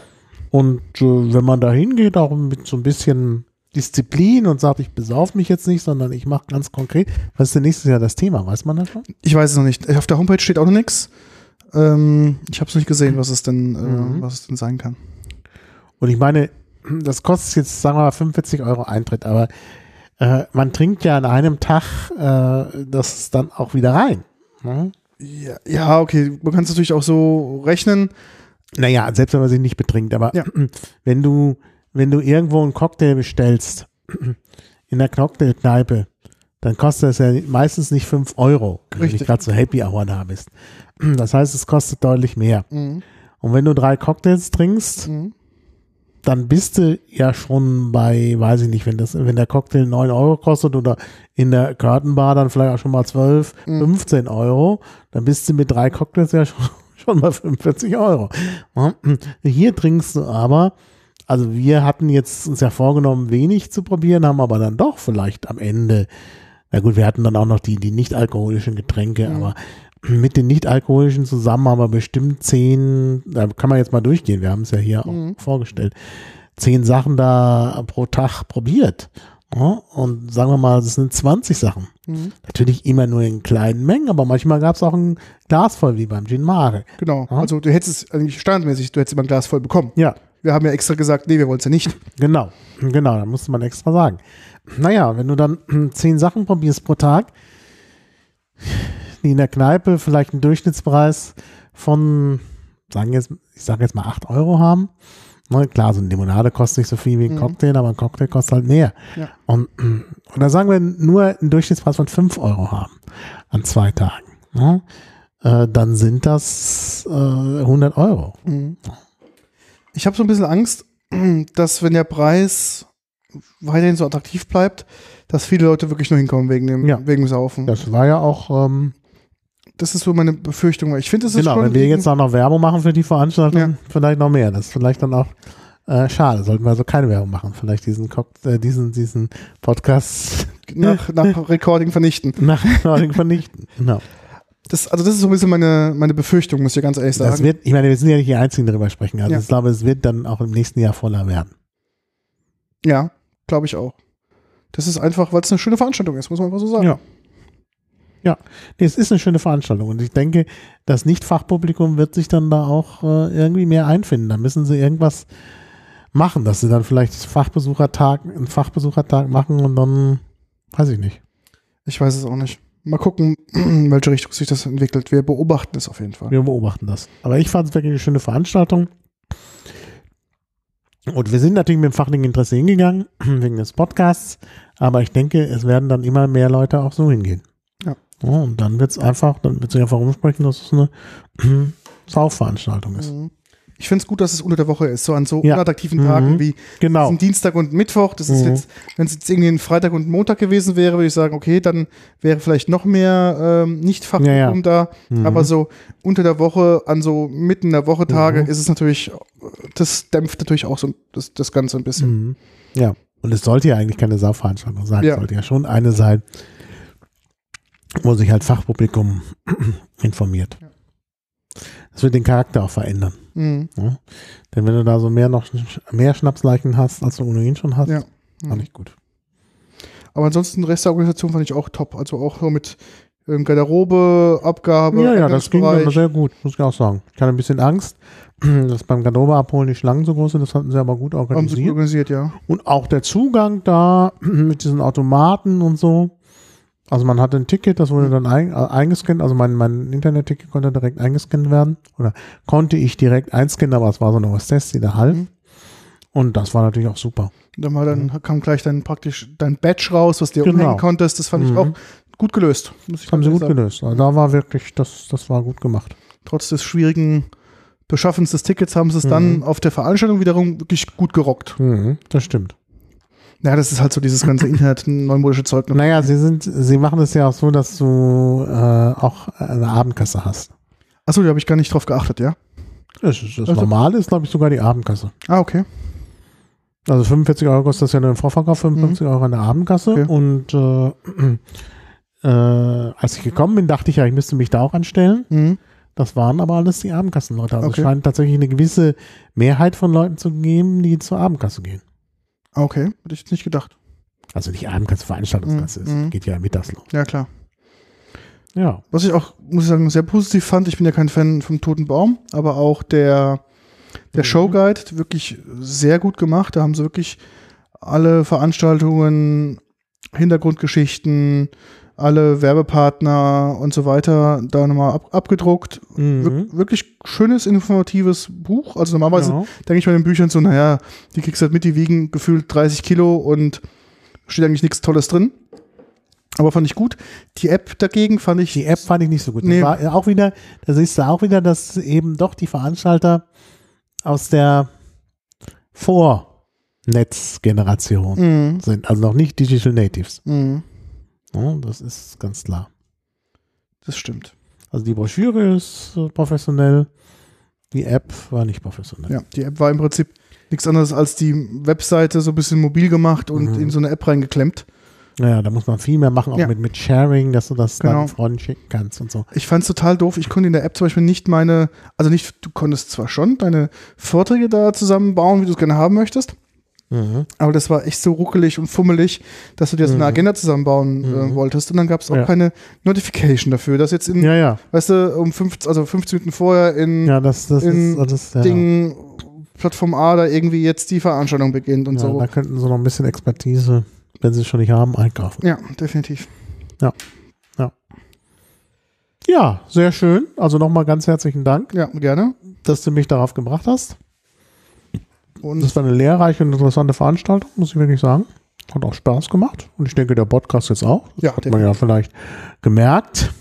Und äh, wenn man da hingeht, auch mit so ein bisschen Disziplin und sagt, ich besauf mich jetzt nicht, sondern ich mache ganz konkret. Was ist denn nächstes Jahr das Thema? Weiß man das schon? Ich weiß es noch nicht. Auf der Homepage steht auch noch nichts. Ähm, ich habe es nicht gesehen, was es denn, äh, Mhm. was es denn sein kann. Und ich meine, das kostet jetzt, sagen wir mal, 45 Euro Eintritt, aber äh, man trinkt ja an einem Tag äh, das dann auch wieder rein. Ne? Ja, ja, okay. Man kann es natürlich auch so rechnen. Naja, selbst wenn man sich nicht betrinkt, aber Ja. wenn du, wenn du irgendwo einen Cocktail bestellst, in der Cocktailkneipe, dann kostet es ja meistens nicht 5 Euro, wenn du gerade so Happy Hour da bist. Das heißt, es kostet deutlich mehr. Mhm. Und wenn du drei Cocktails trinkst, Mhm. dann bist du ja schon bei, weiß ich nicht, wenn das, wenn der Cocktail 9 Euro kostet oder in der Curtain-Bar dann vielleicht auch schon mal 12, Mhm. 15 Euro, dann bist du mit drei Cocktails ja schon, schon mal 45 Euro. Hier trinkst du aber, also wir hatten jetzt uns ja vorgenommen, wenig zu probieren, haben aber dann doch vielleicht am Ende, na gut, wir hatten dann auch noch die, die nicht-alkoholischen Getränke, Mhm. aber mit den nicht-alkoholischen zusammen haben wir bestimmt zehn, da kann man jetzt mal durchgehen, wir haben es ja hier Mhm. auch vorgestellt, zehn Sachen da pro Tag probiert. Ja, und sagen wir mal, das sind 20 Sachen. Mhm. Natürlich immer nur in kleinen Mengen, aber manchmal gab es auch ein Glas voll, wie beim Gin Mare. Genau. Ja. Also du hättest es eigentlich standardmäßig, du hättest immer ein Glas voll bekommen. Ja, Wir haben ja extra gesagt, nee, wir wollen es ja nicht. genau. Genau, da musste man extra sagen. Naja, wenn du dann zehn Sachen probierst pro Tag, die in der Kneipe vielleicht einen Durchschnittspreis von, sagen jetzt, ich sage jetzt mal 8 Euro haben. Na klar, so eine Limonade kostet nicht so viel wie ein Mhm. Cocktail, aber ein Cocktail kostet halt mehr. Ja. Und, oder sagen wir nur einen Durchschnittspreis von 5 Euro haben an zwei Tagen. Ne? Äh, dann sind das äh, 100 Euro. Mhm. Ich habe so ein bisschen Angst, dass wenn der Preis weiterhin so attraktiv bleibt, dass viele Leute wirklich nur hinkommen wegen dem, Ja. wegen dem Saufen. Das war ja auch ähm, Das ist so meine Befürchtung. Ich finde, das ist Genau, wenn wir jetzt auch noch Werbung machen für die Veranstaltung, Ja. vielleicht noch mehr. Das ist vielleicht dann auch äh, schade. Sollten wir also keine Werbung machen. Vielleicht diesen, äh, diesen, diesen Podcast nach, nach Recording vernichten. nach Recording vernichten. Genau. Das, also das ist so ein bisschen meine, meine Befürchtung, muss ich ganz ehrlich sagen. Das wird, ich meine, wir sind ja nicht die Einzigen, die darüber sprechen. Also Ja. ich glaube, es wird dann auch im nächsten Jahr voller werden. ja, glaube ich auch. Das ist einfach, weil es eine schöne Veranstaltung ist, muss man einfach so sagen. Ja. Ja, nee, es ist eine schöne Veranstaltung und ich denke, das Nicht-Fachpublikum wird sich dann da auch äh, irgendwie mehr einfinden. Da müssen sie irgendwas machen, dass sie dann vielleicht Fachbesuchertag, einen Fachbesuchertag machen und dann, weiß ich nicht. Ich weiß es auch nicht. Mal gucken, in welche Richtung sich das entwickelt. Wir beobachten es auf jeden Fall. Wir beobachten das. Aber ich fand es wirklich eine schöne Veranstaltung. Und wir sind natürlich mit dem fachlichen Interesse hingegangen, wegen des Podcasts. Aber ich denke, es werden dann immer mehr Leute auch so hingehen. Ja. und dann wird es einfach, dann wird sich einfach rumsprechen, dass es eine Saufveranstaltung ist. Mhm. Ich finde es gut, dass es unter der Woche ist, so an so Ja. unattraktiven Mhm. Tagen wie Genau. Dienstag und Mittwoch. Das ist Mhm. jetzt, wenn es jetzt irgendwie ein Freitag und Montag gewesen wäre, würde ich sagen, okay, dann wäre vielleicht noch mehr ähm, Nicht-Fachpublikum da. Mhm. Aber so unter der Woche, an so mitten der Woche Tage, Mhm. ist es natürlich, das dämpft natürlich auch so das, das Ganze ein bisschen. Mhm. Ja. Und es sollte ja eigentlich keine Saufveranstaltung sein. Ja. Es sollte ja schon eine sein, wo sich halt Fachpublikum informiert. Ja. Das wird den Charakter auch verändern. Mhm. Ja? Denn wenn du da so mehr noch mehr Schnapsleichen hast, als du ohnehin schon hast, Ja. fand ich gut. Aber ansonsten, Rest der Organisation fand ich auch top. Also auch so mit ähm, Garderobe, Abgabe, Ja, ja, das ging Eingangsbereich. sehr gut, muss ich auch sagen. Ich hatte ein bisschen Angst, dass beim Garderobe abholen die Schlangen so groß sind, das hatten sie aber gut Haben sie gut organisiert. organisiert, ja. Und auch der Zugang da mit diesen Automaten und so. Also man hatte ein Ticket, das wurde dann ein, äh, eingescannt, also mein, mein Internetticket konnte direkt eingescannt werden. Oder konnte ich direkt einscannen, aber es war so eine Hostess, die da half. Mhm. Und das war natürlich auch super. Dann, war dann kam gleich dann praktisch dein Badge raus, was du dir Genau. umhängen konntest. Das fand ich Mhm. auch gut gelöst. Ich Das haben sie gut sagen. gelöst. Also da war wirklich, das, das war gut gemacht. Trotz des schwierigen Beschaffens des Tickets haben sie es Mhm. dann auf der Veranstaltung wiederum wirklich gut gerockt. Mhm, das stimmt. Ja, das ist halt so dieses ganze Internet-neumodische Zeug. ne? Naja, sie sind, sie machen es ja auch so, dass du äh, auch eine Abendkasse hast. Achso, da habe ich gar nicht drauf geachtet, ja? Das, ist, das Also- Normale ist, glaube ich, sogar die Abendkasse. Ah, okay. Also 45 Euro kostet das ja nur im Vorverkauf, 55 Euro in der Abendkasse. Okay. Und äh, äh, als ich gekommen bin, dachte ich ja, ich müsste mich da auch anstellen. Mhm. Das waren aber alles die Abendkassenleute. Also Okay. es scheint tatsächlich eine gewisse Mehrheit von Leuten zu geben, die zur Abendkasse gehen. Okay. Hätte ich jetzt nicht gedacht. Also nicht Abendkasse, Veranstaltungskasse. Mhm. Es geht ja mittags los. Ja, klar. Ja. Was ich auch, muss ich sagen, sehr positiv fand, ich bin ja kein Fan vom Toten Baum, aber auch der, der Mhm. Showguide, wirklich sehr gut gemacht. Da haben sie wirklich alle Veranstaltungen, Hintergrundgeschichten, alle Werbepartner und so weiter da nochmal ab, abgedruckt. Mhm. Wir, wirklich schönes, informatives Buch. Also normalerweise Ja. denke ich bei den Büchern so, naja, die kriegst du halt mit, die wiegen gefühlt 30 Kilo und steht eigentlich nichts Tolles drin. Aber fand ich gut. Die App dagegen fand ich. Die App fand ich nicht so gut. Das Nee. war auch wieder, da siehst du auch wieder, dass eben doch die Veranstalter aus der Vornetzgeneration Mhm. sind, also noch nicht Digital Natives. Mhm. Ja, das ist ganz klar. Das stimmt. Also die Broschüre ist äh, professionell, die App war nicht professionell. Ja, die App war im Prinzip nichts anderes als die Webseite so ein bisschen mobil gemacht und Mhm. in so eine App reingeklemmt. Naja, da muss man viel mehr machen, auch Ja. mit, mit Sharing, dass du das Genau. deinen Freunden schicken kannst und so. Ich fand es total doof. Ich konnte in der App zum Beispiel nicht meine, also nicht, du konntest zwar schon deine Vorträge da zusammenbauen, wie du es gerne haben möchtest, Mhm. aber das war echt so ruckelig und fummelig, dass du dir so eine Mhm. Agenda zusammenbauen äh, Mhm. wolltest. Und dann gab es auch Ja. keine Notification dafür, dass jetzt in, Ja, ja. weißt du, um 15, also 15 Minuten vorher in Ja, das, das In ist das, ja. Ding, Plattform A da irgendwie jetzt die Veranstaltung beginnt und ja, so. Da könnten sie noch ein bisschen Expertise, wenn sie es schon nicht haben, einkaufen. Ja, definitiv. Ja, sehr schön. Also nochmal ganz herzlichen Dank, Ja, gerne. dass du mich darauf gebracht hast. Und Das war eine lehrreiche und interessante Veranstaltung, muss ich wirklich sagen. Hat auch Spaß gemacht. Und ich denke, der Podcast jetzt auch. Das Ja, hat man ja vielleicht gemerkt.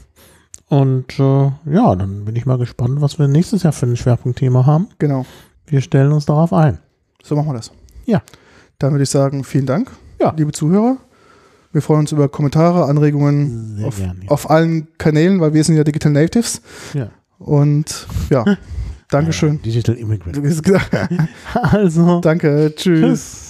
Und äh, ja, dann bin ich mal gespannt, was wir nächstes Jahr für ein Schwerpunktthema haben. genau, Wir stellen uns darauf ein. so machen wir das. Ja. Dann würde ich sagen, vielen Dank, Ja. liebe Zuhörer. Wir freuen uns über Kommentare, Anregungen auf, gerne. Ja. auf allen Kanälen, weil wir sind ja Digital Natives. Ja. Und ja, Dankeschön. Digital Immigrant. Danke, Also, tschüss. tschüss.